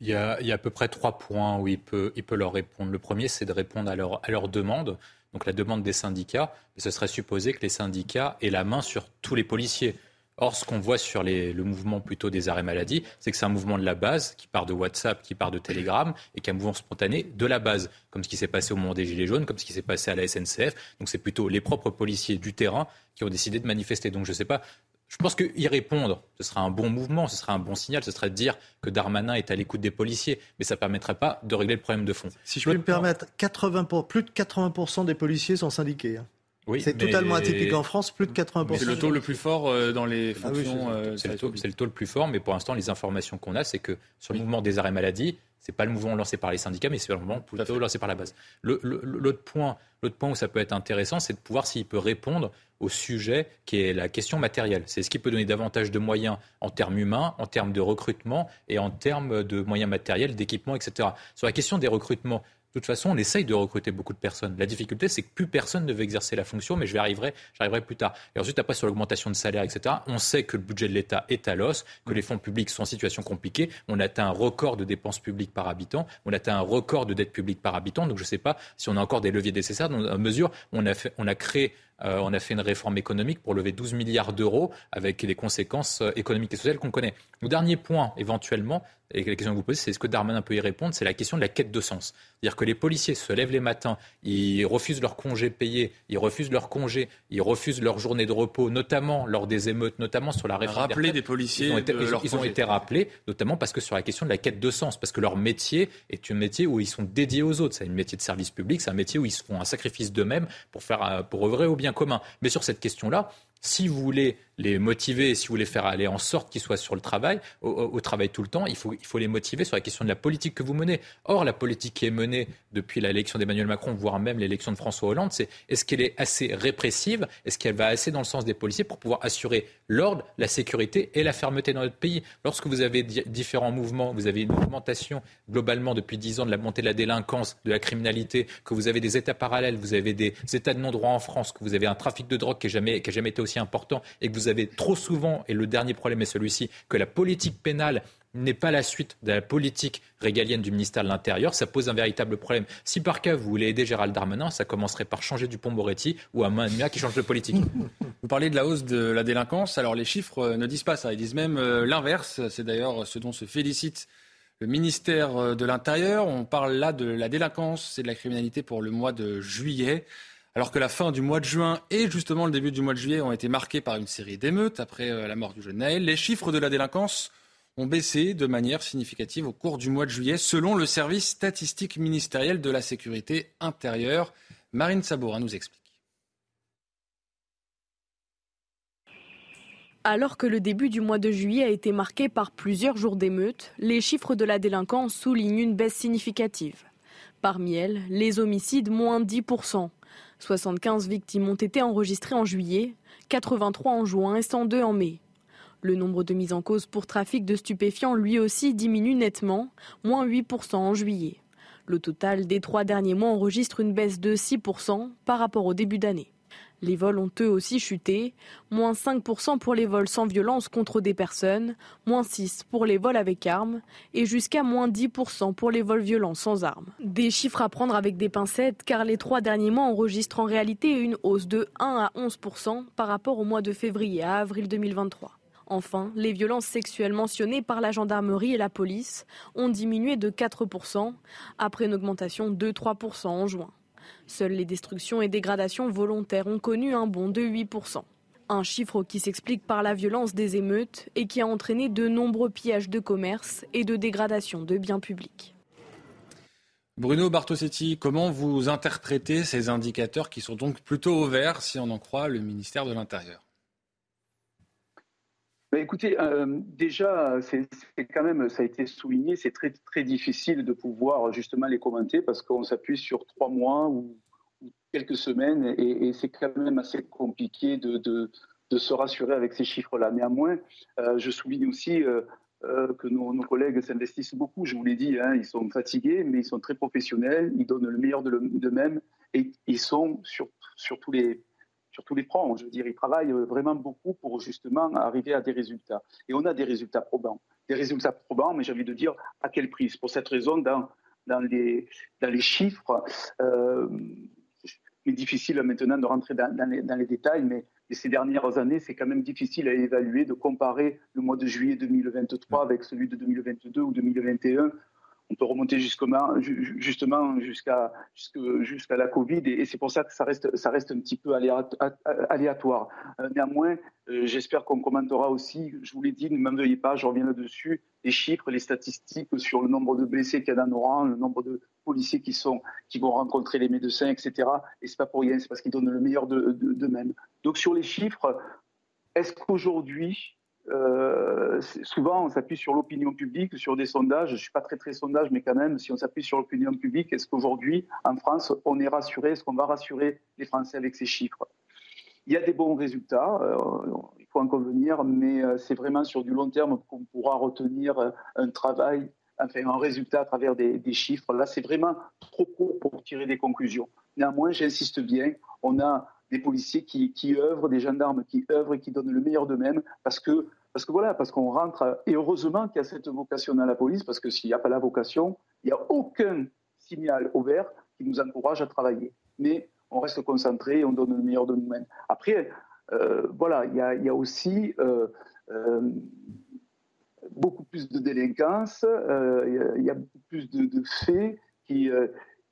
Il y, a, à peu près trois points où il peut, il peut leur répondre. Le premier, c'est de répondre à leur, à leur demande, donc la demande des syndicats. Et ce serait supposé que les syndicats aient la main sur tous les policiers. Or, ce qu'on voit sur le mouvement plutôt des arrêts maladie, c'est que c'est un mouvement de la base qui part de WhatsApp, qui part de Telegram et qui est un mouvement spontané de la base, comme ce qui s'est passé au moment des Gilets jaunes, comme ce qui s'est passé à la SNCF. Donc, c'est plutôt les propres policiers du terrain qui ont décidé de manifester. Donc, je ne sais pas je pense qu'y répondre, ce sera un bon mouvement, ce sera un bon signal, ce serait de dire que Darmanin est à l'écoute des policiers, mais ça ne permettrait pas de régler le problème de fond. Si je peux me permettre, 80 plus de 80% des policiers sont syndiqués. Hein. Oui, c'est totalement atypique en France, plus de 80%. C'est le taux le plus fort euh, dans les ah fonctions. Euh, c'est le, taux le plus fort, mais pour l'instant, les informations qu'on a, c'est que sur le mouvement des arrêts maladie, c'est pas le mouvement lancé par les syndicats, mais c'est le mouvement plutôt lancé par la base. L'autre point, point où ça peut être intéressant, c'est de pouvoir s'il peut répondre au sujet qui est la question matérielle. C'est ce qui peut donner davantage de moyens en termes humains, en termes de recrutement et en termes de moyens matériels, d'équipement, etc. Sur la question des recrutements, de toute façon, on essaye de recruter beaucoup de personnes. La difficulté, c'est que plus personne ne veut exercer la fonction, mais je vais arriver, j'arriverai plus tard. Et ensuite, après, sur l'augmentation de salaire, etc., on sait que le budget de l'État est à l'os, que les fonds publics sont en situation compliquée. On atteint un record de dépenses publiques par habitant, on atteint un record de dette publique par habitant. Donc, je ne sais pas si on a encore des leviers nécessaires. Dans la mesure, on a, fait, on a créé euh, on a fait une réforme économique pour lever 12 milliards d'euros avec les conséquences euh, économiques et sociales qu'on connaît. Le dernier point, éventuellement, et la question que vous posez, c'est est-ce que Darmanin peut y répondre C'est la question de la quête de sens. C'est-à-dire que les policiers se lèvent les matins, ils refusent leur congé payé, ils refusent leur congé, ils refusent leur journée de repos, notamment lors des émeutes, notamment sur la réforme. Rappeler des policiers. Ils ont, été, ils, ont été rappelés, notamment parce que sur la question de la quête de sens, parce que leur métier est un métier où ils sont dédiés aux autres. C'est un métier de service public, c'est un métier où ils font un sacrifice d'eux-mêmes pour, faire, pour œuvrer au bien commun. Mais sur cette question-là, si vous voulez les motiver, si vous voulez faire aller en sorte qu'ils soient sur le travail, au, travail tout le temps, il faut, il faut les motiver sur la question de la politique que vous menez. Or, la politique qui est menée depuis l'élection d'Emmanuel Macron, voire même l'élection de François Hollande, c'est est-ce qu'elle est assez répressive Est-ce qu'elle va assez dans le sens des policiers pour pouvoir assurer l'ordre, la sécurité et la fermeté dans notre pays? Lorsque vous avez différents mouvements, vous avez une augmentation globalement depuis dix ans de la montée de la délinquance, de la criminalité, que vous avez des États parallèles, vous avez des États de non-droit en France, que vous avez un trafic de drogue qui n'a jamais, jamais été aussi important et que vous avez trop souvent, et le dernier problème est celui-ci, que la politique pénale n'est pas la suite de la politique régalienne du ministère de l'Intérieur, ça pose un véritable problème. Si par cas vous voulez aider Gérald Darmanin, ça commencerait par changer du pont Moretti ou un Mania qui change de politique. (laughs) Vous parlez de la hausse de la délinquance, alors les chiffres euh, ne disent pas ça, ils disent même euh, l'inverse. C'est d'ailleurs ce dont se félicite le ministère euh, de l'Intérieur. On parle là de la délinquance et de la criminalité pour le mois de juillet. Alors que la fin du mois de juin et justement le début du mois de juillet ont été marqués par une série d'émeutes après la mort du jeune Naël, les chiffres de la délinquance ont baissé de manière significative au cours du mois de juillet, selon le service statistique ministériel de la sécurité intérieure. Marine Sabourin nous explique. Alors que le début du mois de juillet a été marqué par plusieurs jours d'émeutes, les chiffres de la délinquance soulignent une baisse significative. Parmi elles, les homicides moins 10%. 75 victimes ont été enregistrées en juillet, 83 en juin et 102 en mai. Le nombre de mises en cause pour trafic de stupéfiants lui aussi diminue nettement, moins 8% en juillet. Le total des trois derniers mois enregistre une baisse de 6% par rapport au début d'année. Les vols ont eux aussi chuté, moins 5% pour les vols sans violence contre des personnes, moins 6% pour les vols avec armes et jusqu'à moins 10% pour les vols violents sans armes. Des chiffres à prendre avec des pincettes car les trois derniers mois enregistrent en réalité une hausse de 1 à 11% par rapport au mois de février à avril 2023. Enfin, les violences sexuelles mentionnées par la gendarmerie et la police ont diminué de 4%, après une augmentation de 3% en juin. Seules les destructions et dégradations volontaires ont connu un bond de 8%. Un chiffre qui s'explique par la violence des émeutes et qui a entraîné de nombreux pillages de commerce et de dégradation de biens publics. Bruno Bartosetti, comment vous interprétez ces indicateurs qui sont donc plutôt au vert si on en croit le ministère de l'Intérieur? Écoutez, euh, déjà, c'est quand même, ça a été souligné, c'est très, très difficile de pouvoir justement les commenter parce qu'on s'appuie sur trois mois ou, quelques semaines et, c'est quand même assez compliqué de, de, se rassurer avec ces chiffres-là. Néanmoins, euh, je souligne aussi euh, que nos, collègues s'investissent beaucoup. Je vous l'ai dit, hein, ils sont fatigués, mais ils sont très professionnels, ils donnent le meilleur d'eux-mêmes et ils sont sur, sur tous les sur tous les fronts. Je veux dire, ils travaillent euh, vraiment beaucoup pour justement arriver à des résultats. Et on a des résultats probants. Des résultats probants, mais j'ai envie de dire à quel prix? Pour cette raison, dans, dans, les, dans les chiffres, euh, c'est difficile maintenant de rentrer dans, les, dans les, détails, mais, ces dernières années, c'est quand même difficile à évaluer, de comparer le mois de juillet 2023 avec celui de 2022 ou 2021 on peut remonter justement jusqu'à la Covid et, c'est pour ça que ça reste, un petit peu aléatoire. Euh, néanmoins, euh, j'espère qu'on commentera aussi, je vous l'ai dit, ne m'en veuillez pas, je reviens là-dessus, les chiffres, les statistiques sur le nombre de blessés qu'il y a dans nos rangs, le nombre de policiers qui vont rencontrer les médecins, etc. Et c'est pas pour rien, c'est parce qu'ils donnent le meilleur d'eux-mêmes. Donc sur les chiffres, est-ce qu'aujourd'hui, euh, souvent, on s'appuie sur l'opinion publique, sur des sondages. Je ne suis pas très très sondage, mais quand même, si on s'appuie sur l'opinion publique, est-ce qu'aujourd'hui, en France, on est rassuré? Est-ce qu'on va rassurer les Français avec ces chiffres? Il y a des bons résultats, euh, il faut en convenir, mais euh, c'est vraiment sur du long terme qu'on pourra retenir un travail, enfin un résultat à travers des, chiffres. Là, c'est vraiment trop court pour tirer des conclusions. Néanmoins, j'insiste bien, on a des policiers qui, œuvrent, des gendarmes qui œuvrent et qui donnent le meilleur d'eux-mêmes parce que, parce que voilà, parce qu'on rentre, et heureusement qu'il y a cette vocation dans la police, parce que s'il n'y a pas la vocation, il n'y a aucun signal ouvert qui nous encourage à travailler. Mais on reste concentré on donne le meilleur de nous-mêmes. Après, euh, voilà, il y, a, aussi euh, euh, beaucoup plus de délinquance, il y, a beaucoup plus de faits qui,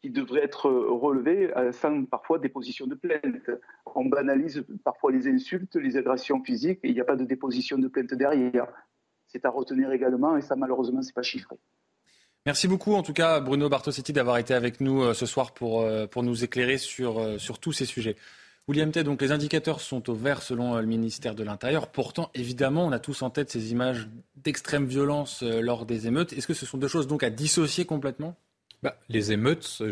qui devraient être relevés euh, sans parfois déposition de plainte. On banalise parfois les insultes, les agressions physiques, et il n'y a pas de déposition de plainte derrière. C'est à retenir également, et ça malheureusement, n'est pas chiffré. Merci beaucoup, en tout cas, Bruno Bartosetti, d'avoir été avec nous euh, ce soir pour, euh, pour nous éclairer sur, sur tous ces sujets. William T, donc les indicateurs sont au vert selon le ministère de l'Intérieur. Pourtant, évidemment, on a tous en tête ces images d'extrême violence lors des émeutes. Est-ce que ce sont deux choses donc à dissocier complètement? Bah, les émeutes,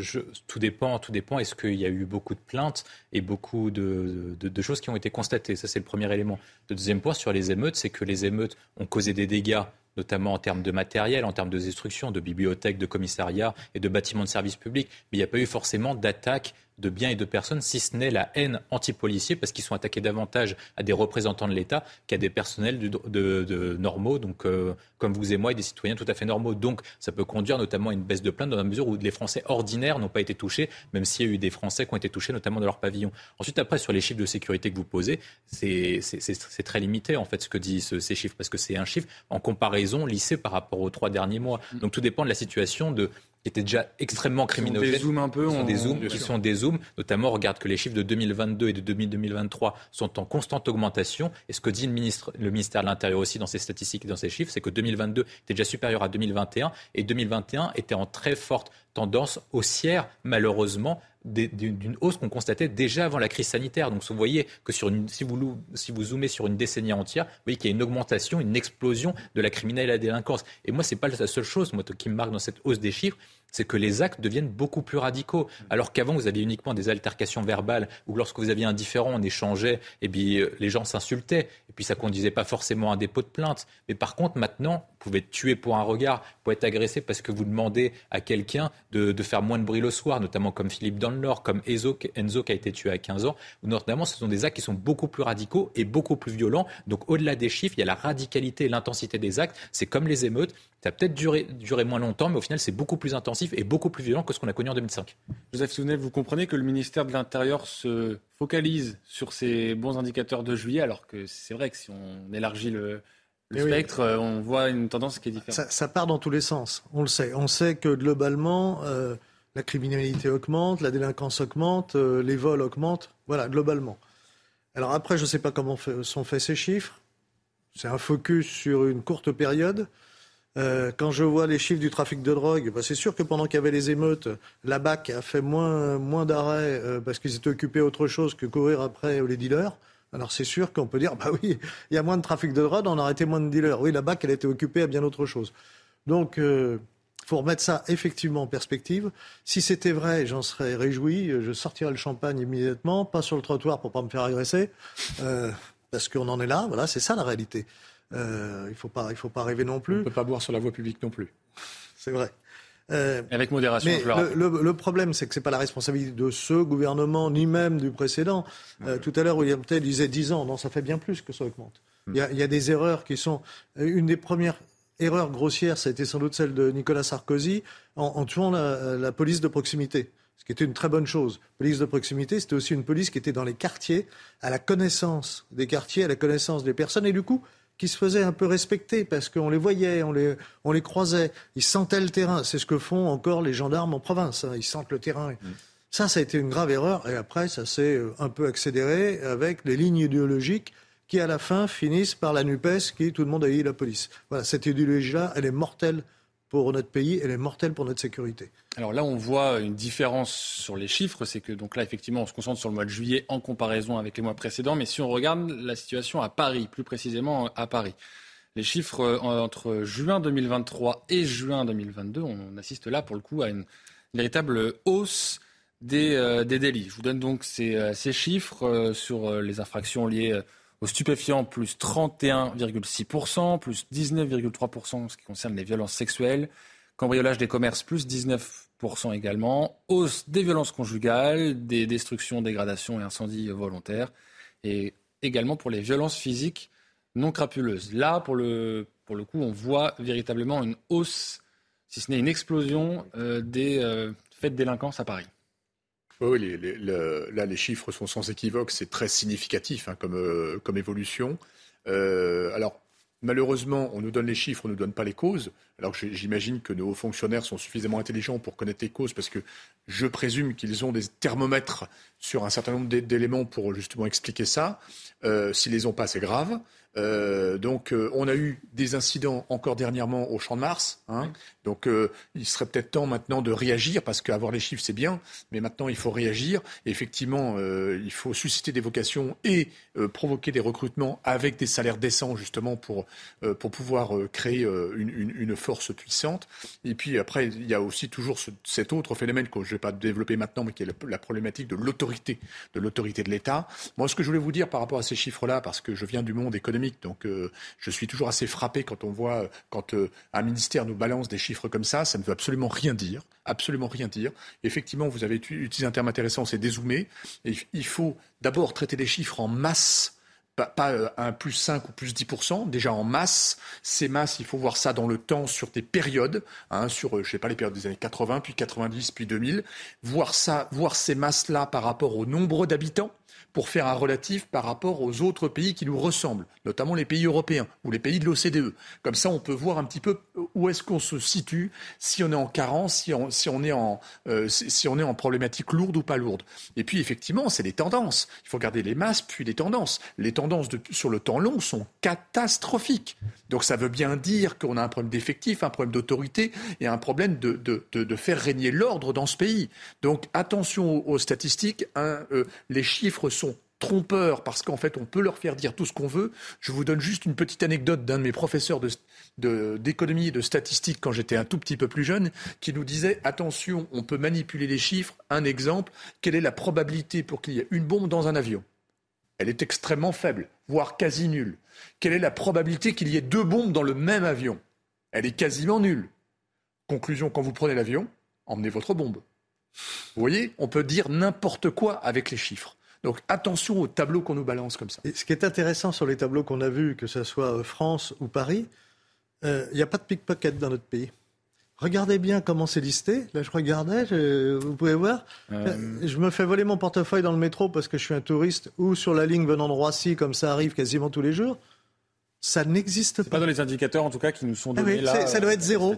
tout dépend. Tout dépend. Est-ce qu'il y a eu beaucoup de plaintes et beaucoup de, choses qui ont été constatées? Ça, c'est le premier élément. Le deuxième point sur les émeutes, c'est que les émeutes ont causé des dégâts notamment en termes de matériel, en termes de destruction, de bibliothèques, de commissariats et de bâtiments de services publics. Mais il n'y a pas eu forcément d'attaque de biens et de personnes, si ce n'est la haine anti-policier, parce qu'ils sont attaqués davantage à des représentants de l'État qu'à des personnels de, normaux, donc euh, comme vous et moi, et des citoyens tout à fait normaux. Donc ça peut conduire notamment à une baisse de plainte dans la mesure où les Français ordinaires n'ont pas été touchés, même s'il y a eu des Français qui ont été touchés, notamment dans leur pavillon. Ensuite, après, sur les chiffres de sécurité que vous posez, c'est très limité, en fait, ce que disent ces chiffres, parce que c'est un chiffre en comparaison lissé par rapport aux trois derniers mois. Donc tout dépend de la situation de étaient déjà extrêmement criminogènes. Des zooms un peu. Qui sont des zooms, qui sont des zooms. Notamment, regarde que les chiffres de 2022 et de 2023 sont en constante augmentation. Et ce que dit le, ministre, le ministère de l'Intérieur aussi dans ses statistiques et dans ses chiffres, c'est que 2022 était déjà supérieur à 2021 et 2021 était en très forte tendance haussière, malheureusement, d'une hausse qu'on constatait déjà avant la crise sanitaire. Donc vous voyez que sur une, si, vous, si vous zoomez sur une décennie entière, vous voyez qu'il y a une augmentation, une explosion de la criminalité et la délinquance. Et moi, ce n'est pas la seule chose moi, qui me marque dans cette hausse des chiffres, c'est que les actes deviennent beaucoup plus radicaux. Alors qu'avant, vous aviez uniquement des altercations verbales, ou lorsque vous aviez un différent, on échangeait, et puis euh, les gens s'insultaient, et puis ça conduisait pas forcément à un dépôt de plainte. Mais par contre, maintenant, vous pouvez être tué pour un regard, vous pouvez être agressé parce que vous demandez à quelqu'un de, faire moins de bruit le soir, notamment comme Philippe dans le Nord, comme Enzo, qui a été tué à 15 ans. Notamment, ce sont des actes qui sont beaucoup plus radicaux et beaucoup plus violents. Donc au-delà des chiffres, il y a la radicalité et l'intensité des actes. C'est comme les émeutes. Ça peut-être duré, moins longtemps, mais au final, c'est beaucoup plus intensif et beaucoup plus violent que ce qu'on a connu en 2005. Joseph Souvenel, vous comprenez que le ministère de l'Intérieur se focalise sur ces bons indicateurs de juillet, alors que c'est vrai que si on élargit le, spectre, euh, on voit une tendance qui est différente. Ça, part dans tous les sens, on le sait. On sait que globalement, euh, la criminalité augmente, la délinquance augmente, euh, les vols augmentent, voilà, globalement. Alors après, je ne sais pas comment sont faits ces chiffres. C'est un focus sur une courte période. Euh, quand je vois les chiffres du trafic de drogue, bah, c'est sûr que pendant qu'il y avait les émeutes, la BAC a fait moins, moins d'arrêts euh, parce qu'ils étaient occupés à autre chose que courir après les dealers. Alors c'est sûr qu'on peut dire, bah oui, il y a moins de trafic de drogue, on a arrêté moins de dealers. Oui, la BAC, elle était occupée à bien autre chose. Donc, il euh, faut remettre ça effectivement en perspective. Si c'était vrai, j'en serais réjoui. Je sortirais le champagne immédiatement, pas sur le trottoir pour pas me faire agresser, parce qu'on en est là. Voilà, c'est ça la réalité. Euh, il ne faut, pas, faut pas rêver non plus. On ne peut pas boire sur la voie publique non plus. C'est vrai. Euh, Avec modération, je le, le, le, problème, c'est que ce n'est pas la responsabilité de ce gouvernement, ni même du précédent. Euh, tout à l'heure, William Tell disait 10 ans. Non, ça fait bien plus que ça augmente. Hmm. Il y, a, des erreurs qui sont. Une des premières erreurs grossières, ça a été sans doute celle de Nicolas Sarkozy, en, tuant la, la, police de proximité ce qui était une très bonne chose. Police de proximité, c'était aussi une police qui était dans les quartiers, à la connaissance des quartiers, à la connaissance des personnes, et du coup, qui se faisaient un peu respecter parce qu'on les voyait, on les, on les croisait, ils sentaient le terrain. C'est ce que font encore les gendarmes en province, hein. ils sentent le terrain. Mm. Ça, ça a été une grave erreur et après, ça s'est euh, un peu accéléré avec les lignes idéologiques qui, à la fin, finissent par la NUPES qui, tout le monde a eu la police. Voilà, cette idéologie-là, elle est mortelle pour notre pays, elle est mortelle pour notre sécurité. Alors là, on voit une différence sur les chiffres, c'est que donc là, effectivement, on se concentre sur le mois de juillet en comparaison avec les mois précédents, mais si on regarde la situation à Paris, plus précisément à Paris, les chiffres euh, entre juin 2023 et juin 2022, on assiste là pour le coup à une véritable hausse des, euh, délits. Je vous donne donc ces, euh, ces chiffres sur les infractions liées aux stupéfiants, plus 31,6%, plus 19,3% en ce qui concerne les violences sexuelles. Cambriolage des commerces, plus 19% également. Hausse des violences conjugales, des destructions, dégradations et incendies volontaires. Et également pour les violences physiques non crapuleuses. Là, pour le, coup, on voit véritablement une hausse, si ce n'est une explosion, euh, des euh, faits de délinquance à Paris. Oui, là, les chiffres sont sans équivoque. C'est très significatif hein, comme, euh, comme évolution. Euh, alors, malheureusement, on nous donne les chiffres, on ne nous donne pas les causes. Alors, j'imagine que nos hauts fonctionnaires sont suffisamment intelligents pour connaître les causes parce que je présume qu'ils ont des thermomètres sur un certain nombre d'éléments pour justement expliquer ça. Euh, S'ils les ont pas, c'est grave. Euh, donc, euh, on a eu des incidents encore dernièrement au Champ de Mars. Hein. Donc, euh, il serait peut-être temps maintenant de réagir, parce qu'avoir les chiffres, c'est bien, mais maintenant, il faut réagir. Et effectivement, il faut susciter des vocations et provoquer des recrutements avec des salaires décents, justement, pour, pour pouvoir créer une, une, une, force puissante. Et puis, après, il y a aussi toujours ce, cet autre phénomène que je ne vais pas développer maintenant, mais qui est la, la problématique de l'autorité, de l'autorité de l'État. Moi, ce que je voulais vous dire par rapport à ces chiffres-là, parce que je viens du monde économique, donc euh, je suis toujours assez frappé quand on voit, quand euh, un ministère nous balance des chiffres comme ça, ça ne veut absolument rien dire, absolument rien dire. Effectivement, vous avez utilisé un terme intéressant, c'est dézoomer. Il faut d'abord traiter les chiffres en masse pas, euh, un plus 5 ou plus 10%, déjà en masse. Ces masses, il faut voir ça dans le temps sur des périodes, hein, sur, je sais pas, les périodes des années 80, puis 90, puis 2000. Voir ça, voir ces masses-là par rapport au nombre d'habitants pour faire un relatif par rapport aux autres pays qui nous ressemblent, notamment les pays européens ou les pays de l'OCDE. Comme ça, on peut voir un petit peu où est-ce qu'on se situe, si on est en carence, si on, si on, est, en, euh, si on est en problématique lourde ou pas lourde. Et puis, effectivement, c'est les tendances. Il faut regarder les masses, puis les tendances. Les tendances sur le temps long sont catastrophiques. Donc, ça veut bien dire qu'on a un problème d'effectif, un problème d'autorité et un problème de, de, de, faire régner l'ordre dans ce pays. Donc, attention aux, statistiques. Hein, euh, les chiffres trompeurs parce qu'en fait on peut leur faire dire tout ce qu'on veut. Je vous donne juste une petite anecdote d'un de mes professeurs d'économie de, et de statistique quand j'étais un tout petit peu plus jeune qui nous disait attention, on peut manipuler les chiffres. Un exemple, quelle est la probabilité pour qu'il y ait une bombe dans un avion? Elle est extrêmement faible, voire quasi nulle. Quelle est la probabilité qu'il y ait deux bombes dans le même avion? Elle est quasiment nulle. Conclusion, quand vous prenez l'avion, emmenez votre bombe. Vous voyez, on peut dire n'importe quoi avec les chiffres. Donc attention aux tableaux qu'on nous balance comme ça. Et ce qui est intéressant sur les tableaux qu'on a vus, que ce soit euh, France ou Paris, il euh, n'y a pas de pickpocket dans notre pays. Regardez bien comment c'est listé. Là, je regardais, vous pouvez voir. Euh. Je me fais voler mon portefeuille dans le métro parce que je suis un touriste ou sur la ligne venant de Roissy, comme ça arrive quasiment tous les jours. Ça n'existe pas. Pas dans les indicateurs, en tout cas, qui nous sont ah donnés là. Ça doit être zéro.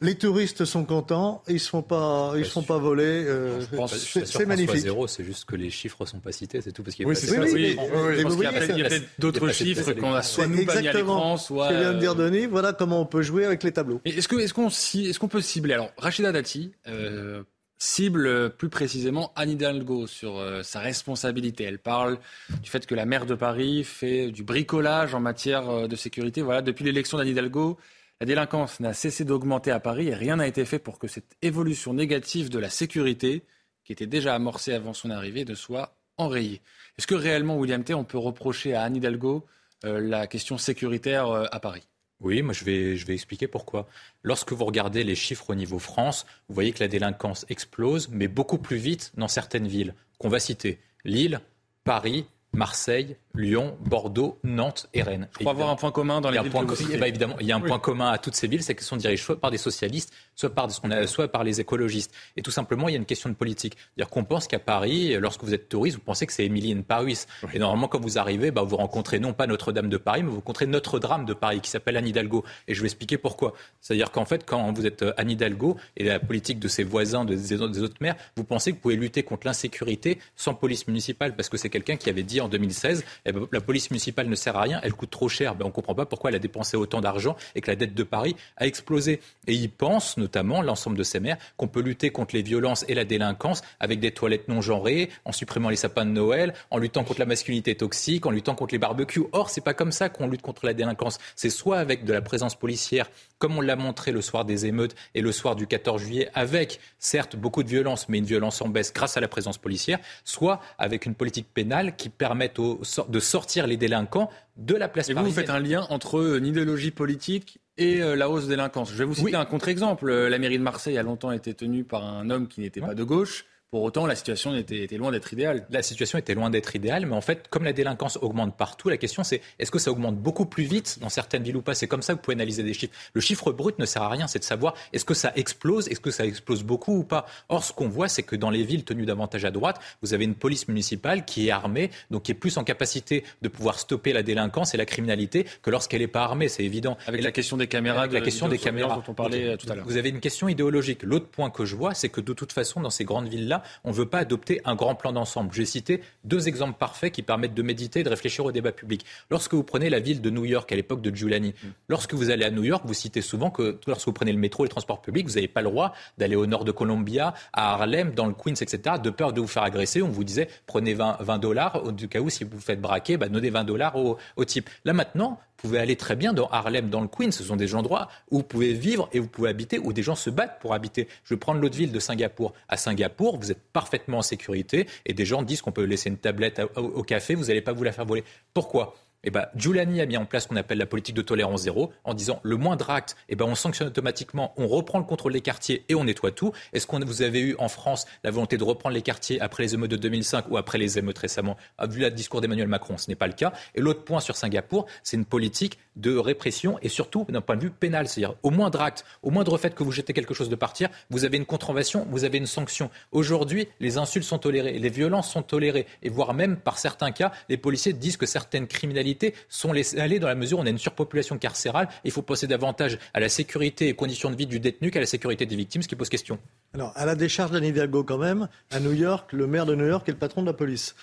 Les touristes sont contents, ils ne se font pas, ils se pas voler. Euh, c'est magnifique. zéro, c'est juste que les chiffres ne sont pas cités, c'est tout. Parce qu'il y a oui, c'est ça. Oui, il y a peut-être d'autres chiffres qu'on a soit nous bannis à l'écran, soit. Ce que vient de dire Denis, voilà comment on peut jouer avec les tableaux. Est-ce qu'on est qu'on peut cibler Alors, Rachida Dati, euh, cible plus précisément Anne Hidalgo sur euh, sa responsabilité. Elle parle du fait que la maire de Paris fait du bricolage en matière euh, de sécurité. Voilà, depuis l'élection d'Anne Hidalgo, la délinquance n'a cessé d'augmenter à Paris et rien n'a été fait pour que cette évolution négative de la sécurité, qui était déjà amorcée avant son arrivée, ne soit enrayée. Est-ce que réellement, William T., on peut reprocher à Anne Hidalgo euh, la question sécuritaire à Paris? Oui, moi je vais, je vais expliquer pourquoi. Lorsque vous regardez les chiffres au niveau France, vous voyez que la délinquance explose, mais beaucoup plus vite dans certaines villes qu'on va citer. Lille, Paris, Marseille, Lyon, Bordeaux, Nantes et Rennes. On va avoir un point commun dans les villes point, eh ben, Évidemment, il y a un point commun à toutes ces villes, c'est qu'elles sont dirigées soit par des socialistes, soit par, soit par les écologistes. Et tout simplement, il y a une question de politique. C'est-à-dire qu'on pense qu'à Paris, lorsque vous êtes touriste, vous pensez que c'est Émilie Paris. Et normalement, quand vous arrivez, bah, vous rencontrez non pas Notre-Dame de Paris, mais vous rencontrez Notre-Dame de Paris, qui s'appelle Anne Hidalgo. Et je vais expliquer pourquoi. C'est-à-dire qu'en fait, quand vous êtes euh, Anne Hidalgo et la politique de ses voisins, des, des autres maires, vous pensez que vous pouvez lutter contre l'insécurité sans police municipale, parce que c'est quelqu'un qui avait dit en 2016, eh ben, la police municipale ne sert à rien, elle coûte trop cher. Ben, on ne comprend pas pourquoi elle a dépensé autant d'argent et que la dette de Paris a explosé. Et il pense, notamment, l'ensemble de ces maires, qu'on peut lutter contre les violences et la délinquance avec des toilettes non genrées, en supprimant les sapins de Noël, en luttant contre la masculinité toxique, en luttant contre les barbecues. Or, c'est pas comme ça qu'on lutte contre la délinquance. C'est soit avec de la présence policière, comme on l'a montré le soir des émeutes et le soir du 14 juillet, avec certes beaucoup de violence, mais une violence en baisse grâce à la présence policière, soit avec une politique pénale qui permette de sortir les délinquants de la place Et vous, vous faites un lien entre euh, une idéologie politique et euh, la hausse de délinquance. Je vais vous citer un contre-exemple. Euh, la mairie de Marseille a longtemps été tenue par un homme qui n'était pas de gauche. Pour autant, la situation était, loin d'être idéale. La situation était loin d'être idéale, mais en fait, comme la délinquance augmente partout, la question c'est est-ce que ça augmente beaucoup plus vite dans certaines villes ou pas? C'est comme ça que vous pouvez analyser des chiffres. Le chiffre brut ne sert à rien, c'est de savoir est-ce que ça explose, est-ce que ça explose beaucoup ou pas. Or, ce qu'on voit, c'est que dans les villes tenues davantage à droite, vous avez une police municipale qui est armée, donc qui est plus en capacité de pouvoir stopper la délinquance et la criminalité que lorsqu'elle n'est pas armée, c'est évident. Avec la question des caméras, la question des caméras dont on parlait tout à l'heure. Vous avez une question idéologique. L'autre point que je vois, c'est que de toute façon, dans ces grandes villes-là, on ne veut pas adopter un grand plan d'ensemble. J'ai cité deux exemples parfaits qui permettent de méditer et de réfléchir au débat public. Lorsque vous prenez la ville de New York à l'époque de Giuliani, mm. lorsque vous allez à New York, vous citez souvent que lorsque vous prenez le métro et le transport public, vous n'avez pas le droit d'aller au nord de Columbia, à Harlem, dans le Queens, etc., de peur de vous faire agresser. On vous disait, prenez 20, dollars, au cas où si vous vous faites braquer, bah, donnez 20 dollars au, au type. Là maintenant, vous pouvez aller très bien dans Harlem, dans le Queens. Ce sont des endroits où vous pouvez vivre et vous pouvez habiter, où des gens se battent pour habiter. Je vais prendre l'autre ville de Singapour. À Singapour, vous êtes parfaitement en sécurité et des gens disent qu'on peut laisser une tablette au café, vous n'allez pas vous la faire voler. Pourquoi? Eh ben, Giuliani a mis en place ce qu'on appelle la politique de tolérance zéro en disant le moindre acte, eh ben, on sanctionne automatiquement, on reprend le contrôle des quartiers et on nettoie tout. Est-ce que vous avez eu en France la volonté de reprendre les quartiers après les émeutes de 2005 ou après les émeutes récemment? Vu le discours d'Emmanuel Macron, ce n'est pas le cas. Et l'autre point sur Singapour, c'est une politique de répression et surtout d'un point de vue pénal. C'est-à-dire au moindre acte, au moindre fait que vous jetez quelque chose de partir, vous avez une contravention, vous avez une sanction. Aujourd'hui, les insultes sont tolérées, les violences sont tolérées et voire même par certains cas, les policiers disent que certaines criminalités sont laissées aller dans la mesure où on a une surpopulation carcérale. Il faut passer davantage à la sécurité et conditions de vie du détenu qu'à la sécurité des victimes, ce qui pose question. Alors, à la décharge d'Anne Hidalgo quand même, à New York, le maire de New York est le patron de la police.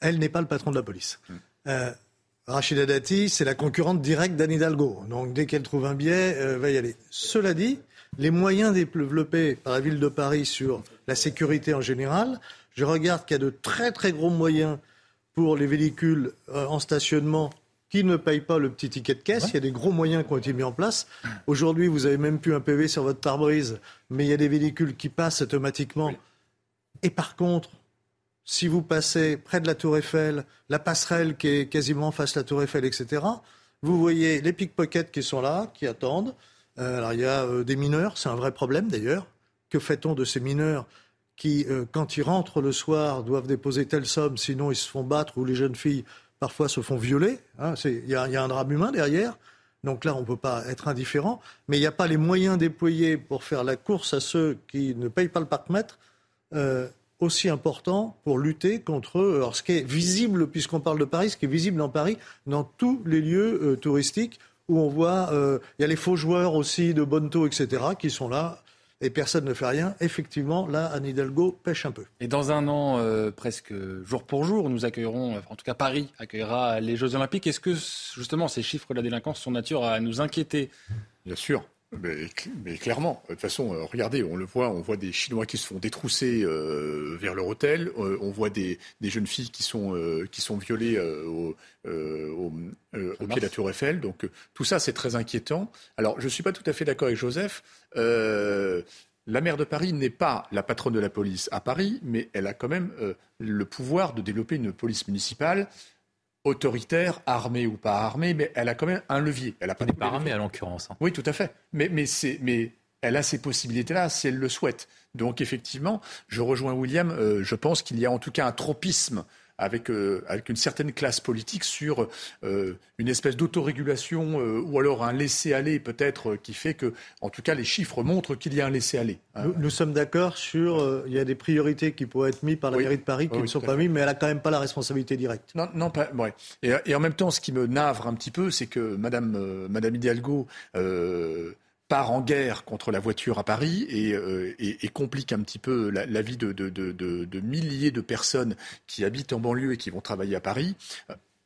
Elle n'est pas le patron de la police. Hmm. Euh, Rachida Dati, c'est la concurrente directe d'Anne Hidalgo. Donc dès qu'elle trouve un biais, euh, va y aller. Cela dit, les moyens développés par la ville de Paris sur la sécurité en général, je regarde qu'il y a de très très gros moyens pour les véhicules euh, en stationnement qui ne payent pas le petit ticket de caisse. Il y a des gros moyens qui ont été mis en place. Aujourd'hui, vous avez même plus un PV sur votre pare-brise, mais il y a des véhicules qui passent automatiquement. Et par contre, si vous passez près de la Tour Eiffel, la passerelle qui est quasiment face à la Tour Eiffel, etc., vous voyez les pickpockets qui sont là, qui attendent. Euh, alors il y a euh, des mineurs, c'est un vrai problème d'ailleurs. Que fait-on de ces mineurs qui, euh, quand ils rentrent le soir, doivent déposer telle somme, sinon ils se font battre ou les jeunes filles parfois se font violer hein, Il y, a un drame humain derrière. Donc là, on ne peut pas être indifférent. Mais il n'y a pas les moyens déployés pour faire la course à ceux qui ne payent pas le parc-mètre aussi important pour lutter contre alors ce qui est visible, puisqu'on parle de Paris, ce qui est visible dans Paris, dans tous les lieux euh, touristiques où on voit, euh, il y a les faux joueurs aussi de Bonto, etc., qui sont là. Et personne ne fait rien. Effectivement, là, Anne Hidalgo pêche un peu. Et dans un an, euh, presque jour pour jour, nous accueillerons, en tout cas Paris accueillera les Jeux Olympiques. Est-ce que justement ces chiffres de la délinquance sont nature à nous inquiéter? Bien sûr. Mais, clairement, de toute façon, euh, regardez, on le voit, on voit des Chinois qui se font détrousser euh, vers leur hôtel, euh, on voit des, jeunes filles qui sont, qui sont violées au, pied de la Tour Eiffel. Donc tout ça, c'est très inquiétant. Alors, je ne suis pas tout à fait d'accord avec Joseph. la maire de Paris n'est pas la patronne de la police à Paris, mais elle a quand même le pouvoir de développer une police municipale autoritaire, armée ou pas armée, mais elle a quand même un levier. Elle a pas, pas armée à l'occurrence. Hein. Oui, tout à fait. Mais, mais, mais elle a ces possibilités-là si elle le souhaite. Donc effectivement, je rejoins William, euh, je pense qu'il y a en tout cas un tropisme avec, euh, avec une certaine classe politique sur euh, une espèce d'autorégulation euh, ou alors un laisser-aller peut-être qui fait que, en tout cas, les chiffres montrent qu'il y a un laisser-aller. Hein. Nous, sommes d'accord sur il y a des priorités qui pourraient être mises par la mairie de Paris qui ne sont pas mises, mais elle a quand même pas la responsabilité directe. Non, non pas. Ouais. Et, et, en même temps, ce qui me navre un petit peu, c'est que Madame, Madame Hidalgo part en guerre contre la voiture à Paris et, euh, complique un petit peu la, vie de, de, milliers de personnes qui habitent en banlieue et qui vont travailler à Paris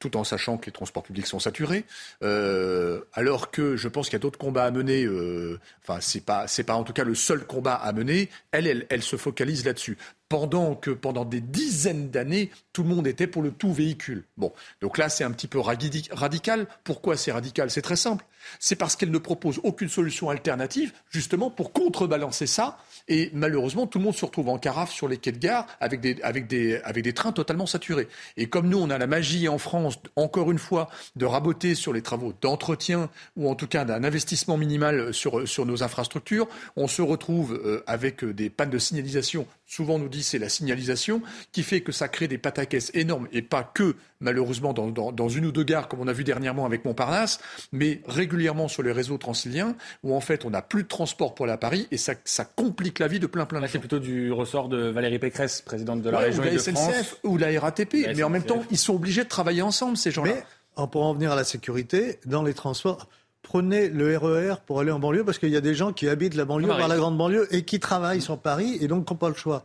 tout en sachant que les transports publics sont saturés, euh, alors que je pense qu'il y a d'autres combats à mener. Euh, enfin, c'est pas c'est pas en tout cas le seul combat à mener. Elle, elle, elle se focalise là-dessus. Pendant que pendant des dizaines d'années, tout le monde était pour le tout véhicule. Bon, donc là, c'est un petit peu radical. Pourquoi c'est radical? C'est très simple. C'est parce qu'elle ne propose aucune solution alternative, justement pour contrebalancer ça et malheureusement, tout le monde se retrouve en carafe sur les quais de gare avec des, trains totalement saturés. Et comme nous, on a la magie en France, encore une fois, de raboter sur les travaux d'entretien ou en tout cas d'un investissement minimal sur, sur nos infrastructures, on se retrouve euh, avec des pannes de signalisation. Souvent, nous dit c'est la signalisation qui fait que ça crée des pataquès énormes et pas que malheureusement dans, dans, une ou deux gares comme on a vu dernièrement avec Montparnasse, mais régulièrement sur les réseaux transiliens où en fait on n'a plus de transport pour aller à Paris et ça, ça complique la vie de plein plein de C'est plutôt du ressort de Valérie Pécresse, présidente de la région ou la SNCF ou la RATP. mais en même temps, ils sont obligés de travailler ensemble, ces gens-là. Mais pour en venir à la sécurité, dans les transports, prenez le RER e pour aller en banlieue, parce qu'il y a des gens qui habitent la banlieue, par la grande banlieue, et qui travaillent sur Paris, et donc n'ont pas le choix.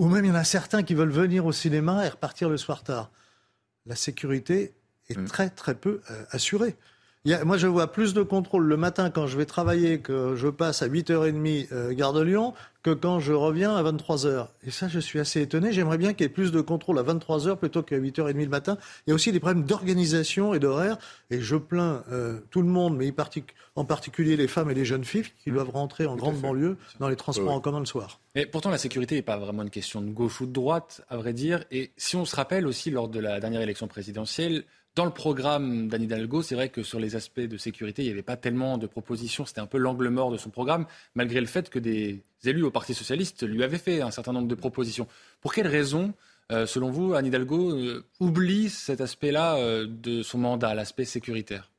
Ou même il y en a certains qui veulent venir au cinéma et repartir le soir tard. La sécurité est mm. très très peu euh, assurée moi, je vois plus de contrôle le matin quand je vais travailler, que je passe à 8h30 euh, Gare de Lyon, que quand je reviens à 23h. Et ça, je suis assez étonné. J'aimerais bien qu'il y ait plus de contrôle à 23h plutôt qu'à 8h30 le matin. Il y a aussi des problèmes d'organisation et d'horaire. Et je plains euh, tout le monde, mais en particulier les femmes et les jeunes filles qui doivent rentrer en grande banlieue dans les transports en commun le soir. Mais pourtant, la sécurité n'est pas vraiment une question de gauche ou de droite, à vrai dire. Et si on se rappelle aussi, lors de la dernière élection présidentielle, dans le programme d'Anne Hidalgo, c'est vrai que sur les aspects de sécurité, il n'y avait pas tellement de propositions. C'était un peu l'angle mort de son programme, malgré le fait que des élus au Parti socialiste lui avaient fait un certain nombre de propositions. Pour quelles raisons, euh, selon vous, Anne Hidalgo euh, oublie cet aspect-là euh, de son mandat, l'aspect sécuritaire?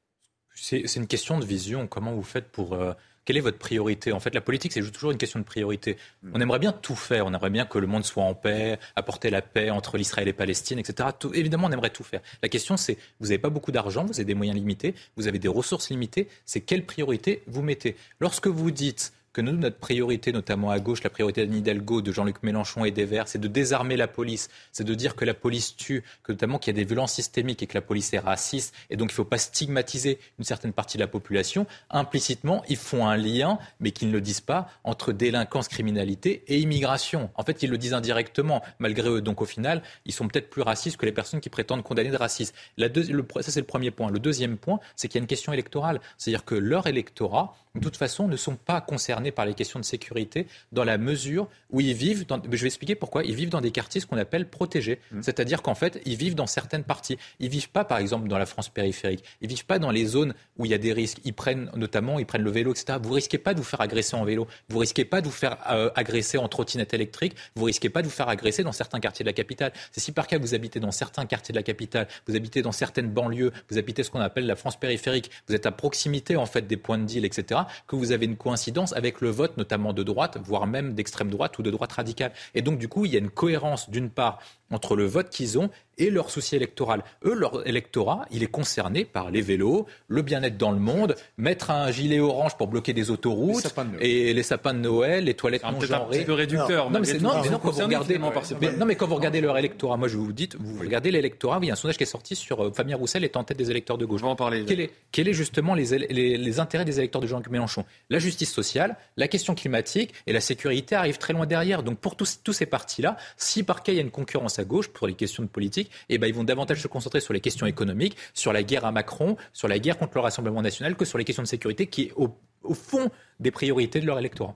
C'est une question de vision. Comment vous faites pour quelle est votre priorité? En fait, la politique, c'est toujours une question de priorité. Hmm. On aimerait bien tout faire. On aimerait bien que le monde soit en paix, apporter la paix entre l'Israël et Palestine, etc. évidemment, on aimerait tout faire. La question, c'est vous n'avez pas beaucoup d'argent, vous avez des moyens limités, vous avez des ressources limitées. C'est quelle priorité vous mettez? Lorsque vous dites que nous, notre priorité, notamment à gauche, la priorité d'Anne Hidalgo, de Jean-Luc Mélenchon et des Verts, c'est de désarmer la police, c'est de dire que la police tue, que notamment qu'il y a des violences systémiques et que la police est raciste, et donc il ne faut pas stigmatiser une certaine partie de la population. Implicitement, ils font un lien, mais qu'ils ne le disent pas, entre délinquance, criminalité et immigration. En fait, ils le disent indirectement, malgré eux. Donc au final, ils sont peut-être plus racistes que les personnes qui prétendent condamner de racisme. Ça, c'est le premier point. Le deuxième point, c'est qu'il y a une question électorale. C'est-à-dire que leur électorat, de toute façon, ne sont pas concernés par les questions de sécurité dans la mesure où ils vivent, dans, je vais expliquer pourquoi, ils vivent dans des quartiers ce qu'on appelle protégés. Mmh. C'est-à-dire qu'en fait, ils vivent dans certaines parties. Ils vivent pas, par exemple, dans la France périphérique. Ils vivent pas dans les zones où il y a des risques. Ils prennent, notamment, ils prennent le vélo, etc. Vous risquez pas de vous faire agresser en vélo. Vous risquez pas de vous faire euh, agresser en trottinette électrique. Vous risquez pas de vous faire agresser dans certains quartiers de la capitale. C'est si par cas vous habitez dans certains quartiers de la capitale, vous habitez dans certaines banlieues, vous habitez ce qu'on appelle la France périphérique, vous êtes à proximité, en fait, des points de deal, etc., que vous avez une coïncidence avec le vote, notamment de droite, voire même d'extrême droite ou de droite radicale. Et donc, du coup, il y a une cohérence, d'une part, entre le vote qu'ils ont et leur souci électoral. Eux, leur électorat, il est concerné par les vélos, le bien-être dans le monde, mettre un gilet orange pour bloquer des autoroutes et les sapins de Noël, les toilettes non genrées. Un peu réducteur. Non, mais, non, mais non, quand vous regardez, non, mais quand vous regardez leur électorat, moi je vous dis, vous regardez l'électorat, il y a un sondage qui est sorti sur euh, Fabien Roussel est en tête des électeurs de gauche. On va en parler. Quel est, quel est justement les, les, les, intérêts des électeurs de Jean-Luc Mélenchon? La justice sociale, la question climatique et la sécurité arrivent très loin derrière. Donc pour tous, tous ces partis-là, si par cas il y a une concurrence à gauche pour les questions de politique, eh ben, ils vont davantage se concentrer sur les questions économiques, sur la guerre à Macron, sur la guerre contre le Rassemblement national, que sur les questions de sécurité qui est au, fond des priorités de leur électorat.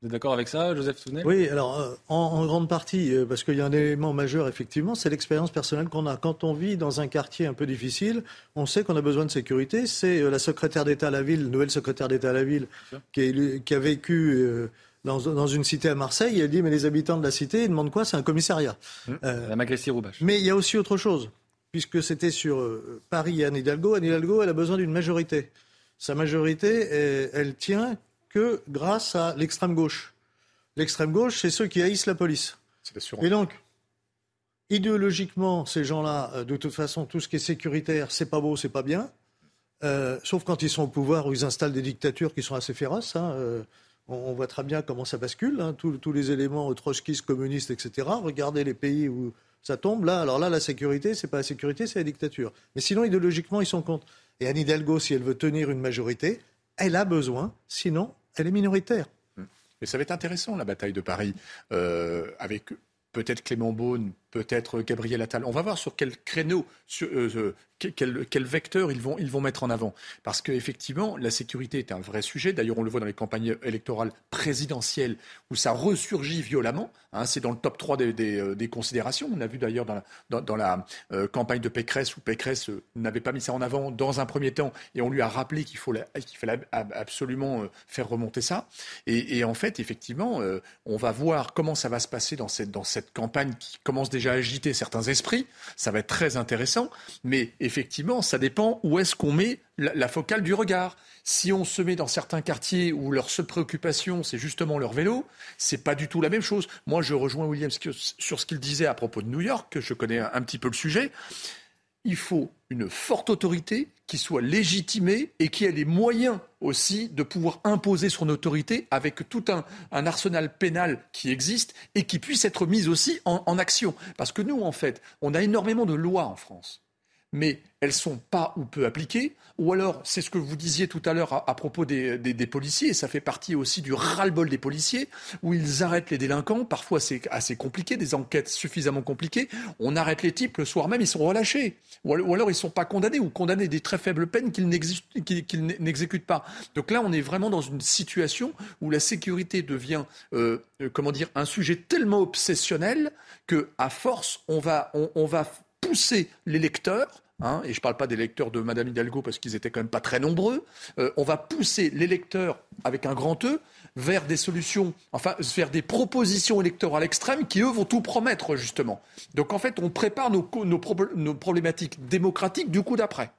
Vous êtes d'accord avec ça, Joseph Sounet? Oui, alors euh, en, grande partie, euh, parce qu'il y a un élément majeur, effectivement, c'est l'expérience personnelle qu'on a. Quand on vit dans un quartier un peu difficile, on sait qu'on a besoin de sécurité. C'est euh, la secrétaire d'État à la ville, nouvelle secrétaire d'État à la ville, qui, qui, a vécu dans, une cité à Marseille, elle dit mais les habitants de la cité, ils demandent quoi? C'est un commissariat. Mmh. Euh, la Magressi-Roubache. Mais il y a aussi autre chose, puisque c'était sur euh, Paris et Anne Hidalgo. Anne Hidalgo, elle a besoin d'une majorité. Sa majorité, elle, tient que grâce à l'extrême gauche. L'extrême gauche, c'est ceux qui haïssent la police. Et donc, idéologiquement, ces gens-là, euh, de toute façon, tout ce qui est sécuritaire, c'est pas beau, c'est pas bien. sauf quand ils sont au pouvoir où ils installent des dictatures qui sont assez féroces. Hein, on, voit très bien comment ça bascule, hein, tous, les éléments trotskistes, communistes, etc. Regardez les pays où ça tombe. Là, alors là, la sécurité, c'est pas la sécurité, c'est la dictature. Mais sinon, idéologiquement, ils sont contre. Et Anne Hidalgo, si elle veut tenir une majorité, elle a besoin, sinon, elle est minoritaire. Mais ça va être intéressant, la bataille de Paris, euh, avec peut-être Clément Beaune, peut-être Gabriel Attal. On va voir sur quel créneau, euh, euh, quel, vecteur ils vont, ils vont mettre en avant. Parce qu'effectivement, la sécurité est un vrai sujet. D'ailleurs, on le voit dans les campagnes électorales présidentielles où ça ressurgit violemment. Hein. c'est dans le top 3 des, des, euh, des, considérations. On a vu d'ailleurs dans la, campagne de Pécresse où Pécresse n'avait pas mis ça en avant dans un premier temps et on lui a rappelé qu'il faut fallait absolument faire remonter ça. Et, et en fait, effectivement, on va voir comment ça va se passer dans cette, dans cette campagne qui commence déjà déjà agité certains esprits. Ça va être très intéressant. Mais effectivement, ça dépend où est-ce qu'on met la, focale du regard. Si on se met dans certains quartiers où leur seule préoccupation, c'est justement leur vélo, c'est pas du tout la même chose. Moi, je rejoins William sur ce qu'il disait à propos de New York, que je connais un, petit peu le sujet. Il faut une forte autorité qui soit légitimée et qui ait les moyens aussi de pouvoir imposer son autorité avec tout un, arsenal pénal qui existe et qui puisse être mis aussi en action. Parce que nous, en fait, on a énormément de lois en France mais elles sont pas ou peu appliquées, ou alors c'est ce que vous disiez tout à l'heure à, propos des, policiers, et ça fait partie aussi du ras-le-bol des policiers, où ils arrêtent les délinquants, parfois c'est assez compliqué, des enquêtes suffisamment compliquées, on arrête les types, le soir même ils sont relâchés, ou, alors ils ne sont pas condamnés, ou condamnés des très faibles peines qu'ils n'exécutent pas. Donc là on est vraiment dans une situation où la sécurité devient, euh, euh, comment dire, un sujet tellement obsessionnel que à force on va, on va pousser les lecteurs, hein, et je ne parle pas des lecteurs de Madame Hidalgo parce qu'ils étaient quand même pas très nombreux, euh, on va pousser les lecteurs avec un grand E vers des solutions, enfin vers des propositions électorales extrêmes qui, eux, vont tout promettre, justement. Donc en fait, on prépare nos, nos problématiques démocratiques du coup d'après.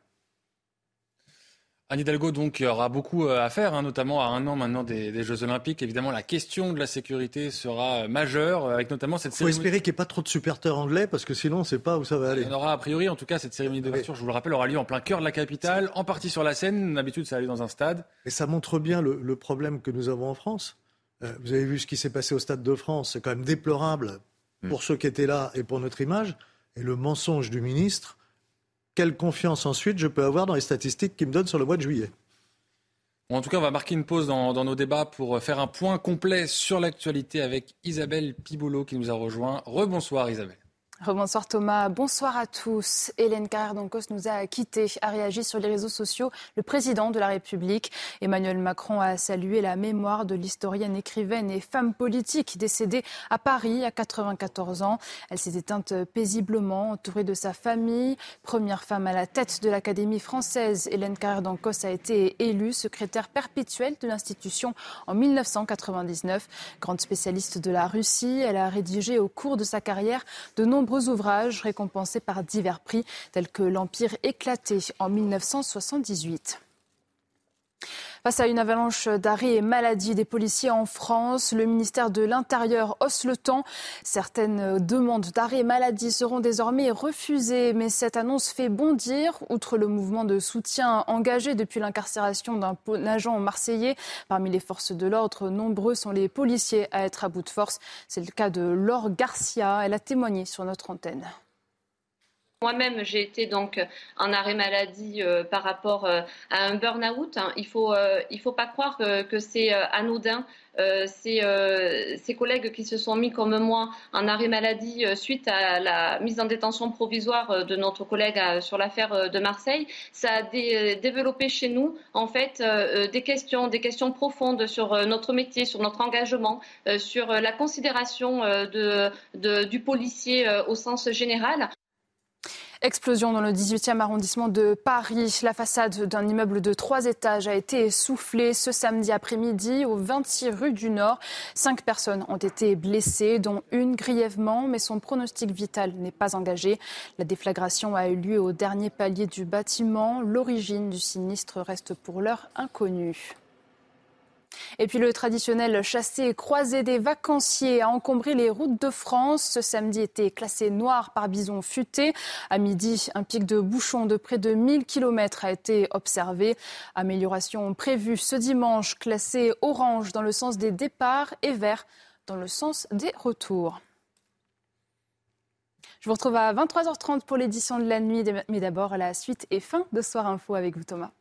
Anne Hidalgo, donc, il y aura beaucoup euh, à faire, hein, notamment à un an maintenant des, Jeux Olympiques. Évidemment, la question de la sécurité sera euh, majeure, euh, avec notamment cette cérémonie. Il faut espérer qu'il n'y ait pas trop de supporters anglais, parce que sinon, on ne sait pas où ça va aller. Il y en aura a priori, en tout cas, cette cérémonie d'ouverture, je vous le rappelle, aura lieu en plein cœur de la capitale, en partie sur la Seine. D'habitude, ça allait dans un stade. Et ça montre bien le, problème que nous avons en France. vous avez vu ce qui s'est passé au Stade de France. C'est quand même déplorable pour mm. ceux qui étaient là et pour notre image. Et le mensonge du ministre quelle confiance ensuite je peux avoir dans les statistiques qui me donnent sur le mois de juillet en tout cas, on va marquer une pause dans, nos débats pour faire un point complet sur l'actualité avec Isabelle Piboulot qui nous a rejoint. Rebonsoir Isabelle. Rebonsoir Thomas, bonsoir à tous. Hélène Carrère d'Ancos nous a quittés, a réagi sur les réseaux sociaux. Le président de la République, Emmanuel Macron, a salué la mémoire de l'historienne, écrivaine et femme politique décédée à Paris à 94 ans. Elle s'est éteinte paisiblement, entourée de sa famille. Première femme à la tête de l'Académie française, Hélène Carrère d'Ancos a été élue secrétaire perpétuelle de l'institution en 1999. Grande spécialiste de la Russie, elle a rédigé au cours de sa carrière de nombreux ouvrages récompensés par divers prix, tels que L'Empire éclaté en 1978. Face à une avalanche d'arrêts et maladies des policiers en France, le ministère de l'Intérieur hausse le temps. Certaines demandes d'arrêt et maladie seront désormais refusées, mais cette annonce fait bondir. Outre le mouvement de soutien engagé depuis l'incarcération d'un agent marseillais, parmi les forces de l'ordre, nombreux sont les policiers à être à bout de force. C'est le cas de Laure Garcia. Elle a témoigné sur notre antenne. Moi-même, j'ai été donc en arrêt maladie euh, par rapport euh, à un burn-out. Hein. Il faut, euh, faut pas croire que, c'est anodin. Ces, collègues qui se sont mis comme moi en arrêt maladie suite à la mise en détention provisoire de notre collègue sur l'affaire de Marseille, ça a développé chez nous en fait des questions, des questions profondes sur notre métier, sur notre engagement, sur la considération du policier au sens général. Explosion dans le 18e arrondissement de Paris. La façade d'un immeuble de trois étages a été essoufflée ce samedi après-midi au 26 rue du Nord. Cinq personnes ont été blessées, dont une grièvement, mais son pronostic vital n'est pas engagé. La déflagration a eu lieu au dernier palier du bâtiment. L'origine du sinistre reste pour l'heure inconnue. Et puis le traditionnel chassé croisé des vacanciers a encombré les routes de France. Ce samedi était classé noir par bison futé. À midi, un pic de bouchon de près de 1000 km a été observé. Amélioration prévue ce dimanche, classé orange dans le sens des départs et vert dans le sens des retours. Je vous retrouve à 23h30 pour l'édition de la nuit, mais d'abord la suite et fin de Soir Info avec vous Thomas.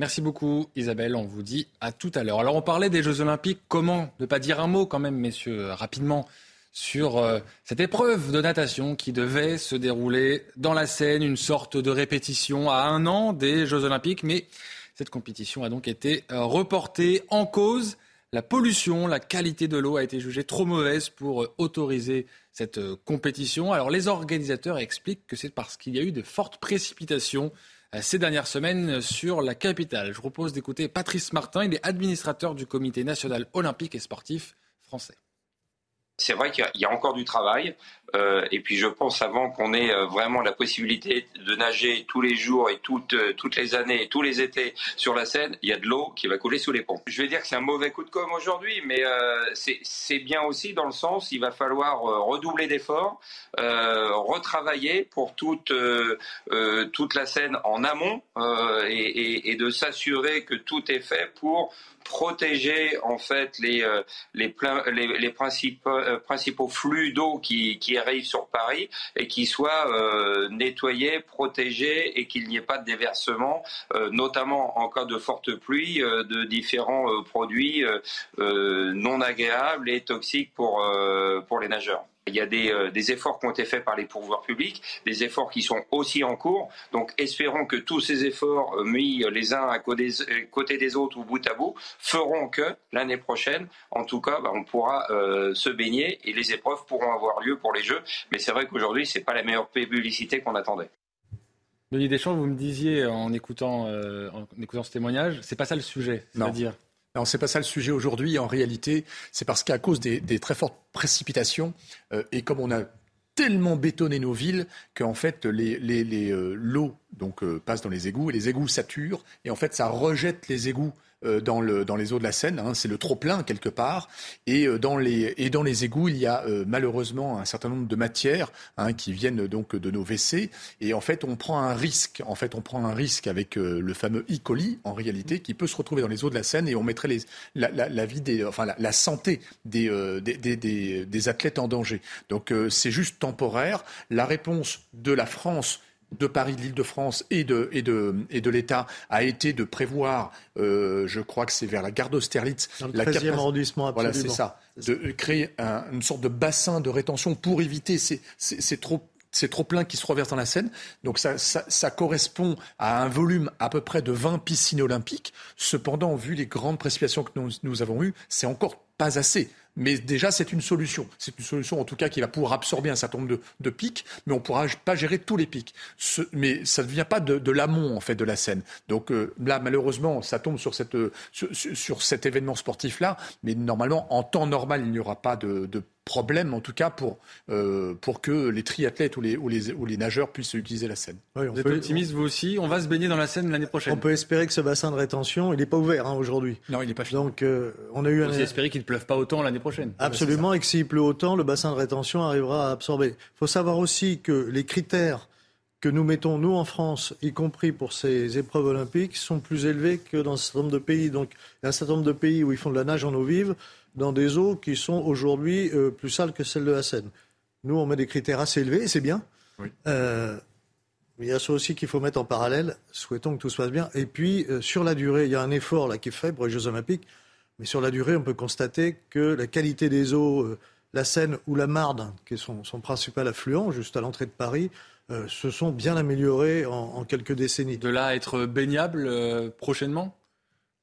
Merci beaucoup Isabelle, on vous dit à tout à l'heure. Alors on parlait des Jeux Olympiques, comment ne pas dire un mot quand même messieurs rapidement sur euh, cette épreuve de natation qui devait se dérouler dans la Seine, une sorte de répétition à un an des Jeux Olympiques, mais cette compétition a donc été euh, reportée en cause. La pollution, la qualité de l'eau a été jugée trop mauvaise pour euh, autoriser cette compétition. Alors les organisateurs expliquent que c'est parce qu'il y a eu de fortes précipitations euh, ces dernières semaines sur la capitale. Je vous propose d'écouter Patrice Martin, il est administrateur du Comité national olympique et sportif français. C'est vrai qu'il y a encore du travail. Euh, et puis je pense avant qu'on ait euh, vraiment la possibilité de nager tous les jours et toutes, toutes les années et tous les étés sur la Seine, il y a de l'eau qui va couler sous les ponts. Je vais dire que c'est un mauvais coup de com' aujourd'hui, mais c'est bien aussi dans le sens il va falloir redoubler d'efforts, retravailler pour toute, toute la Seine en amont et, et, et de s'assurer que tout est fait pour protéger en fait les, euh, les, les, principaux, euh, principaux flux d'eau qui, qui, arrivent sur Paris et qui soient euh, nettoyés, protégés et qu'il n'y ait pas de déversement, notamment en cas de forte pluie, de différents produits non agréables et toxiques pour, pour les nageurs. Il y a euh, des, efforts qui ont été faits par les pourvoirs publics, des efforts qui sont aussi en cours. Donc espérons que tous ces efforts euh, mis les uns à côté, des autres ou bout à bout feront que l'année prochaine, en tout cas, bah, on pourra euh, se baigner et les épreuves pourront avoir lieu pour les Jeux. Mais c'est vrai qu'aujourd'hui, ce n'est pas la meilleure publicité qu'on attendait. Denis Deschamps, vous me disiez en écoutant, en écoutant ce témoignage, c'est pas ça le sujet, c'est-à-dire non, c'est pas ça le sujet aujourd'hui. En réalité, c'est parce qu'à cause des, très fortes précipitations euh, et comme on a tellement bétonné nos villes qu'en fait les, euh, l'eau donc euh, passe dans les égouts et les égouts saturent et en fait ça rejette les égouts dans, le, dans les eaux de la Seine. Hein, c'est le trop-plein quelque part. Et, euh, dans les, et dans les égouts, il y a euh, malheureusement un certain nombre de matières hein, qui viennent donc de nos WC. Et en fait, on prend un risque. En fait, on prend un risque avec le fameux E. coli, en réalité, qui peut se retrouver dans les eaux de la Seine et on mettrait les, la, la, vie des, enfin, la, la santé des, des, des, des, des athlètes en danger. Donc, c'est juste temporaire. La réponse de la France de Paris, de l'Île-de-France et de, et de, et de l'État a été de prévoir, euh, je crois que c'est vers la gare d'Austerlitz, le 13e arrondissement, absolument. Voilà, c'est ça. De créer une sorte de bassin de rétention pour éviter ces, ces, trop c'est trop plein qui se reversent dans la Seine. Donc ça, ça, ça, correspond à un volume à peu près de 20 piscines olympiques. Cependant, vu les grandes précipitations que nous, nous avons eues, c'est encore pas assez. Mais déjà, c'est une solution. C'est une solution, en tout cas, qui va pouvoir absorber un certain nombre de, pics, mais on ne pourra pas gérer tous les pics. mais ça ne vient pas de, l'amont, en fait, de la scène. Donc euh, là, malheureusement, ça tombe sur, cette, sur, cet événement sportif-là, mais normalement, en temps normal, il n'y aura pas de, de problème, en tout cas, pour, euh, pour que les triathlètes ou les, ou, les, ou les nageurs puissent utiliser la Seine. vous êtes optimiste, vous aussi? On va se baigner dans la Seine l'année prochaine On peut espérer que ce bassin de rétention, il n'est pas ouvert hein, aujourd'hui. Non, il n'est pas fini. Donc, euh, on a eu on un... espérer qu'il ne pleuve pas autant l'année prochaine. Absolument, et que s'il pleut autant, le bassin de rétention arrivera à absorber. Il faut savoir aussi que les critères que nous mettons, nous, en France, y compris pour ces épreuves olympiques, sont plus élevés que dans un certain nombre de pays. Donc, il y a un certain nombre de pays où ils font de la nage en eau vive dans des eaux qui sont aujourd'hui euh, plus sales que celles de la Seine. Nous, on met des critères assez élevés, c'est bien. Euh, il y a ça aussi qu'il faut mettre en parallèle. Souhaitons que tout se passe bien. Et puis, euh, sur la durée, il y a un effort là qui est fait pour les Jeux Olympiques. Mais sur la durée, on peut constater que la qualité des eaux, la Seine ou la Marne, qui est son, principal affluent, juste à l'entrée de Paris, se sont bien améliorées en, en, quelques décennies. De là à être baignable prochainement?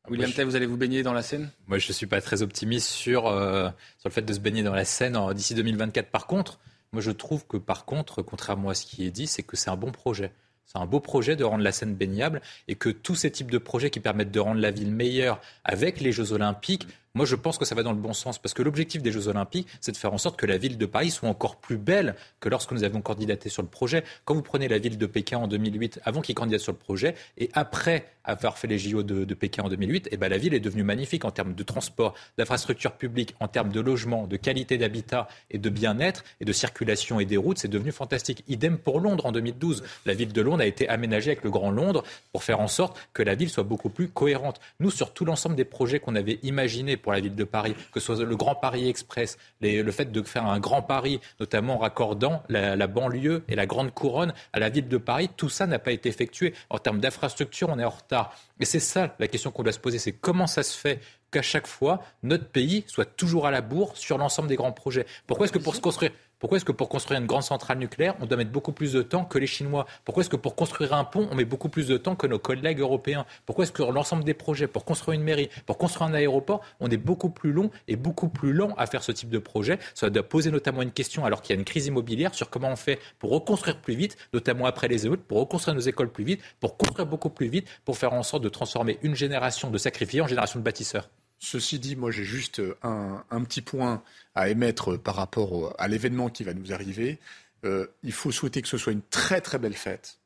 William Tay, vous allez vous baigner dans la Seine? Moi, je ne suis pas très optimiste sur, euh, sur le fait de se baigner dans la Seine d'ici 2024. Par contre, moi, je trouve que, par contre, contrairement à ce qui est dit, c'est que c'est un bon projet. C'est un beau projet de rendre la Seine baignable et que tous ces types de projets qui permettent de rendre la ville meilleure avec les Jeux Olympiques moi, je pense que ça va dans le bon sens parce que l'objectif des Jeux Olympiques, c'est de faire en sorte que la ville de Paris soit encore plus belle que lorsque nous avions candidaté sur le projet. Quand vous prenez la ville de Pékin en 2008, avant qu'ils candidatent sur le projet, et après avoir fait les JO de, Pékin en 2008, eh ben, la ville est devenue magnifique en termes de transport, d'infrastructures publiques, en termes de logement, de qualité d'habitat et de bien-être et de circulation et des routes. C'est devenu fantastique. Idem pour Londres en 2012. La ville de Londres a été aménagée avec le Grand Londres pour faire en sorte que la ville soit beaucoup plus cohérente. Nous, sur tout l'ensemble des projets qu'on avait imaginés pour la ville de Paris, que ce soit le Grand Paris Express, le fait de faire un Grand Paris, notamment en raccordant la, banlieue et la Grande Couronne à la ville de Paris, tout ça n'a pas été effectué. En termes d'infrastructure, on est en retard. Et c'est ça la question qu'on doit se poser, c'est comment ça se fait qu'à chaque fois, notre pays soit toujours à la bourre sur l'ensemble des grands projets? Pourquoi est-ce que pour se construire pourquoi est-ce que pour construire une grande centrale nucléaire, on doit mettre beaucoup plus de temps que les Chinois? Pourquoi est-ce que pour construire un pont, on met beaucoup plus de temps que nos collègues européens? Pourquoi est-ce que l'ensemble des projets, pour construire une mairie, pour construire un aéroport, on est beaucoup plus long et beaucoup plus lent à faire ce type de projet? Ça doit poser notamment une question, alors qu'il y a une crise immobilière, sur comment on fait pour reconstruire plus vite, notamment après les émeutes, pour reconstruire nos écoles plus vite, pour construire beaucoup plus vite, pour faire en sorte de transformer une génération de sacrifiés en génération de bâtisseurs. Ceci dit, moi j'ai juste un, petit point à émettre par rapport à l'événement qui va nous arriver. Euh, il faut souhaiter que ce soit une très très belle fête.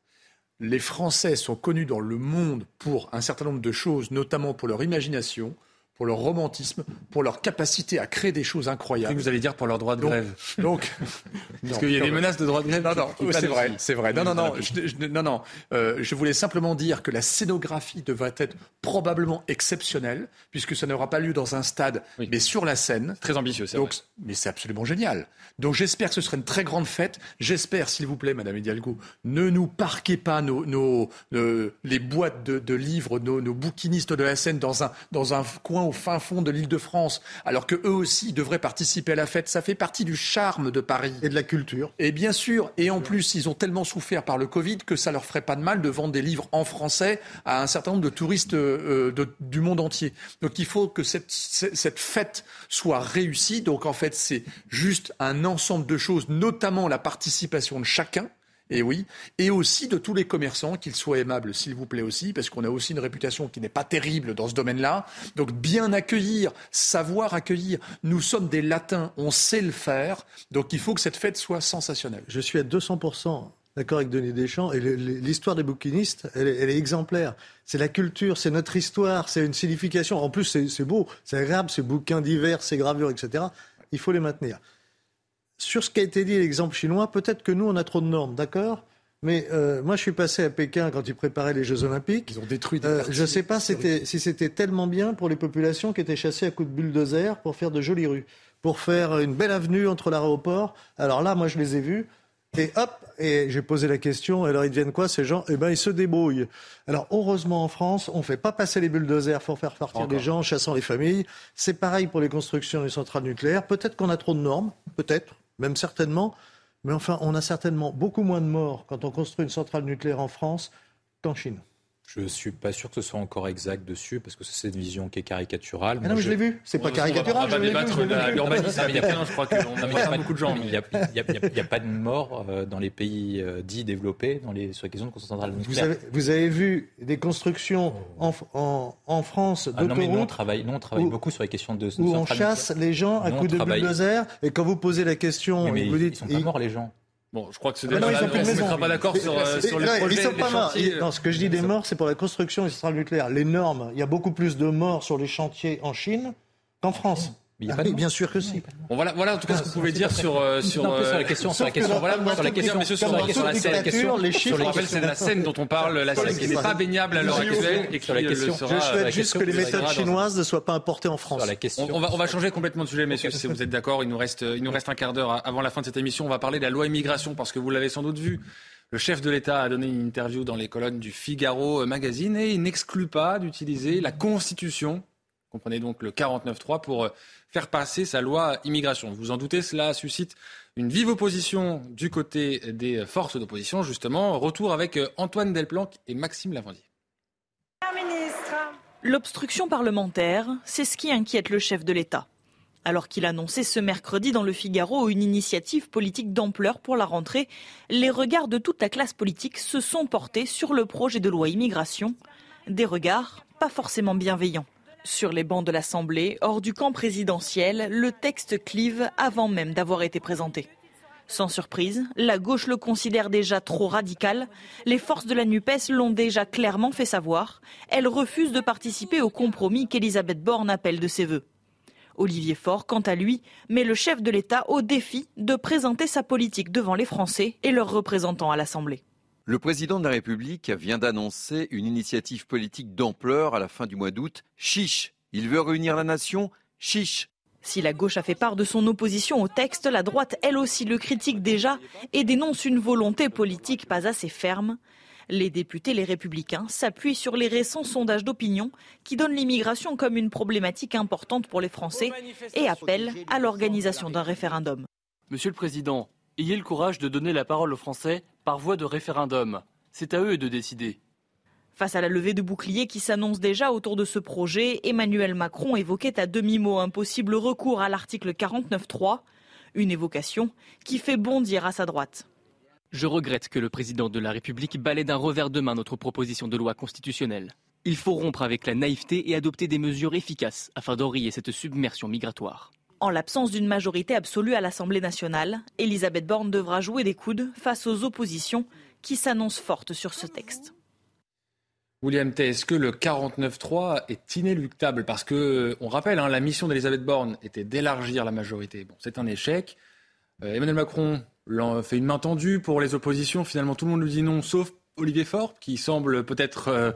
Les Français sont connus dans le monde pour un certain nombre de choses, notamment pour leur imagination, pour leur romantisme, pour leur capacité à créer des choses incroyables. que vous allez dire pour leur droit de grève. (laughs) Donc, parce qu'il y a des menaces de droit de grève. Non, non, c'est vrai, c'est vrai. Non, non, non, je, non, non. Euh, je voulais simplement dire que la scénographie devrait être probablement exceptionnelle, puisque ça n'aura pas lieu dans un stade, mais sur la scène. Très ambitieux, c'est vrai. Mais c'est absolument génial. Donc j'espère que ce sera une très grande fête. J'espère, s'il vous plaît, Madame Hidalgo, ne nous parquez pas nos, nos, les boîtes de, de livres, nos, nos, bouquinistes de la scène dans un, dans un coin au fin fond de l'Île-de-France, alors que eux aussi devraient participer à la fête. Ça fait partie du charme de Paris. Et de la culture. Et bien sûr, et en plus, ils ont tellement souffert par le Covid que ça leur ferait pas de mal de vendre des livres en français à un certain nombre de touristes euh, du monde entier. Donc il faut que cette, cette fête soit réussie. Donc en fait, c'est juste un ensemble de choses, notamment la participation de chacun et oui, et aussi de tous les commerçants, qu'ils soient aimables, s'il vous plaît aussi, parce qu'on a aussi une réputation qui n'est pas terrible dans ce domaine-là. Donc bien accueillir, savoir accueillir. Nous sommes des latins, on sait le faire, donc il faut que cette fête soit sensationnelle. Je suis à 200%. D'accord avec Denis Deschamps. Et l'histoire des bouquinistes, elle est, exemplaire. C'est la culture, c'est notre histoire, c'est une signification. En plus, c'est beau, c'est agréable, ces bouquins divers, ces gravures, etc. Il faut les maintenir sur ce qui a été dit, l'exemple chinois, peut-être que nous, on a trop de normes, d'accord? Mais euh, moi, je suis passé à Pékin quand ils préparaient les Jeux Olympiques. Ils ont détruit des euh, Je ne sais pas si c'était tellement bien pour les populations qui étaient chassées à coups de bulldozer pour faire de jolies rues, pour faire une belle avenue entre l'aéroport. Alors là, moi, je les ai vus. Et hop, et j'ai posé la question, alors ils deviennent quoi ces gens? Eh bien, ils se débrouillent. Alors, heureusement, en France, on ne fait pas passer les bulldozers pour faire partir des gens, chassant les familles. C'est pareil pour les constructions des centrales nucléaires. Peut-être qu'on a trop de normes, peut-être même certainement. Mais enfin, on a certainement beaucoup moins de morts quand on construit une centrale nucléaire en France qu'en Chine. Je ne suis pas sûr que ce soit encore exact dessus, parce que c'est une vision qui est caricaturale. Ah non, mais je, l'ai vu. C'est pas caricatural. On va débattre de l'urbanisme, (laughs) mais il y a plein, je crois qu'on a beaucoup de gens. Il n'y a, pas de morts euh, dans les pays euh, dits développés dans les, sur les questions de centrale nucléaire. Vous avez, vous avez vu des constructions en, en, en France ah non, mais nous, on travaille, nous, on travaille beaucoup sur les questions de, de Où on chasse les gens à coups de bulldozer, et quand vous posez la question, vous dites... Ils sont pas morts, les gens. Bon, je crois que c'est ah déjà on ne se mettra pas d'accord sur, euh, sur les projets, ils sont pas morts. Non, ce que je dis des morts, c'est pour la construction des centrales nucléaires. Les normes, il y a beaucoup plus de morts sur les chantiers en Chine qu'en France. Ah oui, bien sûr que si. Bon, voilà, voilà en tout cas ce que vous pouvez dire sur euh, sur, sur la question, sur la question, voilà, sur la question, messieurs, sur la question, la scène, les chiffres, c'est la scène dont on parle, la scène qui n'est pas baignable à l'heure actuelle et sur la question. Je souhaite juste que les méthodes chinoises ne soient pas importées en France. On va on va changer complètement de sujet, messieurs, si vous êtes d'accord. Il nous reste il nous reste un quart d'heure avant la fin de cette émission. On va parler de la loi immigration parce que vous l'avez sans doute vu. Le chef de l'État a donné une interview dans les colonnes du Figaro magazine et il n'exclut pas d'utiliser la Constitution, comprenez donc le 49.3, pour faire passer sa loi immigration. Vous en doutez, cela suscite une vive opposition du côté des forces d'opposition, justement. Retour avec euh, Antoine Delplanque et Maxime Lavandier. L'obstruction parlementaire, c'est ce qui inquiète le chef de l'État. Alors qu'il annonçait ce mercredi dans le Figaro une initiative politique d'ampleur pour la rentrée, les regards de toute la classe politique se sont portés sur le projet de loi immigration. Des regards pas forcément bienveillants. Sur les bancs de l'Assemblée, hors du camp présidentiel, le texte clive avant même d'avoir été présenté. Sans surprise, la gauche le considère déjà trop radical. Les forces de la NUPES l'ont déjà clairement fait savoir. Elle refuse de participer au compromis qu'Elisabeth Borne appelle de ses voeux. Olivier Faure, quant à lui, met le chef de l'État au défi de présenter sa politique devant les Français et leurs représentants à l'Assemblée. Le président de la République vient d'annoncer une initiative politique d'ampleur à la fin du mois d'août. Chiche, il veut réunir la nation. Chiche. Si la gauche a fait part de son opposition au texte, la droite, elle aussi, le critique déjà et dénonce une volonté politique pas assez ferme. Les députés, les républicains, s'appuient sur les récents sondages d'opinion qui donnent l'immigration comme une problématique importante pour les Français et appellent à l'organisation d'un référendum. Monsieur le Président, ayez le courage de donner la parole aux Français par voie de référendum. C'est à eux de décider. Face à la levée de boucliers qui s'annonce déjà autour de ce projet, Emmanuel Macron évoquait à demi-mot un possible recours à l'article 49.3, une évocation qui fait bondir à sa droite. Je regrette que le président de la République balaie d'un revers de main notre proposition de loi constitutionnelle. Il faut rompre avec la naïveté et adopter des mesures efficaces afin d'enrayer cette submersion migratoire. En l'absence d'une majorité absolue à l'Assemblée nationale, Elisabeth Borne devra jouer des coudes face aux oppositions qui s'annoncent fortes sur ce texte. William T, est-ce que le 49-3 est inéluctable? Parce que, on rappelle, hein, la mission d'Elisabeth Borne était d'élargir la majorité. Bon, c'est un échec. Euh, Emmanuel Macron fait une main tendue pour les oppositions. Finalement, tout le monde lui dit non, sauf Olivier Faure, qui semble peut-être euh,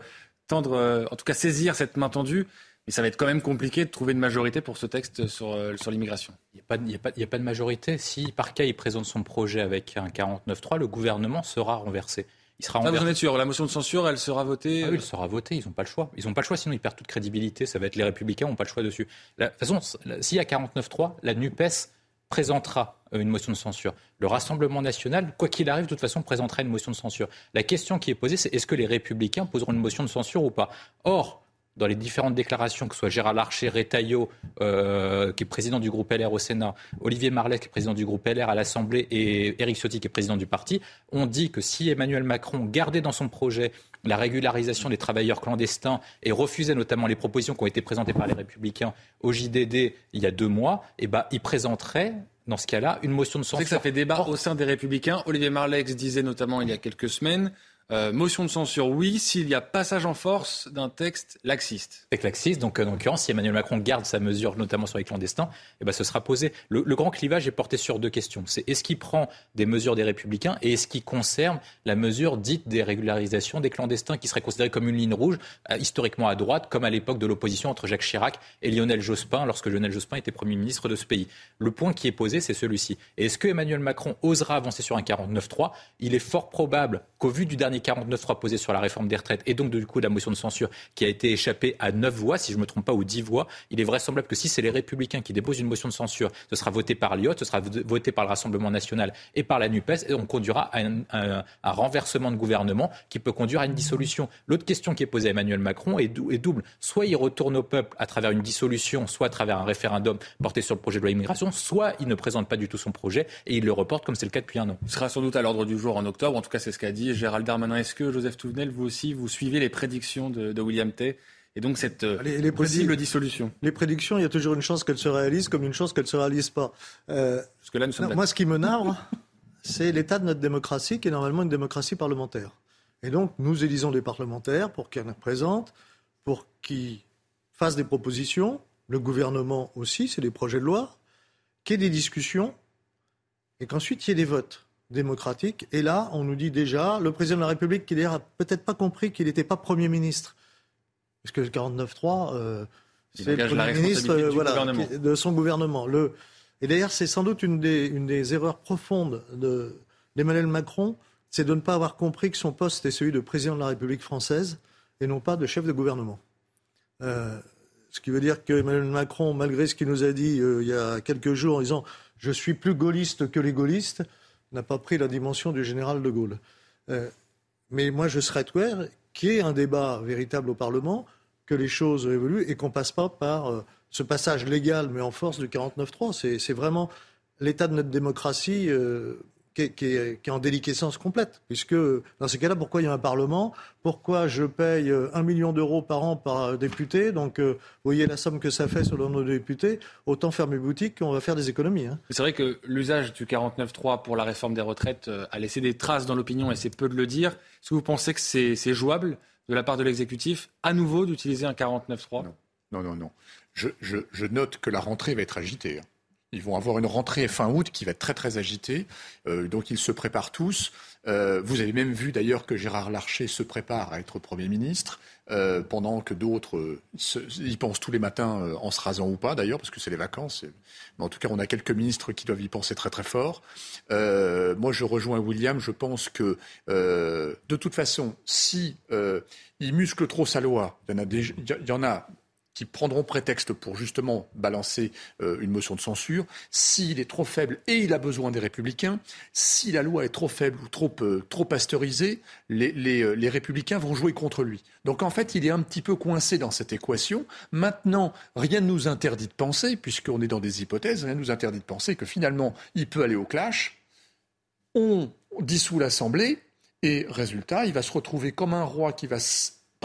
tendre, euh, en tout cas saisir cette main tendue. Mais ça va être quand même compliqué de trouver une majorité pour ce texte sur, euh, sur l'immigration. Il n'y a, a, pas de majorité. Si par cas il présente son projet avec un 49-3, le gouvernement sera renversé. Il sera renversé. vous en êtes sûr La motion de censure, elle sera votée ah oui, elle sera votée. Ils n'ont pas le choix. Ils n'ont pas le choix, sinon ils perdent toute crédibilité. Ça va être les Républicains, n'ont pas le choix dessus. de toute façon, s'il y a 49-3, la NUPES présentera euh, une motion de censure. Le Rassemblement national, quoi qu'il arrive, de toute façon, présentera une motion de censure. La question qui est posée, c'est est-ce que les républicains poseront une motion de censure ou pas? Or, dans les différentes déclarations, que ce soit Gérard Larcher, Retailleau, euh, qui est président du groupe LR au Sénat, Olivier Marlet, qui est président du groupe LR à l'Assemblée, et Éric Ciotti, qui est président du parti, ont dit que si Emmanuel Macron gardait dans son projet la régularisation des travailleurs clandestins et refusait notamment les propositions qui ont été présentées par les Républicains au JDD il y a deux mois, eh ben, il présenterait dans ce cas-là, une motion de censure. Que ça fait débat au sein des Républicains. Olivier Marlex disait notamment il y a quelques semaines euh, motion de censure, oui, s'il y a passage en force d'un texte laxiste. Texte laxiste, donc euh, en l'occurrence, si Emmanuel Macron garde sa mesure, notamment sur les clandestins, eh ben, ce sera posé. Le, grand clivage est porté sur deux questions. C'est est-ce qu'il prend des mesures des républicains et est-ce qu'il conserve la mesure dite des régularisations des clandestins, qui serait considérée comme une ligne rouge, euh, historiquement à droite, comme à l'époque de l'opposition entre Jacques Chirac et Lionel Jospin, lorsque Lionel Jospin était Premier ministre de ce pays. Le point qui est posé, c'est celui-ci. Est-ce que Emmanuel Macron osera avancer sur un 49-3 Il est fort probable qu'au vu du dernier 49.3 posé sur la réforme des retraites et donc du coup la motion de censure qui a été échappée à 9 voix, si je ne me trompe pas, ou 10 voix, il est vraisemblable que si c'est les Républicains qui déposent une motion de censure, ce sera voté par l'IOT, ce sera voté par le Rassemblement national et par la NUPES, et on conduira à un, renversement de gouvernement qui peut conduire à une dissolution. L'autre question qui est posée à Emmanuel Macron est, double. Soit il retourne au peuple à travers une dissolution, soit à travers un référendum porté sur le projet de loi immigration, soit il ne présente pas du tout son projet et il le reporte comme c'est le cas depuis un an. Il sera sans doute à l'ordre du jour en octobre, en tout cas c'est ce qu'a dit Gérald Darmanin Maintenant, Est-ce que, Joseph Touvenel, vous aussi, vous suivez les prédictions de, William Tay et donc cette euh, les, possible dissolution? Les prédictions, il y a toujours une chance qu'elles se réalisent comme une chance qu'elles ne se réalisent pas. Euh, que là, moi, ce qui me narre, c'est l'état de notre démocratie, qui est normalement une démocratie parlementaire. Et donc, nous élisons des parlementaires pour qu'ils en représentent, pour qu'ils fassent des propositions, le gouvernement aussi, c'est des projets de loi, qu'il y ait des discussions, et qu'ensuite il y ait des votes démocratique. Et là, on nous dit déjà, le président de la République, qui n'a peut-être pas compris qu'il n'était pas Premier ministre. Parce que le 49-3, euh, c'est le Premier ministre euh, de son gouvernement. Le... Et d'ailleurs, c'est sans doute une des, une des erreurs profondes d'Emmanuel Macron, c'est de ne pas avoir compris que son poste est celui de président de la République française et non pas de chef de gouvernement. Euh, ce qui veut dire qu'Emmanuel Macron, malgré ce qu'il nous a dit il y a quelques jours en disant je suis plus gaulliste que les gaullistes, n'a pas pris la dimension du général de Gaulle. Euh, mais moi, je serais ouvert qu'il y ait un débat véritable au Parlement, que les choses évoluent et qu'on passe pas par euh, ce passage légal, mais en force du 49-3. C'est vraiment l'état de notre démocratie. Euh, qui est, en déliquescence complète. Puisque dans ces cas-là, pourquoi il y a un Parlement? Pourquoi je paye euh, un million d'euros par an par député? Donc, euh, vous voyez la somme que ça fait selon nos députés. Autant faire mes boutiques, on va faire des économies. Hein. C'est vrai que l'usage du 49.3 pour la réforme des retraites euh, a laissé des traces dans l'opinion et c'est peu de le dire. Est-ce que vous pensez que c'est jouable de la part de l'exécutif à nouveau d'utiliser un 49.3 Non, non, non. non. Je, je, note que la rentrée va être agitée. Hein. Ils vont avoir une rentrée fin août qui va être très très agitée. Euh, donc ils se préparent tous. Euh, vous avez même vu d'ailleurs que Gérard Larcher se prépare à être Premier ministre, euh, pendant que d'autres y pensent tous les matins en se rasant ou pas d'ailleurs, parce que c'est les vacances. Mais en tout cas, on a quelques ministres qui doivent y penser très très fort. moi, je rejoins William. Je pense que de toute façon, si il muscle trop sa loi, y en a, il y en a qui prendront prétexte pour justement balancer euh, une motion de censure. S'il est trop faible et il a besoin des républicains, si la loi est trop faible ou trop, euh, pasteurisée, les, euh, les, républicains vont jouer contre lui. Donc en fait, il est un petit peu coincé dans cette équation. Maintenant, rien ne nous interdit de penser, puisqu'on est dans des hypothèses, rien ne nous interdit de penser que finalement, il peut aller au clash. On dissout l'Assemblée et résultat, il va se retrouver comme un roi qui va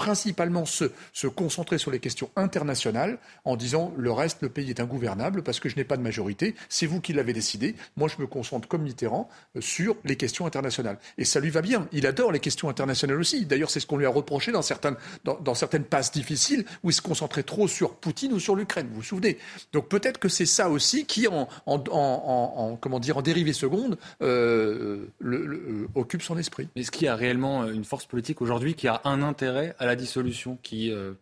principalement se, se concentrer sur les questions internationales en disant le reste, le pays est ingouvernable parce que je n'ai pas de majorité, c'est vous qui l'avez décidé, moi je me concentre comme Mitterrand euh, sur les questions internationales. Et ça lui va bien, il adore les questions internationales aussi. D'ailleurs, c'est ce qu'on lui a reproché dans certaines, dans, certaines passes difficiles où il se concentrait trop sur Poutine ou sur l'Ukraine, vous vous souvenez. Donc peut-être que c'est ça aussi qui, en, en, comment dire, en dérivée seconde, euh, le, occupe son esprit. Est-ce qu'il y a réellement une force politique aujourd'hui qui a un intérêt à la dissolution, qui euh,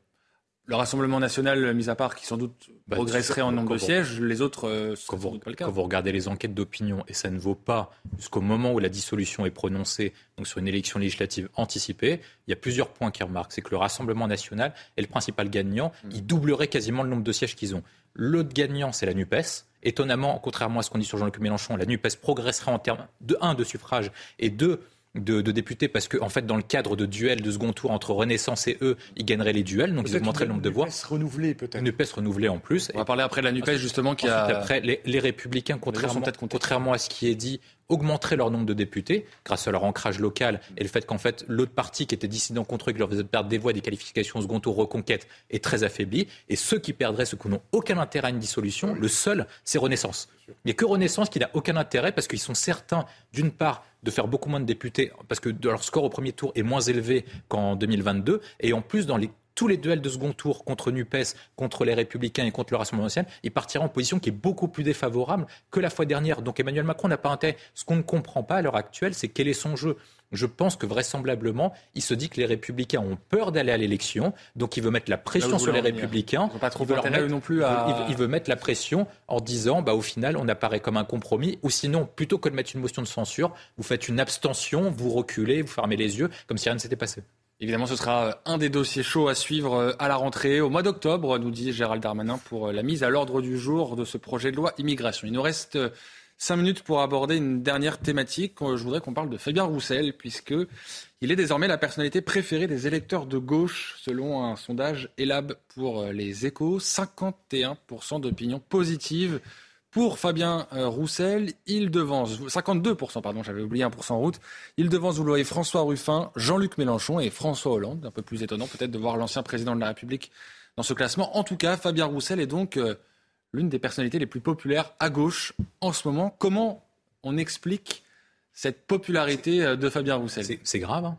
le Rassemblement national, mis à part, qui sans doute bah, progresserait en nombre de sièges, les autres, euh, quand, vous, pas le cas. quand vous regardez les enquêtes d'opinion, et ça ne vaut pas jusqu'au moment où la dissolution est prononcée, donc sur une élection législative anticipée, il y a plusieurs points qui remarquent. C'est que le Rassemblement national est le principal gagnant. Mm. Il doublerait quasiment le nombre de sièges qu'ils ont. L'autre gagnant, c'est la NUPES. Étonnamment, contrairement à ce qu'on dit sur Jean-Luc Mélenchon, la NUPES progresserait en termes de 1 de suffrage et 2 de, députés parce qu'en en fait, dans le cadre de duels de second tour entre Renaissance et eux, ils gagneraient les duels, donc ils augmenteraient le nombre de voix. Une NUPES renouvelée peut-être. Une NUPES renouvelée en plus. On va parler après de la NUPES justement qui a. Après, les, les Républicains, contrairement, contrairement à ce qui est dit, augmenteraient leur nombre de députés grâce à leur ancrage local et le fait qu'en fait l'autre parti qui était dissident contre eux, qui leur faisait perdre des voix, des qualifications au second tour, reconquête, est très affaibli. Et ceux qui perdraient, ceux qui n'ont aucun intérêt à une dissolution, le seul, c'est Renaissance. A que Renaissance qui n'a aucun intérêt parce qu'ils sont certains, d'une part, de faire beaucoup moins de députés parce que leur score au premier tour est moins élevé qu'en 2022 et en plus dans les tous les duels de second tour contre NUPES, contre les Républicains et contre le Rassemblement national, il partira en position qui est beaucoup plus défavorable que la fois dernière. Donc Emmanuel Macron n'a pas intérêt. Ce qu'on ne comprend pas à l'heure actuelle, c'est quel est son jeu. Je pense que vraisemblablement, il se dit que les Républicains ont peur d'aller à l'élection, donc il veut mettre la pression sur les Républicains. Pas trop il non plus il, veut, mettre la pression en disant, bah, au final, on apparaît comme un compromis, ou sinon, plutôt que de mettre une motion de censure, vous faites une abstention, vous reculez, vous fermez les yeux, comme si rien ne s'était passé. Évidemment, ce sera euh, un des dossiers chauds à suivre euh, à la rentrée au mois d'octobre, nous dit Gérald Darmanin, pour euh, la mise à l'ordre du jour de ce projet de loi immigration. Il nous reste cinq minutes pour aborder une dernière thématique. Je voudrais qu'on parle de Fabien Roussel, puisque il est désormais la personnalité préférée des électeurs de gauche, selon un sondage ELAB pour les échos. 51% d'opinions positives pour Fabien euh, Roussel, il devance 52%, pardon, j'avais oublié 1% en route. Il devance, vous le François Ruffin, Jean-Luc Mélenchon et François Hollande. Un peu plus étonnant peut-être de voir l'ancien président de la République dans ce classement. En tout cas, Fabien Roussel est donc euh, l'une des personnalités les plus populaires à gauche en ce moment. Comment on explique cette popularité euh, de Fabien Roussel? C'est grave. Hein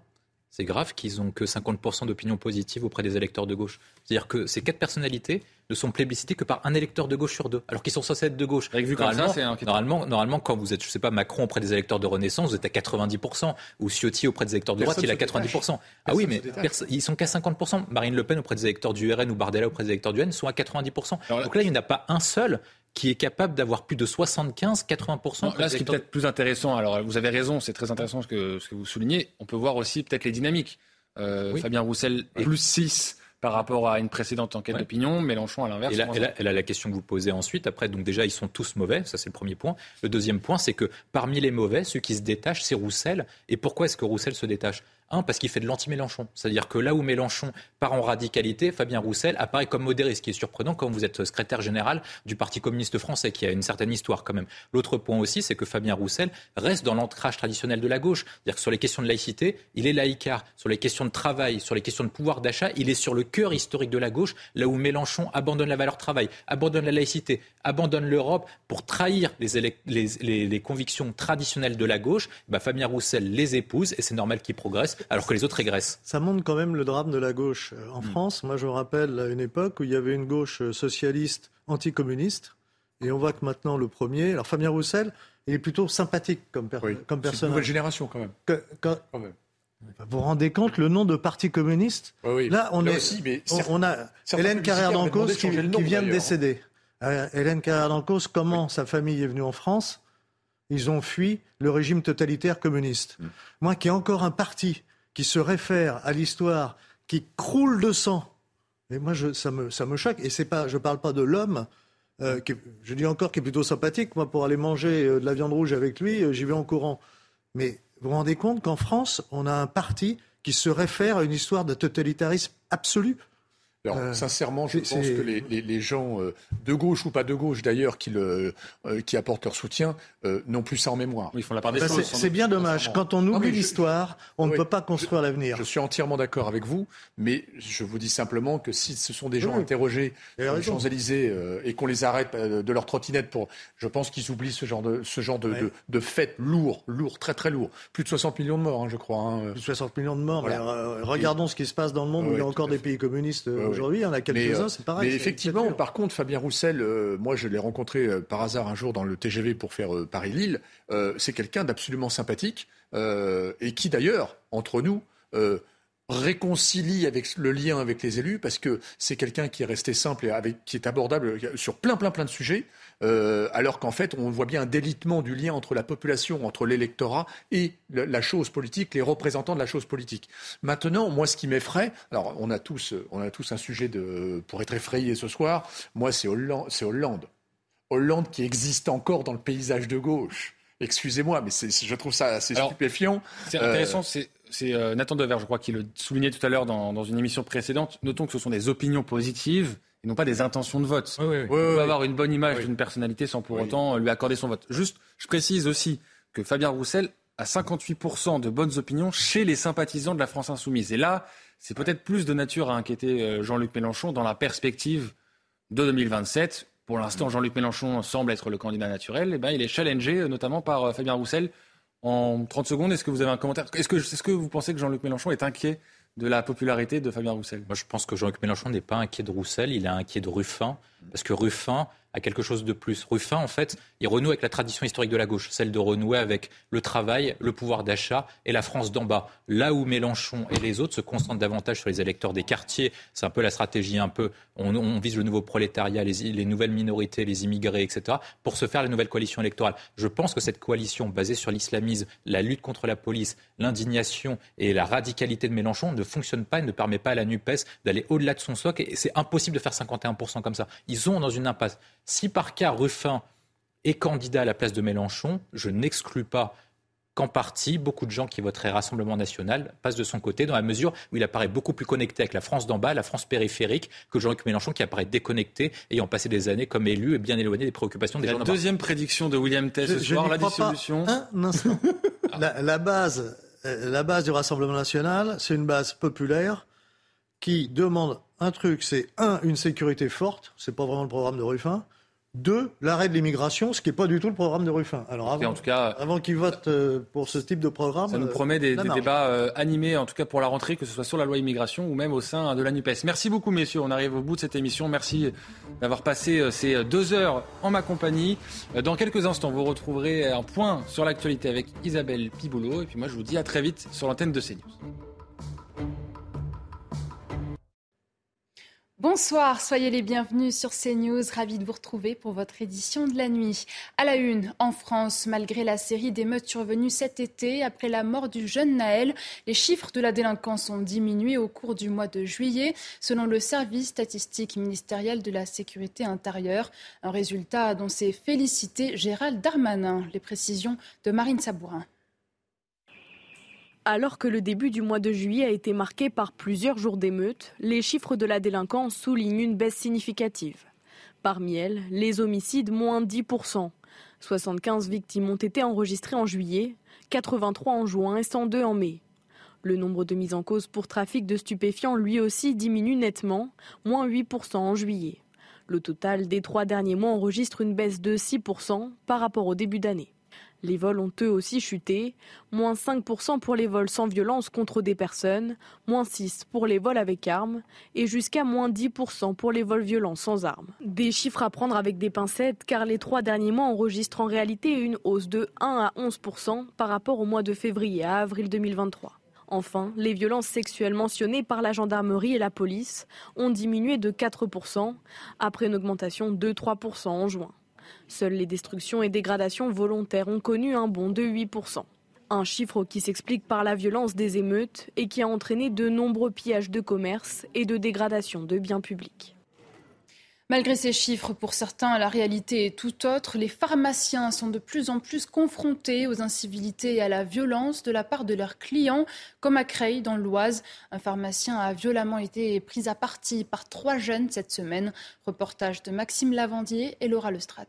c'est grave qu'ils n'ont que 50% d'opinion positive auprès des électeurs de gauche. C'est-à-dire que ces quatre personnalités ne sont plébiscitées que par un électeur de gauche sur deux, alors qu'ils sont censés être de gauche. Vu normalement, ça, normalement, normalement, quand vous êtes, je sais pas, Macron auprès des électeurs de Renaissance, vous êtes à 90%, ou Ciotti auprès des électeurs de droite, il est à 90%. ah oui, mais ils sont qu'à 50%. Marine Le Pen auprès des électeurs du RN ou Bardella auprès des électeurs du N sont à 90%. Donc là, il n'y en a pas un seul qui est capable d'avoir plus de 75-80%. Là, ce qui est peut-être plus intéressant, alors vous avez raison, c'est très intéressant ce que, ce que vous soulignez, on peut voir aussi peut-être les dynamiques. Euh, Fabien Roussel, plus 6 par rapport à une précédente enquête d'opinion, Mélenchon à l'inverse. Et elle a la question que vous posez ensuite. Après, donc déjà, ils sont tous mauvais, ça c'est le premier point. Le deuxième point, c'est que parmi les mauvais, ceux qui se détachent, c'est Roussel. Et pourquoi est-ce que Roussel se détache? Un, parce qu'il fait de l'anti-Mélenchon. C'est-à-dire que là où Mélenchon part en radicalité, Fabien Roussel apparaît comme modéré, ce qui est surprenant quand vous êtes secrétaire général du Parti communiste français, qui a une certaine histoire quand même. L'autre point aussi, c'est que Fabien Roussel reste dans l'ancrage traditionnel de la gauche. C'est-à-dire que sur les questions de laïcité, il est laïcard. Sur les questions de travail, sur les questions de pouvoir d'achat, il est sur le cœur historique de la gauche, là où Mélenchon abandonne la valeur travail, abandonne la laïcité, abandonne l'Europe pour trahir les, les, convictions traditionnelles de la gauche. Bah, Fabien Roussel les épouse et c'est normal qu'il progresse alors que les autres régressent. Ça montre quand même le drame de la gauche euh, en hmm. France. Moi, je me rappelle à une époque où il y avait une gauche euh, socialiste anticommuniste, et on voit que maintenant le premier, alors Fabien Roussel, il est plutôt sympathique comme, comme personne. C'est une nouvelle génération quand même. Vous vous rendez compte le nom de parti communiste Là, on, est, aussi, mais on, a Hélène Carrère d'Ancos qui, vient de décéder. Euh, Hélène Carrère d'Ancos, comment sa famille est venue en France? Ils ont fui le régime totalitaire communiste. Hmm. Moi, qui ai encore un parti qui se réfère à l'histoire, qui croule de sang. Et moi, je, ça, me, ça me choque. Et c'est pas, je ne parle pas de l'homme, euh, je dis encore qui est plutôt sympathique. Moi, pour aller manger euh, de la viande rouge avec lui, euh, j'y vais en courant. Mais vous vous rendez compte qu'en France, on a un parti qui se réfère à une histoire de totalitarisme absolu Alors, Euh, sincèrement, je pense que les, les- les gens, euh, de gauche ou pas de gauche d'ailleurs, qui, le- euh, qui apportent leur soutien, euh, n'ont plus ça en mémoire. Ils font la part des Ben, choses. c'est bien dommage. Quand on oublie l'histoire, on ne peut pas construire l'avenir. Je suis entièrement d'accord avec vous, mais je vous dis simplement que si ce sont des gens Oui. interrogés sur les. Champs-Élysées euh, et qu'on les arrête euh, de leur trottinette pour. Je pense qu'ils oublient ce genre de, ce genre de, Ouais. de, de fait lourd, lourd, très très lourd. Plus de 60 millions de morts, hein, je crois. hein. Plus de 60 millions de morts. Voilà. mais, euh, regardons ce qui se passe dans le monde où il y a encore des pays communistes euh. Aujourd'hui. Il y en a quelques-uns, euh, c'est pareil. Mais effectivement, par contre, Fabien Roussel, euh, moi je l'ai rencontré euh, par hasard un jour dans le TGV pour faire Paris-Lille. C'est quelqu'un d'absolument sympathique et qui d'ailleurs, entre nous, réconcilie avec le lien avec les élus parce que c'est quelqu'un qui est resté simple et avec, qui est abordable sur plein plein plein de sujets euh, alors qu'en fait on voit bien un délitement du lien entre la population, entre l'électorat et le- la chose politique, les représentants de la chose politique. Maintenant, moi ce qui m'effraie, alors on a tous on a tous un sujet de pour être effrayé ce soir, moi c'est Hollande, c'est Hollande. Hollande qui existe encore dans le paysage de gauche. Excusez-moi, mais je trouve ça assez Alors, stupéfiant. C'est Euh, intéressant, c'est c'est, euh, Nathan Dever, je crois, qui le soulignait tout à l'heure dans, dans une émission précédente. Notons que ce sont des opinions positives et non pas des intentions de vote. Oui, oui, oui. On peut avoir une bonne image d'une personnalité sans pour autant lui accorder son vote. Juste, je précise aussi que Fabien Roussel a 58% de bonnes opinions chez les sympathisants de la France insoumise. Et là, c'est peut-être plus de nature à inquiéter euh, Jean-Luc Mélenchon dans la perspective de 2027. Pour l'instant, Jean-Luc Mélenchon semble être le candidat naturel. Et ben, il est challengé euh, notamment par euh, Fabien Roussel. En 30 secondes, est-ce que vous avez un commentaire? Est-ce que, est-ce que vous pensez que Jean-Luc Mélenchon est inquiet de la popularité de Fabien Roussel. Moi, je pense que Jean-Luc Mélenchon n'est pas inquiet de Roussel, il est inquiet de Ruffin, parce que Ruffin a quelque chose de plus. Ruffin, en fait, il renoue avec la tradition historique de la gauche, celle de renouer avec le travail, le pouvoir d'achat et la France d'en bas. Là où Mélenchon et les autres se concentrent davantage sur les électeurs des quartiers, c'est un peu la stratégie, un peu, on, vise le nouveau prolétariat, les, les nouvelles minorités, les immigrés, etc., pour se faire la nouvelle coalition électorale. Je pense que cette coalition basée sur l'islamisme, la lutte contre la police, l'indignation et la radicalité de Mélenchon ne fonctionne pas et ne permet pas à la NUPES d'aller au-delà de son socle. Et c'est impossible de faire 51% comme ça. Ils sont dans une impasse. Si par cas Ruffin est candidat à la place de Mélenchon, je n'exclus pas qu'en partie, beaucoup de gens qui voteraient Rassemblement national passent de son côté, dans la mesure où il apparaît beaucoup plus connecté avec la France d'en bas, la France périphérique, que Jean-Luc Mélenchon qui apparaît déconnecté, ayant passé des années comme élu et bien éloigné des préoccupations des La gens d'en bas. deuxième prédiction de William Tell ce Je- soir, la crois pas dissolution. Un instant. (laughs) la, la base, euh, la base du Rassemblement national, c'est une base populaire qui demande un truc, c'est un, une sécurité forte, c'est pas vraiment le programme de Ruffin. Deux, l'arrêt de l'immigration, ce qui n'est pas du tout le programme de Ruffin. Alors avant, en tout cas, avant qu'il vote euh, pour ce type de programme, Ça nous euh, promet des, débats euh, animés, en tout cas pour la rentrée, que ce soit sur la loi immigration ou même au sein de la NUPES. Merci beaucoup, messieurs. On arrive au bout de cette émission. Merci d'avoir passé euh, ces deux heures en ma compagnie. Euh, Dans quelques instants, vous retrouverez un point sur l'actualité avec Isabelle Piboulot. Et puis moi, je vous dis à très vite sur l'antenne de CNews. Bonsoir, soyez les bienvenus sur CNews. Ravi de vous retrouver pour votre édition de la nuit. À la une, en France, malgré la série d'émeutes survenues cet été, après la mort du jeune Naël, les chiffres de la délinquance ont diminué au cours du mois de juillet, selon le service statistique ministériel de la sécurité intérieure. Un résultat dont s'est félicité Gérald Darmanin. Les précisions de Marine Sabourin. Alors que le début du mois de juillet a été marqué par plusieurs jours d'émeutes, les chiffres de la délinquance soulignent une baisse significative. Parmi elles, les homicides moins 10%. 75 victimes ont été enregistrées en juillet, 83 en juin et 102 en mai. Le nombre de mises en cause pour trafic de stupéfiants lui aussi diminue nettement, moins 8% en juillet. Le total des trois derniers mois enregistre une baisse de 6% par rapport au début d'année. Les vols ont eux aussi chuté, moins 5% pour les vols sans violence contre des personnes, moins 6% pour les vols avec armes et jusqu'à moins 10% pour les vols violents sans armes. Des chiffres à prendre avec des pincettes car les trois derniers mois enregistrent en réalité une hausse de 1 à 11% par rapport au mois de février à avril 2023. Enfin, les violences sexuelles mentionnées par la gendarmerie et la police ont diminué de 4% après une augmentation de 3% en juin. Seules les destructions et dégradations volontaires ont connu un bond de 8%. Un chiffre qui s'explique par la violence des émeutes et qui a entraîné de nombreux pillages de commerce et de dégradation de biens publics. Malgré ces chiffres, pour certains, la réalité est tout autre. Les pharmaciens sont de plus en plus confrontés aux incivilités et à la violence de la part de leurs clients, comme à Creil, dans l'Oise. Un pharmacien a violemment été pris à partie par trois jeunes cette semaine. Reportage de Maxime Lavandier et Laura Lestrade.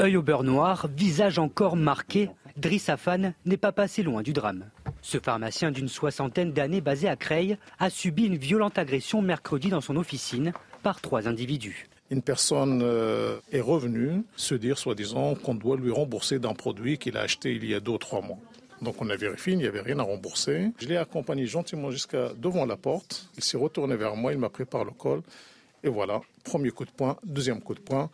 Œil au beurre noir, visage encore marqué, Driss Afan n'est pas passé loin du drame. Ce pharmacien d'une soixantaine d'années basé à Creil a subi une violente agression mercredi dans son officine par trois individus. Une personne euh, est revenue se dire, soi-disant, qu'on doit lui rembourser d'un produit qu'il a acheté il y a deux ou trois mois. Donc on a vérifié, il n'y avait rien à rembourser. Je l'ai accompagné gentiment jusqu'à devant la porte. Il s'est retourné vers moi, il m'a pris par le col. Et voilà, premier coup de poing, deuxième coup de poing.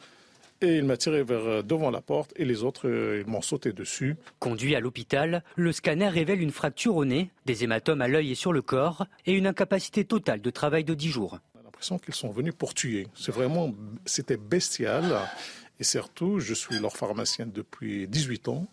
Et il m'a tiré vers euh, devant la porte et les autres, euh, ils m'ont sauté dessus. Conduit à l'hôpital, le scanner révèle une fracture au nez, des hématomes à l'œil et sur le corps et une incapacité totale de travail de 10 jours qu'ils sont venus pour tuer. C'est vraiment, c'était bestial. Et surtout, je suis leur pharmacien depuis 18 ans.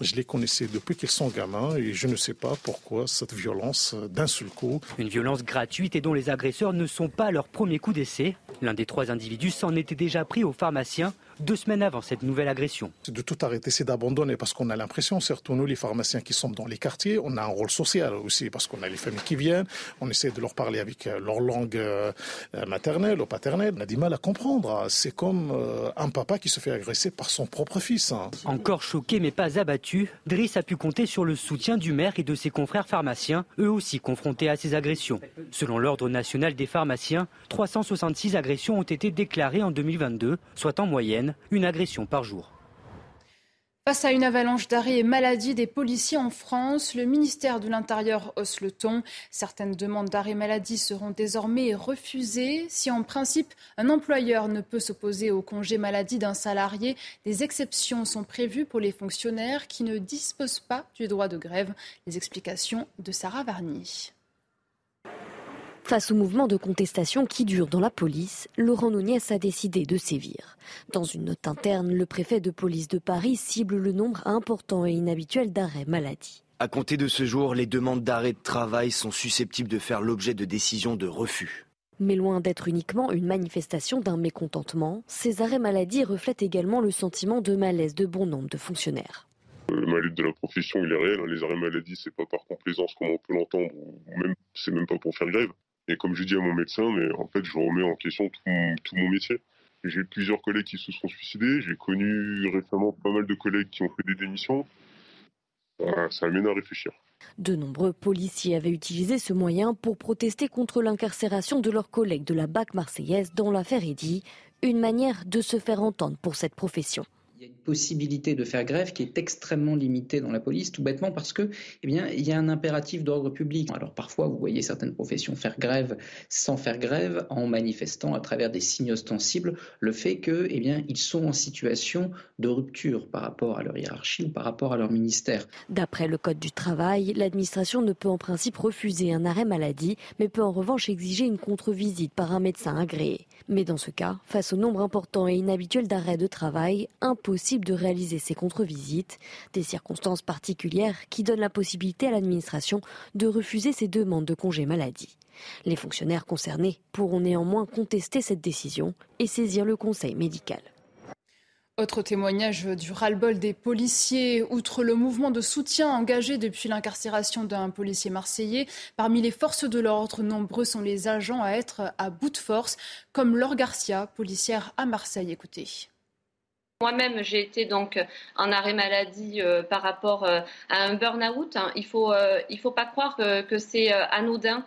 Je les connaissais depuis qu'ils sont gamins et je ne sais pas pourquoi cette violence d'un seul coup. Une violence gratuite et dont les agresseurs ne sont pas leur premier coup d'essai. L'un des trois individus s'en était déjà pris au pharmacien deux semaines avant cette nouvelle agression. C'est de tout arrêter, c'est d'abandonner parce qu'on a l'impression, surtout nous les pharmaciens qui sommes dans les quartiers, on a un rôle social aussi parce qu'on a les familles qui viennent, on essaie de leur parler avec euh, leur langue euh, maternelle ou paternelle. On a du mal à comprendre. C'est comme euh, un papa qui se fait agresser par son propre fils. Hein. Encore choqué mais pas abattu, Driss a pu compter sur le soutien du maire et de ses confrères pharmaciens, eux aussi confrontés à ces agressions. Selon l'Ordre national des pharmaciens, 366 agressions ont été déclarées en 2022, soit en moyenne une agression par jour. Face à une avalanche d'arrêts et maladies des policiers en France, le ministère de l'Intérieur hausse le ton. Certaines demandes d'arrêt maladie seront désormais refusées. Si en principe un employeur ne peut s'opposer au congé maladie d'un salarié, des exceptions sont prévues pour les fonctionnaires qui ne disposent pas du droit de grève. Les explications de Sarah Varny. Face au mouvement de contestation qui dure dans la police, Laurent Nunez a décidé de sévir. Dans une note interne, le préfet de police de Paris cible le nombre important et inhabituel d'arrêts maladie. À compter de ce jour, les demandes d'arrêt de travail sont susceptibles de faire l'objet de décisions de refus. Mais loin d'être uniquement une manifestation d'un mécontentement, ces arrêts maladie reflètent également le sentiment de malaise de bon nombre de fonctionnaires. Le malaise de la profession, il est réel. Hein. Les arrêts maladie, c'est pas par complaisance comme on peut l'entendre, ou même c'est même pas pour faire grève. Et comme je dis à mon médecin, mais en fait, je remets en question tout, mon métier. J'ai plusieurs collègues qui se sont suicidés. J'ai connu récemment pas mal de collègues qui ont fait des démissions. Ça, amène à réfléchir. De nombreux policiers avaient utilisé ce moyen pour protester contre l'incarcération de leurs collègues de la BAC marseillaise dans l'affaire Eddy, une manière de se faire entendre pour cette profession il y a une possibilité de faire grève qui est extrêmement limitée dans la police, tout bêtement parce que, eh bien, il y a un impératif d'ordre public. Alors parfois, vous voyez certaines professions faire grève sans faire grève, en manifestant à travers des signes ostensibles le fait que, eh bien, ils sont en situation de rupture par rapport à leur hiérarchie ou par rapport à leur ministère. D'après le code du travail, l'administration ne peut en principe refuser un arrêt maladie, mais peut en revanche exiger une contre-visite par un médecin agréé. Mais dans ce cas, face au nombre important et inhabituel d'arrêts de travail, impossible de réaliser ces contre-visites, des circonstances particulières qui donnent la possibilité à l'administration de refuser ces demandes de congé maladie. Les fonctionnaires concernés pourront néanmoins contester cette décision et saisir le conseil médical. Autre témoignage du ras-le-bol des policiers. Outre le mouvement de soutien engagé depuis l'incarcération d'un policier marseillais, parmi les forces de l'ordre, nombreux sont les agents à être à bout de force, comme Laure Garcia, policière à Marseille. Écoutez. Moi-même, j'ai été donc en arrêt maladie euh, par rapport euh, à un burn-out. Hein. Il faut, euh, il faut pas croire que, c'est anodin.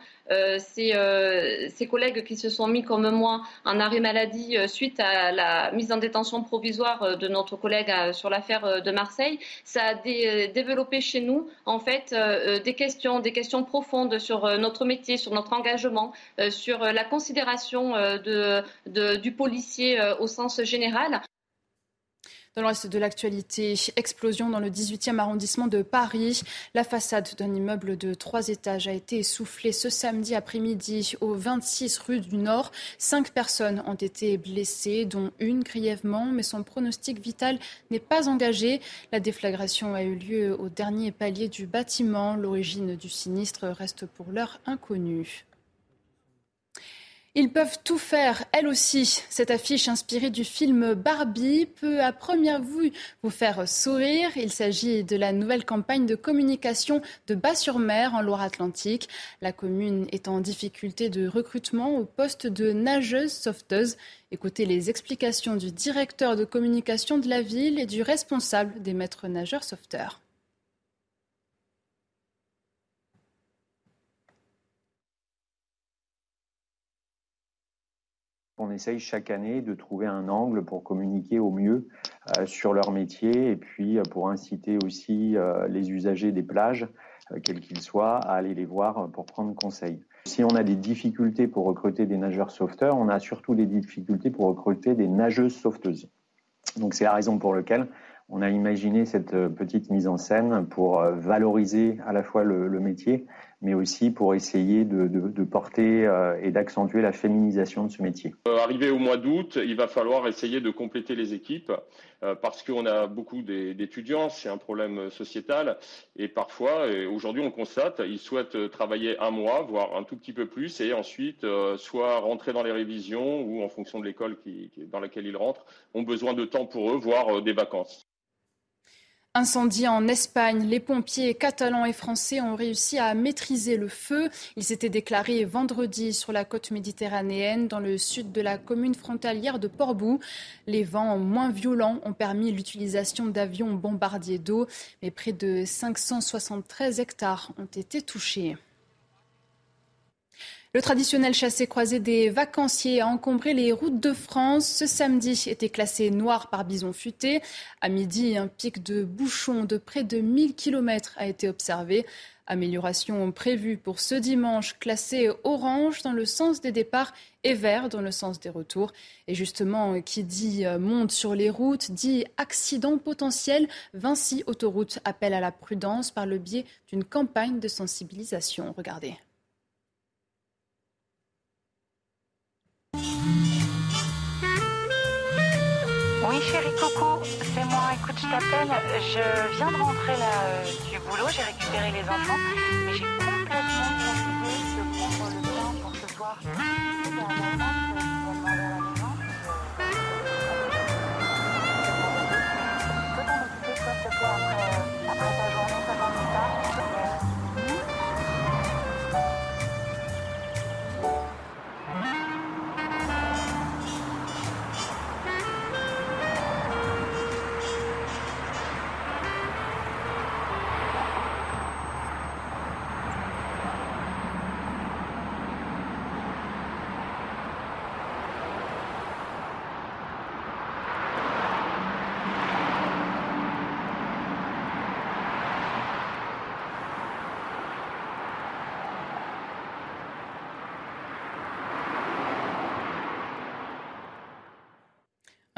Ces, collègues qui se sont mis comme moi en arrêt maladie suite à la mise en détention provisoire de notre collègue sur l'affaire de Marseille, ça a développé chez nous en fait des questions, des questions profondes sur notre métier, sur notre engagement, sur la considération du policier au sens général. Dans le reste de l'actualité, explosion dans le 18e arrondissement de Paris. La façade d'un immeuble de trois étages a été essoufflée ce samedi après-midi au 26 rue du Nord. Cinq personnes ont été blessées, dont une grièvement, mais son pronostic vital n'est pas engagé. La déflagration a eu lieu au dernier palier du bâtiment. L'origine du sinistre reste pour l'heure inconnue. Ils peuvent tout faire, elle aussi. Cette affiche inspirée du film Barbie peut à première vue vous faire sourire. Il s'agit de la nouvelle campagne de communication de Bas-sur-Mer en Loire-Atlantique. La commune est en difficulté de recrutement au poste de nageuse sauveteuse. Écoutez les explications du directeur de communication de la ville et du responsable des maîtres nageurs sauveteurs. On essaye chaque année de trouver un angle pour communiquer au mieux euh, sur leur métier et puis euh, pour inciter aussi euh, les usagers des plages, quels qu'ils soient, à aller les voir pour prendre conseil. Si on a des difficultés pour recruter des nageurs sauveteurs, on a surtout des difficultés pour recruter des nageuses sauveteuses. Donc c'est la raison pour laquelle on a imaginé cette petite mise en scène pour valoriser à la fois le, le métier, mais aussi pour essayer de, porter euh, et d'accentuer la féminisation de ce métier. Euh, arrivé au mois d'août, il va falloir essayer de compléter les équipes euh, parce qu'on a beaucoup d'étudiants, c'est un problème sociétal et parfois, aujourd'hui on le constate, ils souhaitent travailler un mois, voire un tout petit peu plus et ensuite soit rentrer dans les révisions ou en fonction de l'école dans laquelle ils rentrent, ont besoin de temps pour eux, voire des vacances. Incendie en Espagne, les pompiers catalans et français ont réussi à maîtriser le feu. Il s'était déclaré vendredi sur la côte méditerranéenne, dans le sud de la commune frontalière de Portbou. Les vents moins violents ont permis l'utilisation d'avions bombardiers d'eau, mais près de 573 hectares ont été touchés. Le traditionnel chassé-croisé des vacanciers a encombré les routes de France. Ce samedi était classé noir par bison futé. À midi, un pic de bouchons de près de 1000 km a été observé. Amélioration prévue pour ce dimanche, classé orange dans le sens des départs et vert dans le sens des retours. Et justement, qui dit euh, monte sur les routes, dit accident potentiel. Vinci Autoroute appelle à la prudence par le biais d'une campagne de sensibilisation. Regardez. Oui chérie, coucou, c'est moi, écoute, je t'appelle, je viens de rentrer là euh, du boulot, j'ai récupéré les enfants, mais j'ai complètement oublié de prendre le temps pour ce soir.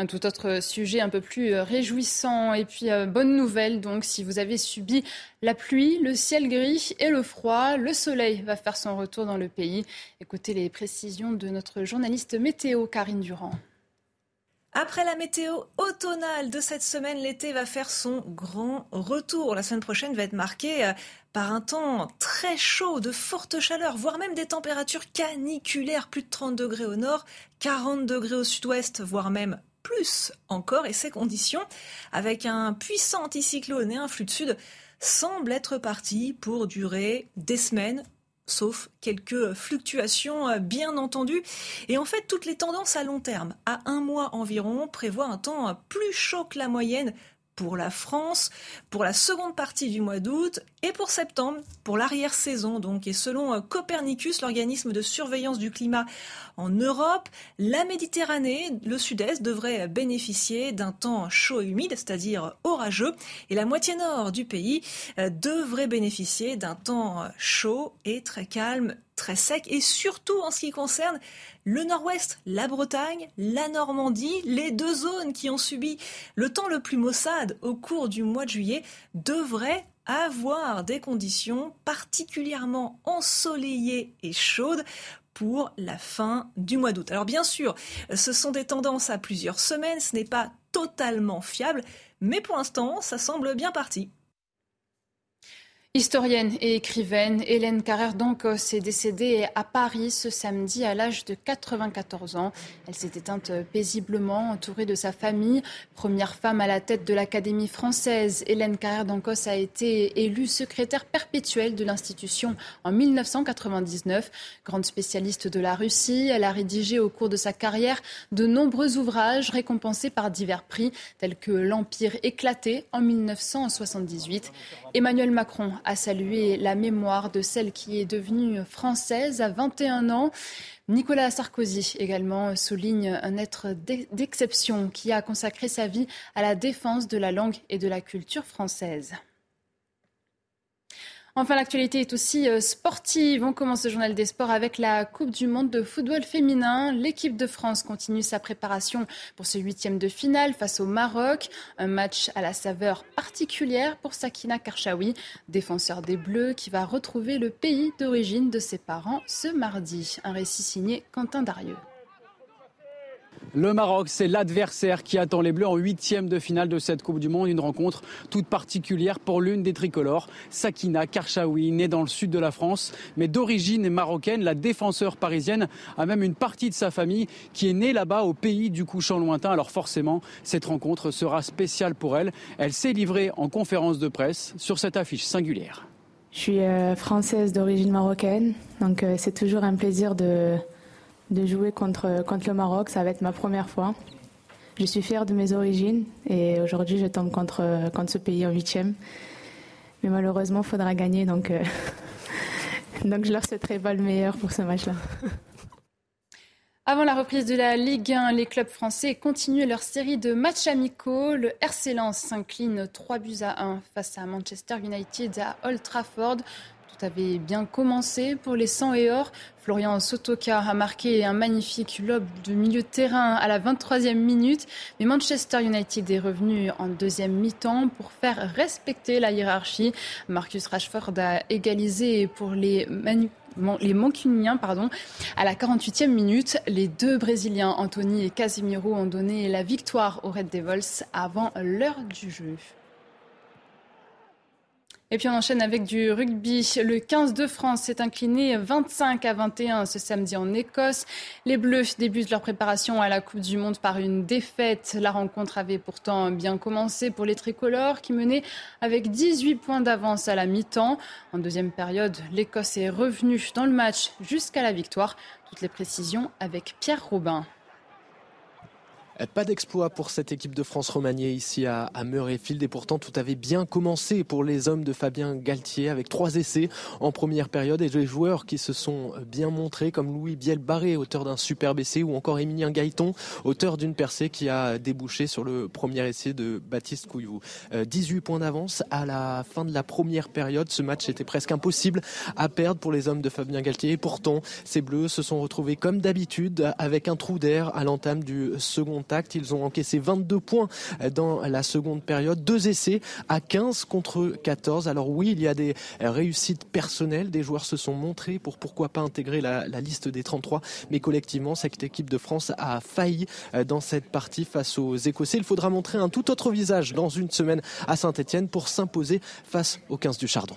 Un tout autre sujet un peu plus euh, réjouissant et puis euh, bonne nouvelle donc si vous avez subi la pluie, le ciel gris et le froid, le soleil va faire son retour dans le pays. Écoutez les précisions de notre journaliste météo Karine Durand. Après la météo automnale de cette semaine, l'été va faire son grand retour. La semaine prochaine va être marquée euh, par un temps très chaud, de forte chaleur, voire même des températures caniculaires, plus de 30 degrés au nord, 40 degrés au sud-ouest, voire même plus encore, et ces conditions, avec un puissant anticyclone et un flux de sud, semblent être partis pour durer des semaines, sauf quelques fluctuations euh, bien entendu. Et en fait, toutes les tendances à long terme, à un mois environ, prévoient un temps plus chaud que la moyenne pour la France, pour la seconde partie du mois d'août et pour septembre, pour l'arrière-saison. Donc, et selon euh, Copernicus, l'organisme de surveillance du climat en Europe, la Méditerranée, le sud-est, devrait bénéficier d'un temps chaud et humide, c'est-à-dire orageux, et la moitié nord du pays euh, devrait bénéficier d'un temps chaud et très calme très sec et surtout en ce qui concerne le nord-ouest, la Bretagne, la Normandie, les deux zones qui ont subi le temps le plus maussade au cours du mois de juillet devraient avoir des conditions particulièrement ensoleillées et chaudes pour la fin du mois d'août. Alors bien sûr, ce sont des tendances à plusieurs semaines, ce n'est pas totalement fiable, mais pour l'instant, ça semble bien parti. Historienne et écrivaine, Hélène Carrère d'Ancos est décédée à Paris ce samedi à l'âge de 94 ans. Elle s'est éteinte paisiblement, entourée de sa famille. Première femme à la tête de l'Académie française, Hélène Carrère d'Ancos a été élue secrétaire perpétuelle de l'institution en 1999. Grande spécialiste de la Russie, elle a rédigé au cours de sa carrière de nombreux ouvrages récompensés par divers prix, tels que L'Empire éclaté en 1978. Emmanuel Macron a salué la mémoire de celle qui est devenue française à 21 ans. Nicolas Sarkozy également souligne un être d'exception qui a consacré sa vie à la défense de la langue et de la culture française. Enfin, l'actualité est aussi euh, sportive. On commence ce journal des sports avec la Coupe du Monde de football féminin. L'équipe de France continue sa préparation pour ce huitième de finale face au Maroc. Un match à la saveur particulière pour Sakina Karchaoui, défenseur des Bleus, qui va retrouver le pays d'origine de ses parents ce mardi. Un récit signé Quentin Darieux. Le Maroc, c'est l'adversaire qui attend les Bleus en huitième de finale de cette Coupe du Monde. Une rencontre toute particulière pour l'une des tricolores, Sakina Karchaoui, née dans le sud de la France, mais d'origine marocaine. La défenseur parisienne a même une partie de sa famille qui est née là-bas au pays du couchant lointain. Alors forcément, cette rencontre sera spéciale pour elle. Elle s'est livrée en conférence de presse sur cette affiche singulière. Je suis euh, française d'origine marocaine, donc euh, c'est toujours un plaisir de de jouer contre, contre le Maroc. Ça va être ma première fois. Je suis fière de mes origines et aujourd'hui je tombe contre, contre ce pays en huitième. Mais malheureusement, il faudra gagner, donc, euh, (laughs) donc je leur souhaiterai pas le meilleur pour ce match-là. Avant la reprise de la Ligue 1, les clubs français continuent leur série de matchs amicaux. Le RC Lens s'incline 3 buts à 1 face à Manchester United à Old Trafford avait bien commencé pour les 100 et or. Florian Sotoka a marqué un magnifique lob de milieu de terrain à la 23e minute. Mais Manchester United est revenu en deuxième mi-temps pour faire respecter la hiérarchie. Marcus Rashford a égalisé pour les les Mancuniens pardon, à la 48e minute. Les deux Brésiliens, Anthony et Casemiro, ont donné la victoire aux Red Devils avant l'heure du jeu. Et puis on enchaîne avec du rugby. Le 15 de France s'est incliné 25 à 21 ce samedi en Écosse. Les Bleus débutent leur préparation à la Coupe du Monde par une défaite. La rencontre avait pourtant bien commencé pour les tricolores qui menaient avec 18 points d'avance à la mi-temps. En deuxième période, l'Écosse est revenue dans le match jusqu'à la victoire. Toutes les précisions avec Pierre Robin. Pas d'exploit pour cette équipe de France remaniée ici à, Murrayfield et pourtant tout avait bien commencé pour les hommes de Fabien Galtier avec trois essais en première période et des joueurs qui se sont bien montrés comme Louis Biel-Barré, auteur d'un superbe essai ou encore Émilien Gaëton, auteur d'une percée qui a débouché sur le premier essai de Baptiste Couillou. 18 euh, points d'avance à la fin de la première période. Ce match était presque impossible à perdre pour les hommes de Fabien Galtier et pourtant ces Bleus se sont retrouvés comme d'habitude avec un trou d'air à l'entame du second ils ont encaissé 22 points dans la seconde période, deux essais à 15 contre 14. Alors oui, il y a des réussites personnelles, des joueurs se sont montrés pour pourquoi pas intégrer la, liste des 33, mais collectivement, cette équipe de France a failli dans cette partie face aux Écossais. Il faudra montrer un tout autre visage dans une semaine à Saint-Etienne pour s'imposer face aux 15 du Chardon.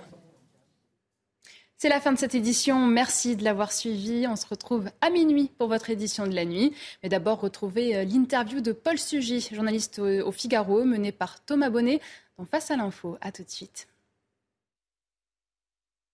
C'est la fin de cette édition. Merci de l'avoir suivi. On se retrouve à minuit pour votre édition de la nuit. Mais d'abord, retrouvez euh, l'interview de Paul Sugy, journaliste au Figaro, menée par Thomas Bonnet dans Face à l'info. À tout de suite.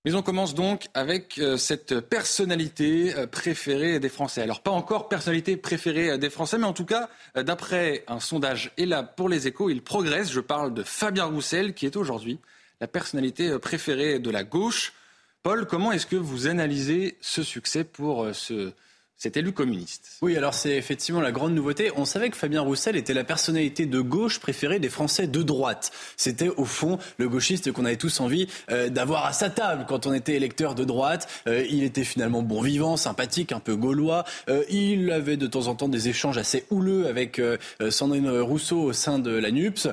Mais on commence donc avec euh, cette personnalité euh, préférée des Français. Alors pas encore personnalité préférée des Français, mais en tout cas, d'après un sondage et là pour les échos, il progresse. Je parle de Fabien Roussel, qui est aujourd'hui la personnalité préférée de la gauche. Paul, comment est-ce que vous analysez ce succès pour euh, ce, cet élu communiste. Oui, alors c'est effectivement la grande nouveauté. On savait que Fabien Roussel était la personnalité de gauche préférée des Français de droite. C'était au fond le gauchiste qu'on avait tous envie euh, d'avoir à sa table quand on était électeur de droite. Euh, il était finalement bon vivant, sympathique, un peu gaulois. Euh, il avait de temps en temps des échanges assez houleux avec Sandrine Rousseau au sein de la NUPS.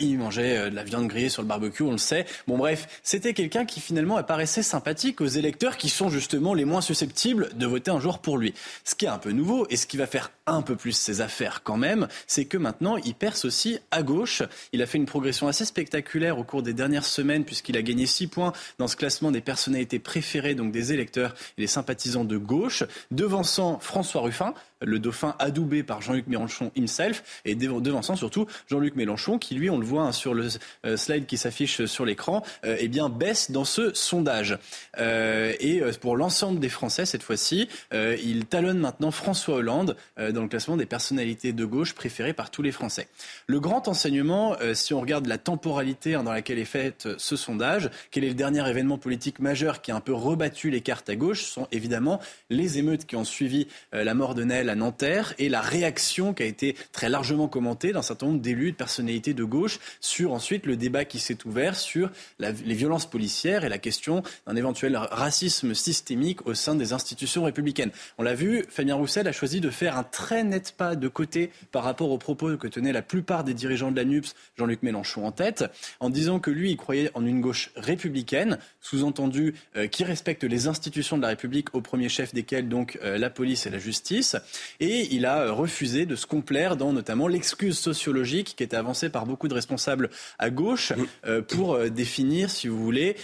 il mangeait de la viande grillée sur le barbecue, on le sait. Bon bref, c'était quelqu'un qui finalement apparaissait sympathique aux électeurs qui sont justement les moins susceptibles de voter un jour pour lui. Ce qui est un peu nouveau et ce qui va faire un peu plus ses affaires quand même, c'est que maintenant il perce aussi à gauche. Il a fait une progression assez spectaculaire au cours des dernières semaines puisqu'il a gagné 6 points dans ce classement des personnalités préférées, donc des électeurs et des sympathisants de gauche, devançant François Ruffin, le dauphin adoubé par Jean-Luc Mélenchon himself, et devançant surtout Jean-Luc Mélenchon, qui lui, on le voit hein, sur le euh, slide qui s'affiche sur l'écran, euh, eh bien baisse dans ce sondage. Euh, et pour l'ensemble des Français, cette fois-ci, il talonne maintenant François Hollande dans le classement des personnalités de gauche préférées par tous les Français. Le grand enseignement, si on regarde la temporalité hein, dans laquelle est fait ce sondage, quel est le dernier événement politique majeur qui a un peu rebattu les cartes à gauche, sont évidemment les émeutes qui ont suivi la mort de Nel Nanterre et la réaction qui a été très largement commentée d'un certain nombre d'élus, de personnalités de gauche, sur ensuite le débat qui s'est ouvert sur les violences policières et la question d'un éventuel racisme systémique au sein des institutions républicaines. On l'a vu, Fabien Roussel a choisi de faire un très net pas de côté par rapport aux propos que tenaient la plupart des dirigeants de la NUPS, Jean-Luc Mélenchon en tête, en disant que lui, il croyait en une gauche républicaine, sous-entendu euh, qui respecte les institutions de la République, au premier chef desquelles donc euh, la police et la justice, et il a euh, refusé de se complaire dans notamment l'excuse sociologique qui était avancée par beaucoup de responsables à gauche euh, pour euh, définir, si vous voulez,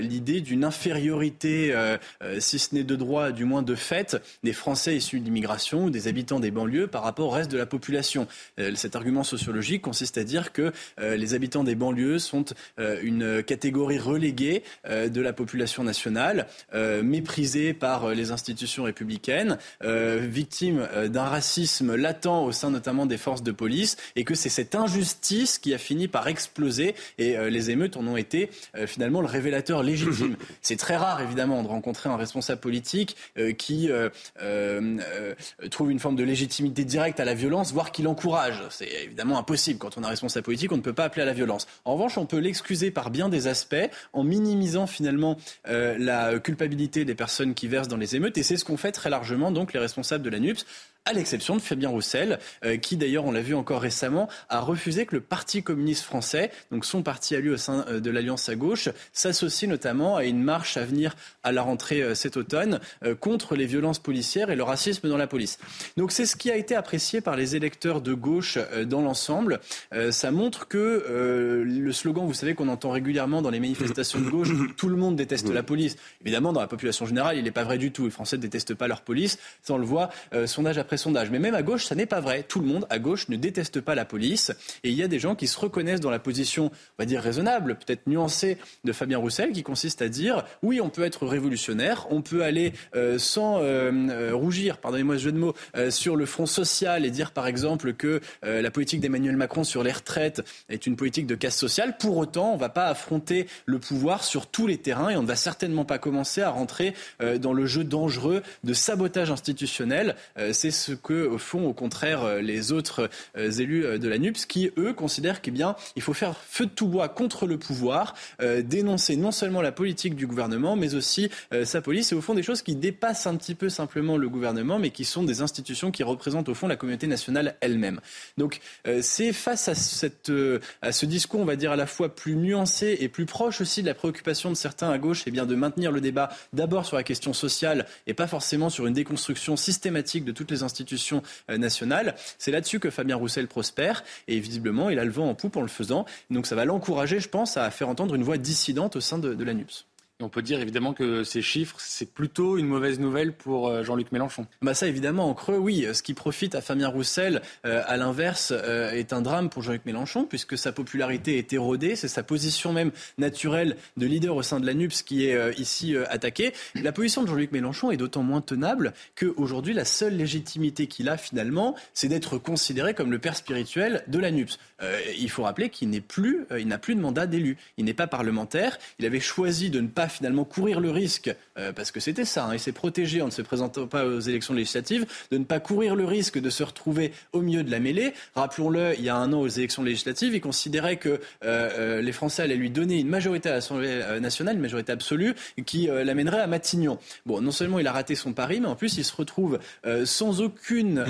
l'idée d'une infériorité, si ce n'est de droit, du moins de fait, des Français issus d'immigration ou des habitants des banlieues par rapport au reste de la population. cet argument sociologique consiste à dire que les habitants des banlieues sont une catégorie reléguée de la population nationale, méprisée par les institutions républicaines, victime euh, d'un racisme latent au sein notamment des forces de police et que c'est cette injustice qui a fini par exploser et euh, les émeutes en ont été euh, finalement le révélateur légitime. (laughs) C'est très rare évidemment de rencontrer un responsable politique qui trouve une forme de légitimité directe à la violence, voire qui l'encourage. C'est évidemment impossible. Quand on est un responsable politique, on ne peut pas appeler à la violence. En revanche, on peut l'excuser par bien des aspects en minimisant finalement la culpabilité des personnes qui versent dans les émeutes et c'est ce qu'ont fait très largement donc les responsables de la NUPS à l'exception de Fabien Roussel, euh, qui d'ailleurs, on l'a vu encore récemment, a refusé que le Parti communiste français, donc son parti à lui au sein euh, de l'Alliance à gauche, s'associe notamment à une marche à venir à la rentrée euh, cet automne contre les violences policières et le racisme dans la police. Donc c'est ce qui a été apprécié par les électeurs de gauche dans l'ensemble. ça montre que le slogan, vous savez, qu'on entend régulièrement dans les manifestations de gauche, tout le monde déteste la police. Évidemment, dans la population générale, il n'est pas vrai du tout. Les Français ne détestent pas leur police. Ça, on le voit, sondage après Mais même à gauche, ça n'est pas vrai. Tout le monde à gauche ne déteste pas la police. Et il y a des gens qui se reconnaissent dans la position, on va dire, raisonnable, peut-être nuancée de Fabien Roussel, qui consiste à dire oui, on peut être révolutionnaire, on peut aller euh, sans euh, euh, rougir, pardonnez-moi ce jeu de mots, sur le front social et dire par exemple que la politique d'Emmanuel Macron sur les retraites est une politique de casse sociale. Pour autant, on ne va pas affronter le pouvoir sur tous les terrains et on ne va certainement pas commencer à rentrer dans le jeu dangereux de sabotage institutionnel. C'est ce que font au contraire euh, les autres euh, élus euh, de la NUPS qui, eux, considèrent qu'il il faut faire feu de tout bois contre le pouvoir, dénoncer non seulement la politique du gouvernement, mais aussi sa police, et au fond des choses qui dépassent un petit peu simplement le gouvernement, mais qui sont des institutions qui représentent au fond la communauté nationale elle-même. Donc c'est face à, cette, à ce discours, on va dire, à la fois plus nuancé et plus proche aussi de la préoccupation de certains à gauche, eh bien de maintenir le débat d'abord sur la question sociale et pas forcément sur une déconstruction systématique de toutes les institutions euh. C'est là-dessus que Fabien Roussel prospère et visiblement il a le vent en poupe en le faisant. Donc ça va l'encourager, je pense, à faire entendre une voix dissidente au sein de, de l'ANUPS on peut dire évidemment que ces chiffres, c'est plutôt une mauvaise nouvelle pour euh, Jean-Luc Mélenchon. Bah ça évidemment en creux, oui. Ce qui profite à Fabien Roussel, euh, à l'inverse, euh, est un drame pour Jean-Luc Mélenchon puisque sa popularité est érodée. C'est sa position même naturelle de leader au sein de la NUPS qui est ici attaquée. La position de Jean-Luc Mélenchon est d'autant moins tenable qu'aujourd'hui la seule légitimité qu'il a finalement, c'est d'être considéré comme le père spirituel de la NUPS. il faut rappeler qu'il n'est plus, il n'a plus de mandat d'élu. Il n'est pas parlementaire. Il avait choisi de ne pas finalement courir le risque, euh, parce que c'était ça, hein, il s'est protégé en ne se présentant pas aux élections législatives, de ne pas courir le risque de se retrouver au milieu de la mêlée. Rappelons-le, il y a un an aux élections législatives, il considérait que euh, euh, les Français allaient lui donner une majorité à l'Assemblée nationale, une majorité absolue, qui l'amènerait à Matignon. Bon, non seulement il a raté son pari, mais en plus il se retrouve sans aucune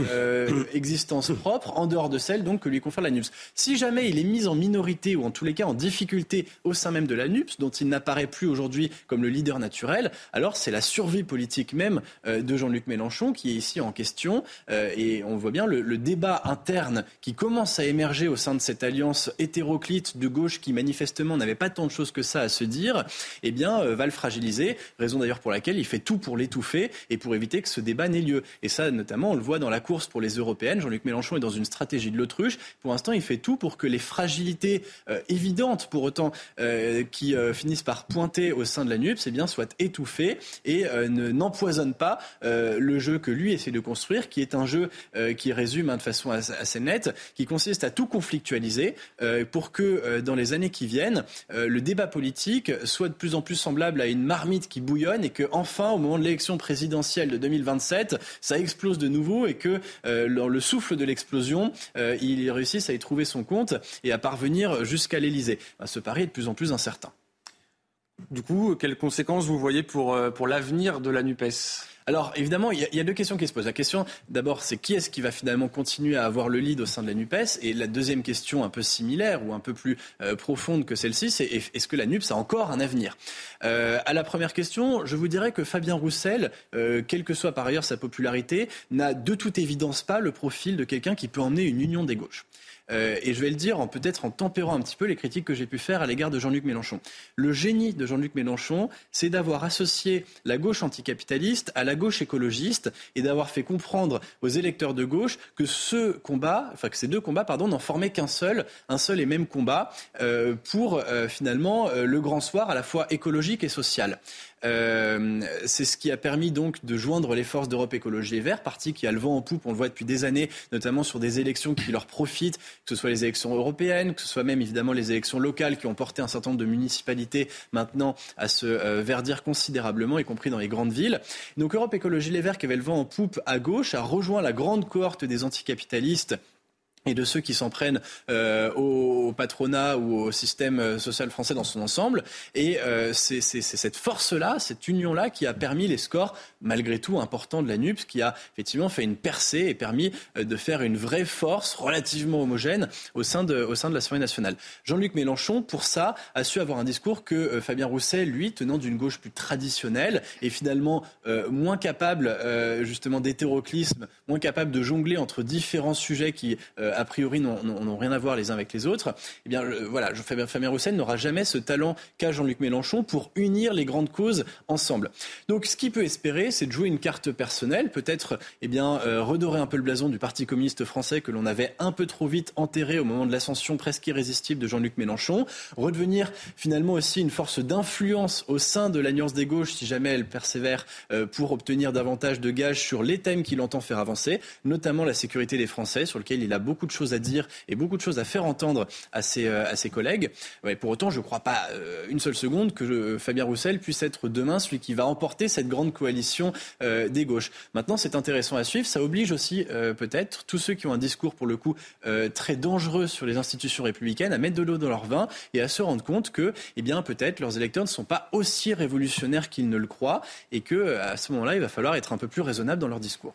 existence propre, en dehors de celle donc que lui confère la NUPS. Si jamais il est mis en minorité, ou en tous les cas en difficulté au sein même de la NUPS, dont il n'apparaît plus aujourd'hui comme le leader naturel, alors c'est la survie politique même de Jean-Luc Mélenchon qui est ici en question. et on voit bien le, débat interne qui commence à émerger au sein de cette alliance hétéroclite de gauche qui manifestement n'avait pas tant de choses que ça à se dire, eh bien, va le fragiliser. Raison d'ailleurs pour laquelle il fait tout pour l'étouffer et pour éviter que ce débat n'ait lieu. Et ça, notamment, on le voit dans la course pour les européennes. Jean-Luc Mélenchon est dans une stratégie de l'autruche. Pour l'instant, il fait tout pour que les fragilités euh, évidentes, pour autant, euh, qui euh, finissent par pointer au sein de la NUPS, eh bien, soient étouffées et ne n'empoisonnent pas le jeu que lui essaie de construire, qui est un jeu qui résume hein, de façon assez nette, qui consiste à tout conflictualiser pour que dans les années qui viennent, le débat politique soit de plus en plus semblable à une marmite qui bouillonne et que enfin, au moment de l'élection présidentielle de 2027, ça explose de nouveau et que euh, dans le souffle de l'explosion, euh, il réussisse à y trouver son compte et à parvenir jusqu'à l'Elysée. Bah, ce pari est de plus en plus incertain. Du coup, quelles conséquences vous voyez pour, euh, pour l'avenir de la NUPES? Alors évidemment, il y, a deux questions qui se posent. La question d'abord, c'est qui est-ce qui va finalement continuer à avoir le lead au sein de la NUPES? Et la deuxième question, un peu similaire ou un peu plus euh, profonde que celle-ci, c'est est-ce que la NUPES a encore un avenir? Euh, À la première question, je vous dirais que Fabien Roussel, euh, quelle que soit par ailleurs sa popularité, n'a de toute évidence pas le profil de quelqu'un qui peut emmener une union des gauches. Euh, et je vais le dire en peut-être en tempérant un petit peu les critiques que j'ai pu faire à l'égard de Jean-Luc Mélenchon. Le génie de Jean-Luc Mélenchon, c'est d'avoir associé la gauche anticapitaliste à la gauche écologiste et d'avoir fait comprendre aux électeurs de gauche que ce combat, enfin que ces deux combats, pardon, n'en formaient qu'un seul, un seul et même combat euh, pour euh, finalement le grand soir à la fois écologique et social. Euh, c'est ce qui a permis donc de joindre les forces d'Europe Écologie et Vert, parti qui a le vent en poupe, on le voit depuis des années, notamment sur des élections qui leur profitent, que ce soit les élections européennes, que ce soit même évidemment les élections locales qui ont porté un certain nombre de municipalités maintenant à se euh, verdir considérablement, y compris dans les grandes villes. Donc Europe Écologie Les Verts, qui avait le vent en poupe à gauche, a rejoint la grande cohorte des anticapitalistes et de ceux qui s'en prennent euh, au, patronat ou au système euh, social français dans son ensemble. Et euh, c'est cette force-là, cette union-là qui a permis les scores, malgré tout, importants de la NUPS, qui a effectivement fait une percée et permis de faire une vraie force relativement homogène au sein de, au sein l'Assemblée nationale. Jean-Luc Mélenchon, pour ça, a su avoir un discours que Fabien Rousset, lui, tenant d'une gauche plus traditionnelle, et finalement moins capable justement d'hétéroclisme, moins capable de jongler entre différents sujets qui a priori n'ont rien à voir les uns avec les autres, eh bien voilà, Fabien Roussel n'aura jamais ce talent qu'a Jean-Luc Mélenchon pour unir les grandes causes ensemble. Donc ce qu'il peut espérer, c'est de jouer une carte personnelle, peut-être eh bien euh, redorer un peu le blason du Parti communiste français que l'on avait un peu trop vite enterré au moment de l'ascension presque irrésistible de Jean-Luc Mélenchon, redevenir finalement aussi une force d'influence au sein de l'alliance des gauches si jamais elle persévère euh, pour obtenir davantage de gages sur les thèmes qu'il entend faire avancer, notamment la sécurité des Français sur lequel il a beaucoup de choses à dire et beaucoup de choses à faire entendre à ses, euh, collègues. Ouais, pour autant, je ne crois pas euh, une seule seconde que euh, Fabien Roussel puisse être demain celui qui va emporter cette grande coalition des gauches. Maintenant, c'est intéressant à suivre. Ça oblige aussi peut-être tous ceux qui ont un discours pour le coup très dangereux sur les institutions républicaines à mettre de l'eau dans leur vin et à se rendre compte que, eh bien, peut-être leurs électeurs ne sont pas aussi révolutionnaires qu'ils ne le croient et que à ce moment-là, il va falloir être un peu plus raisonnable dans leur discours.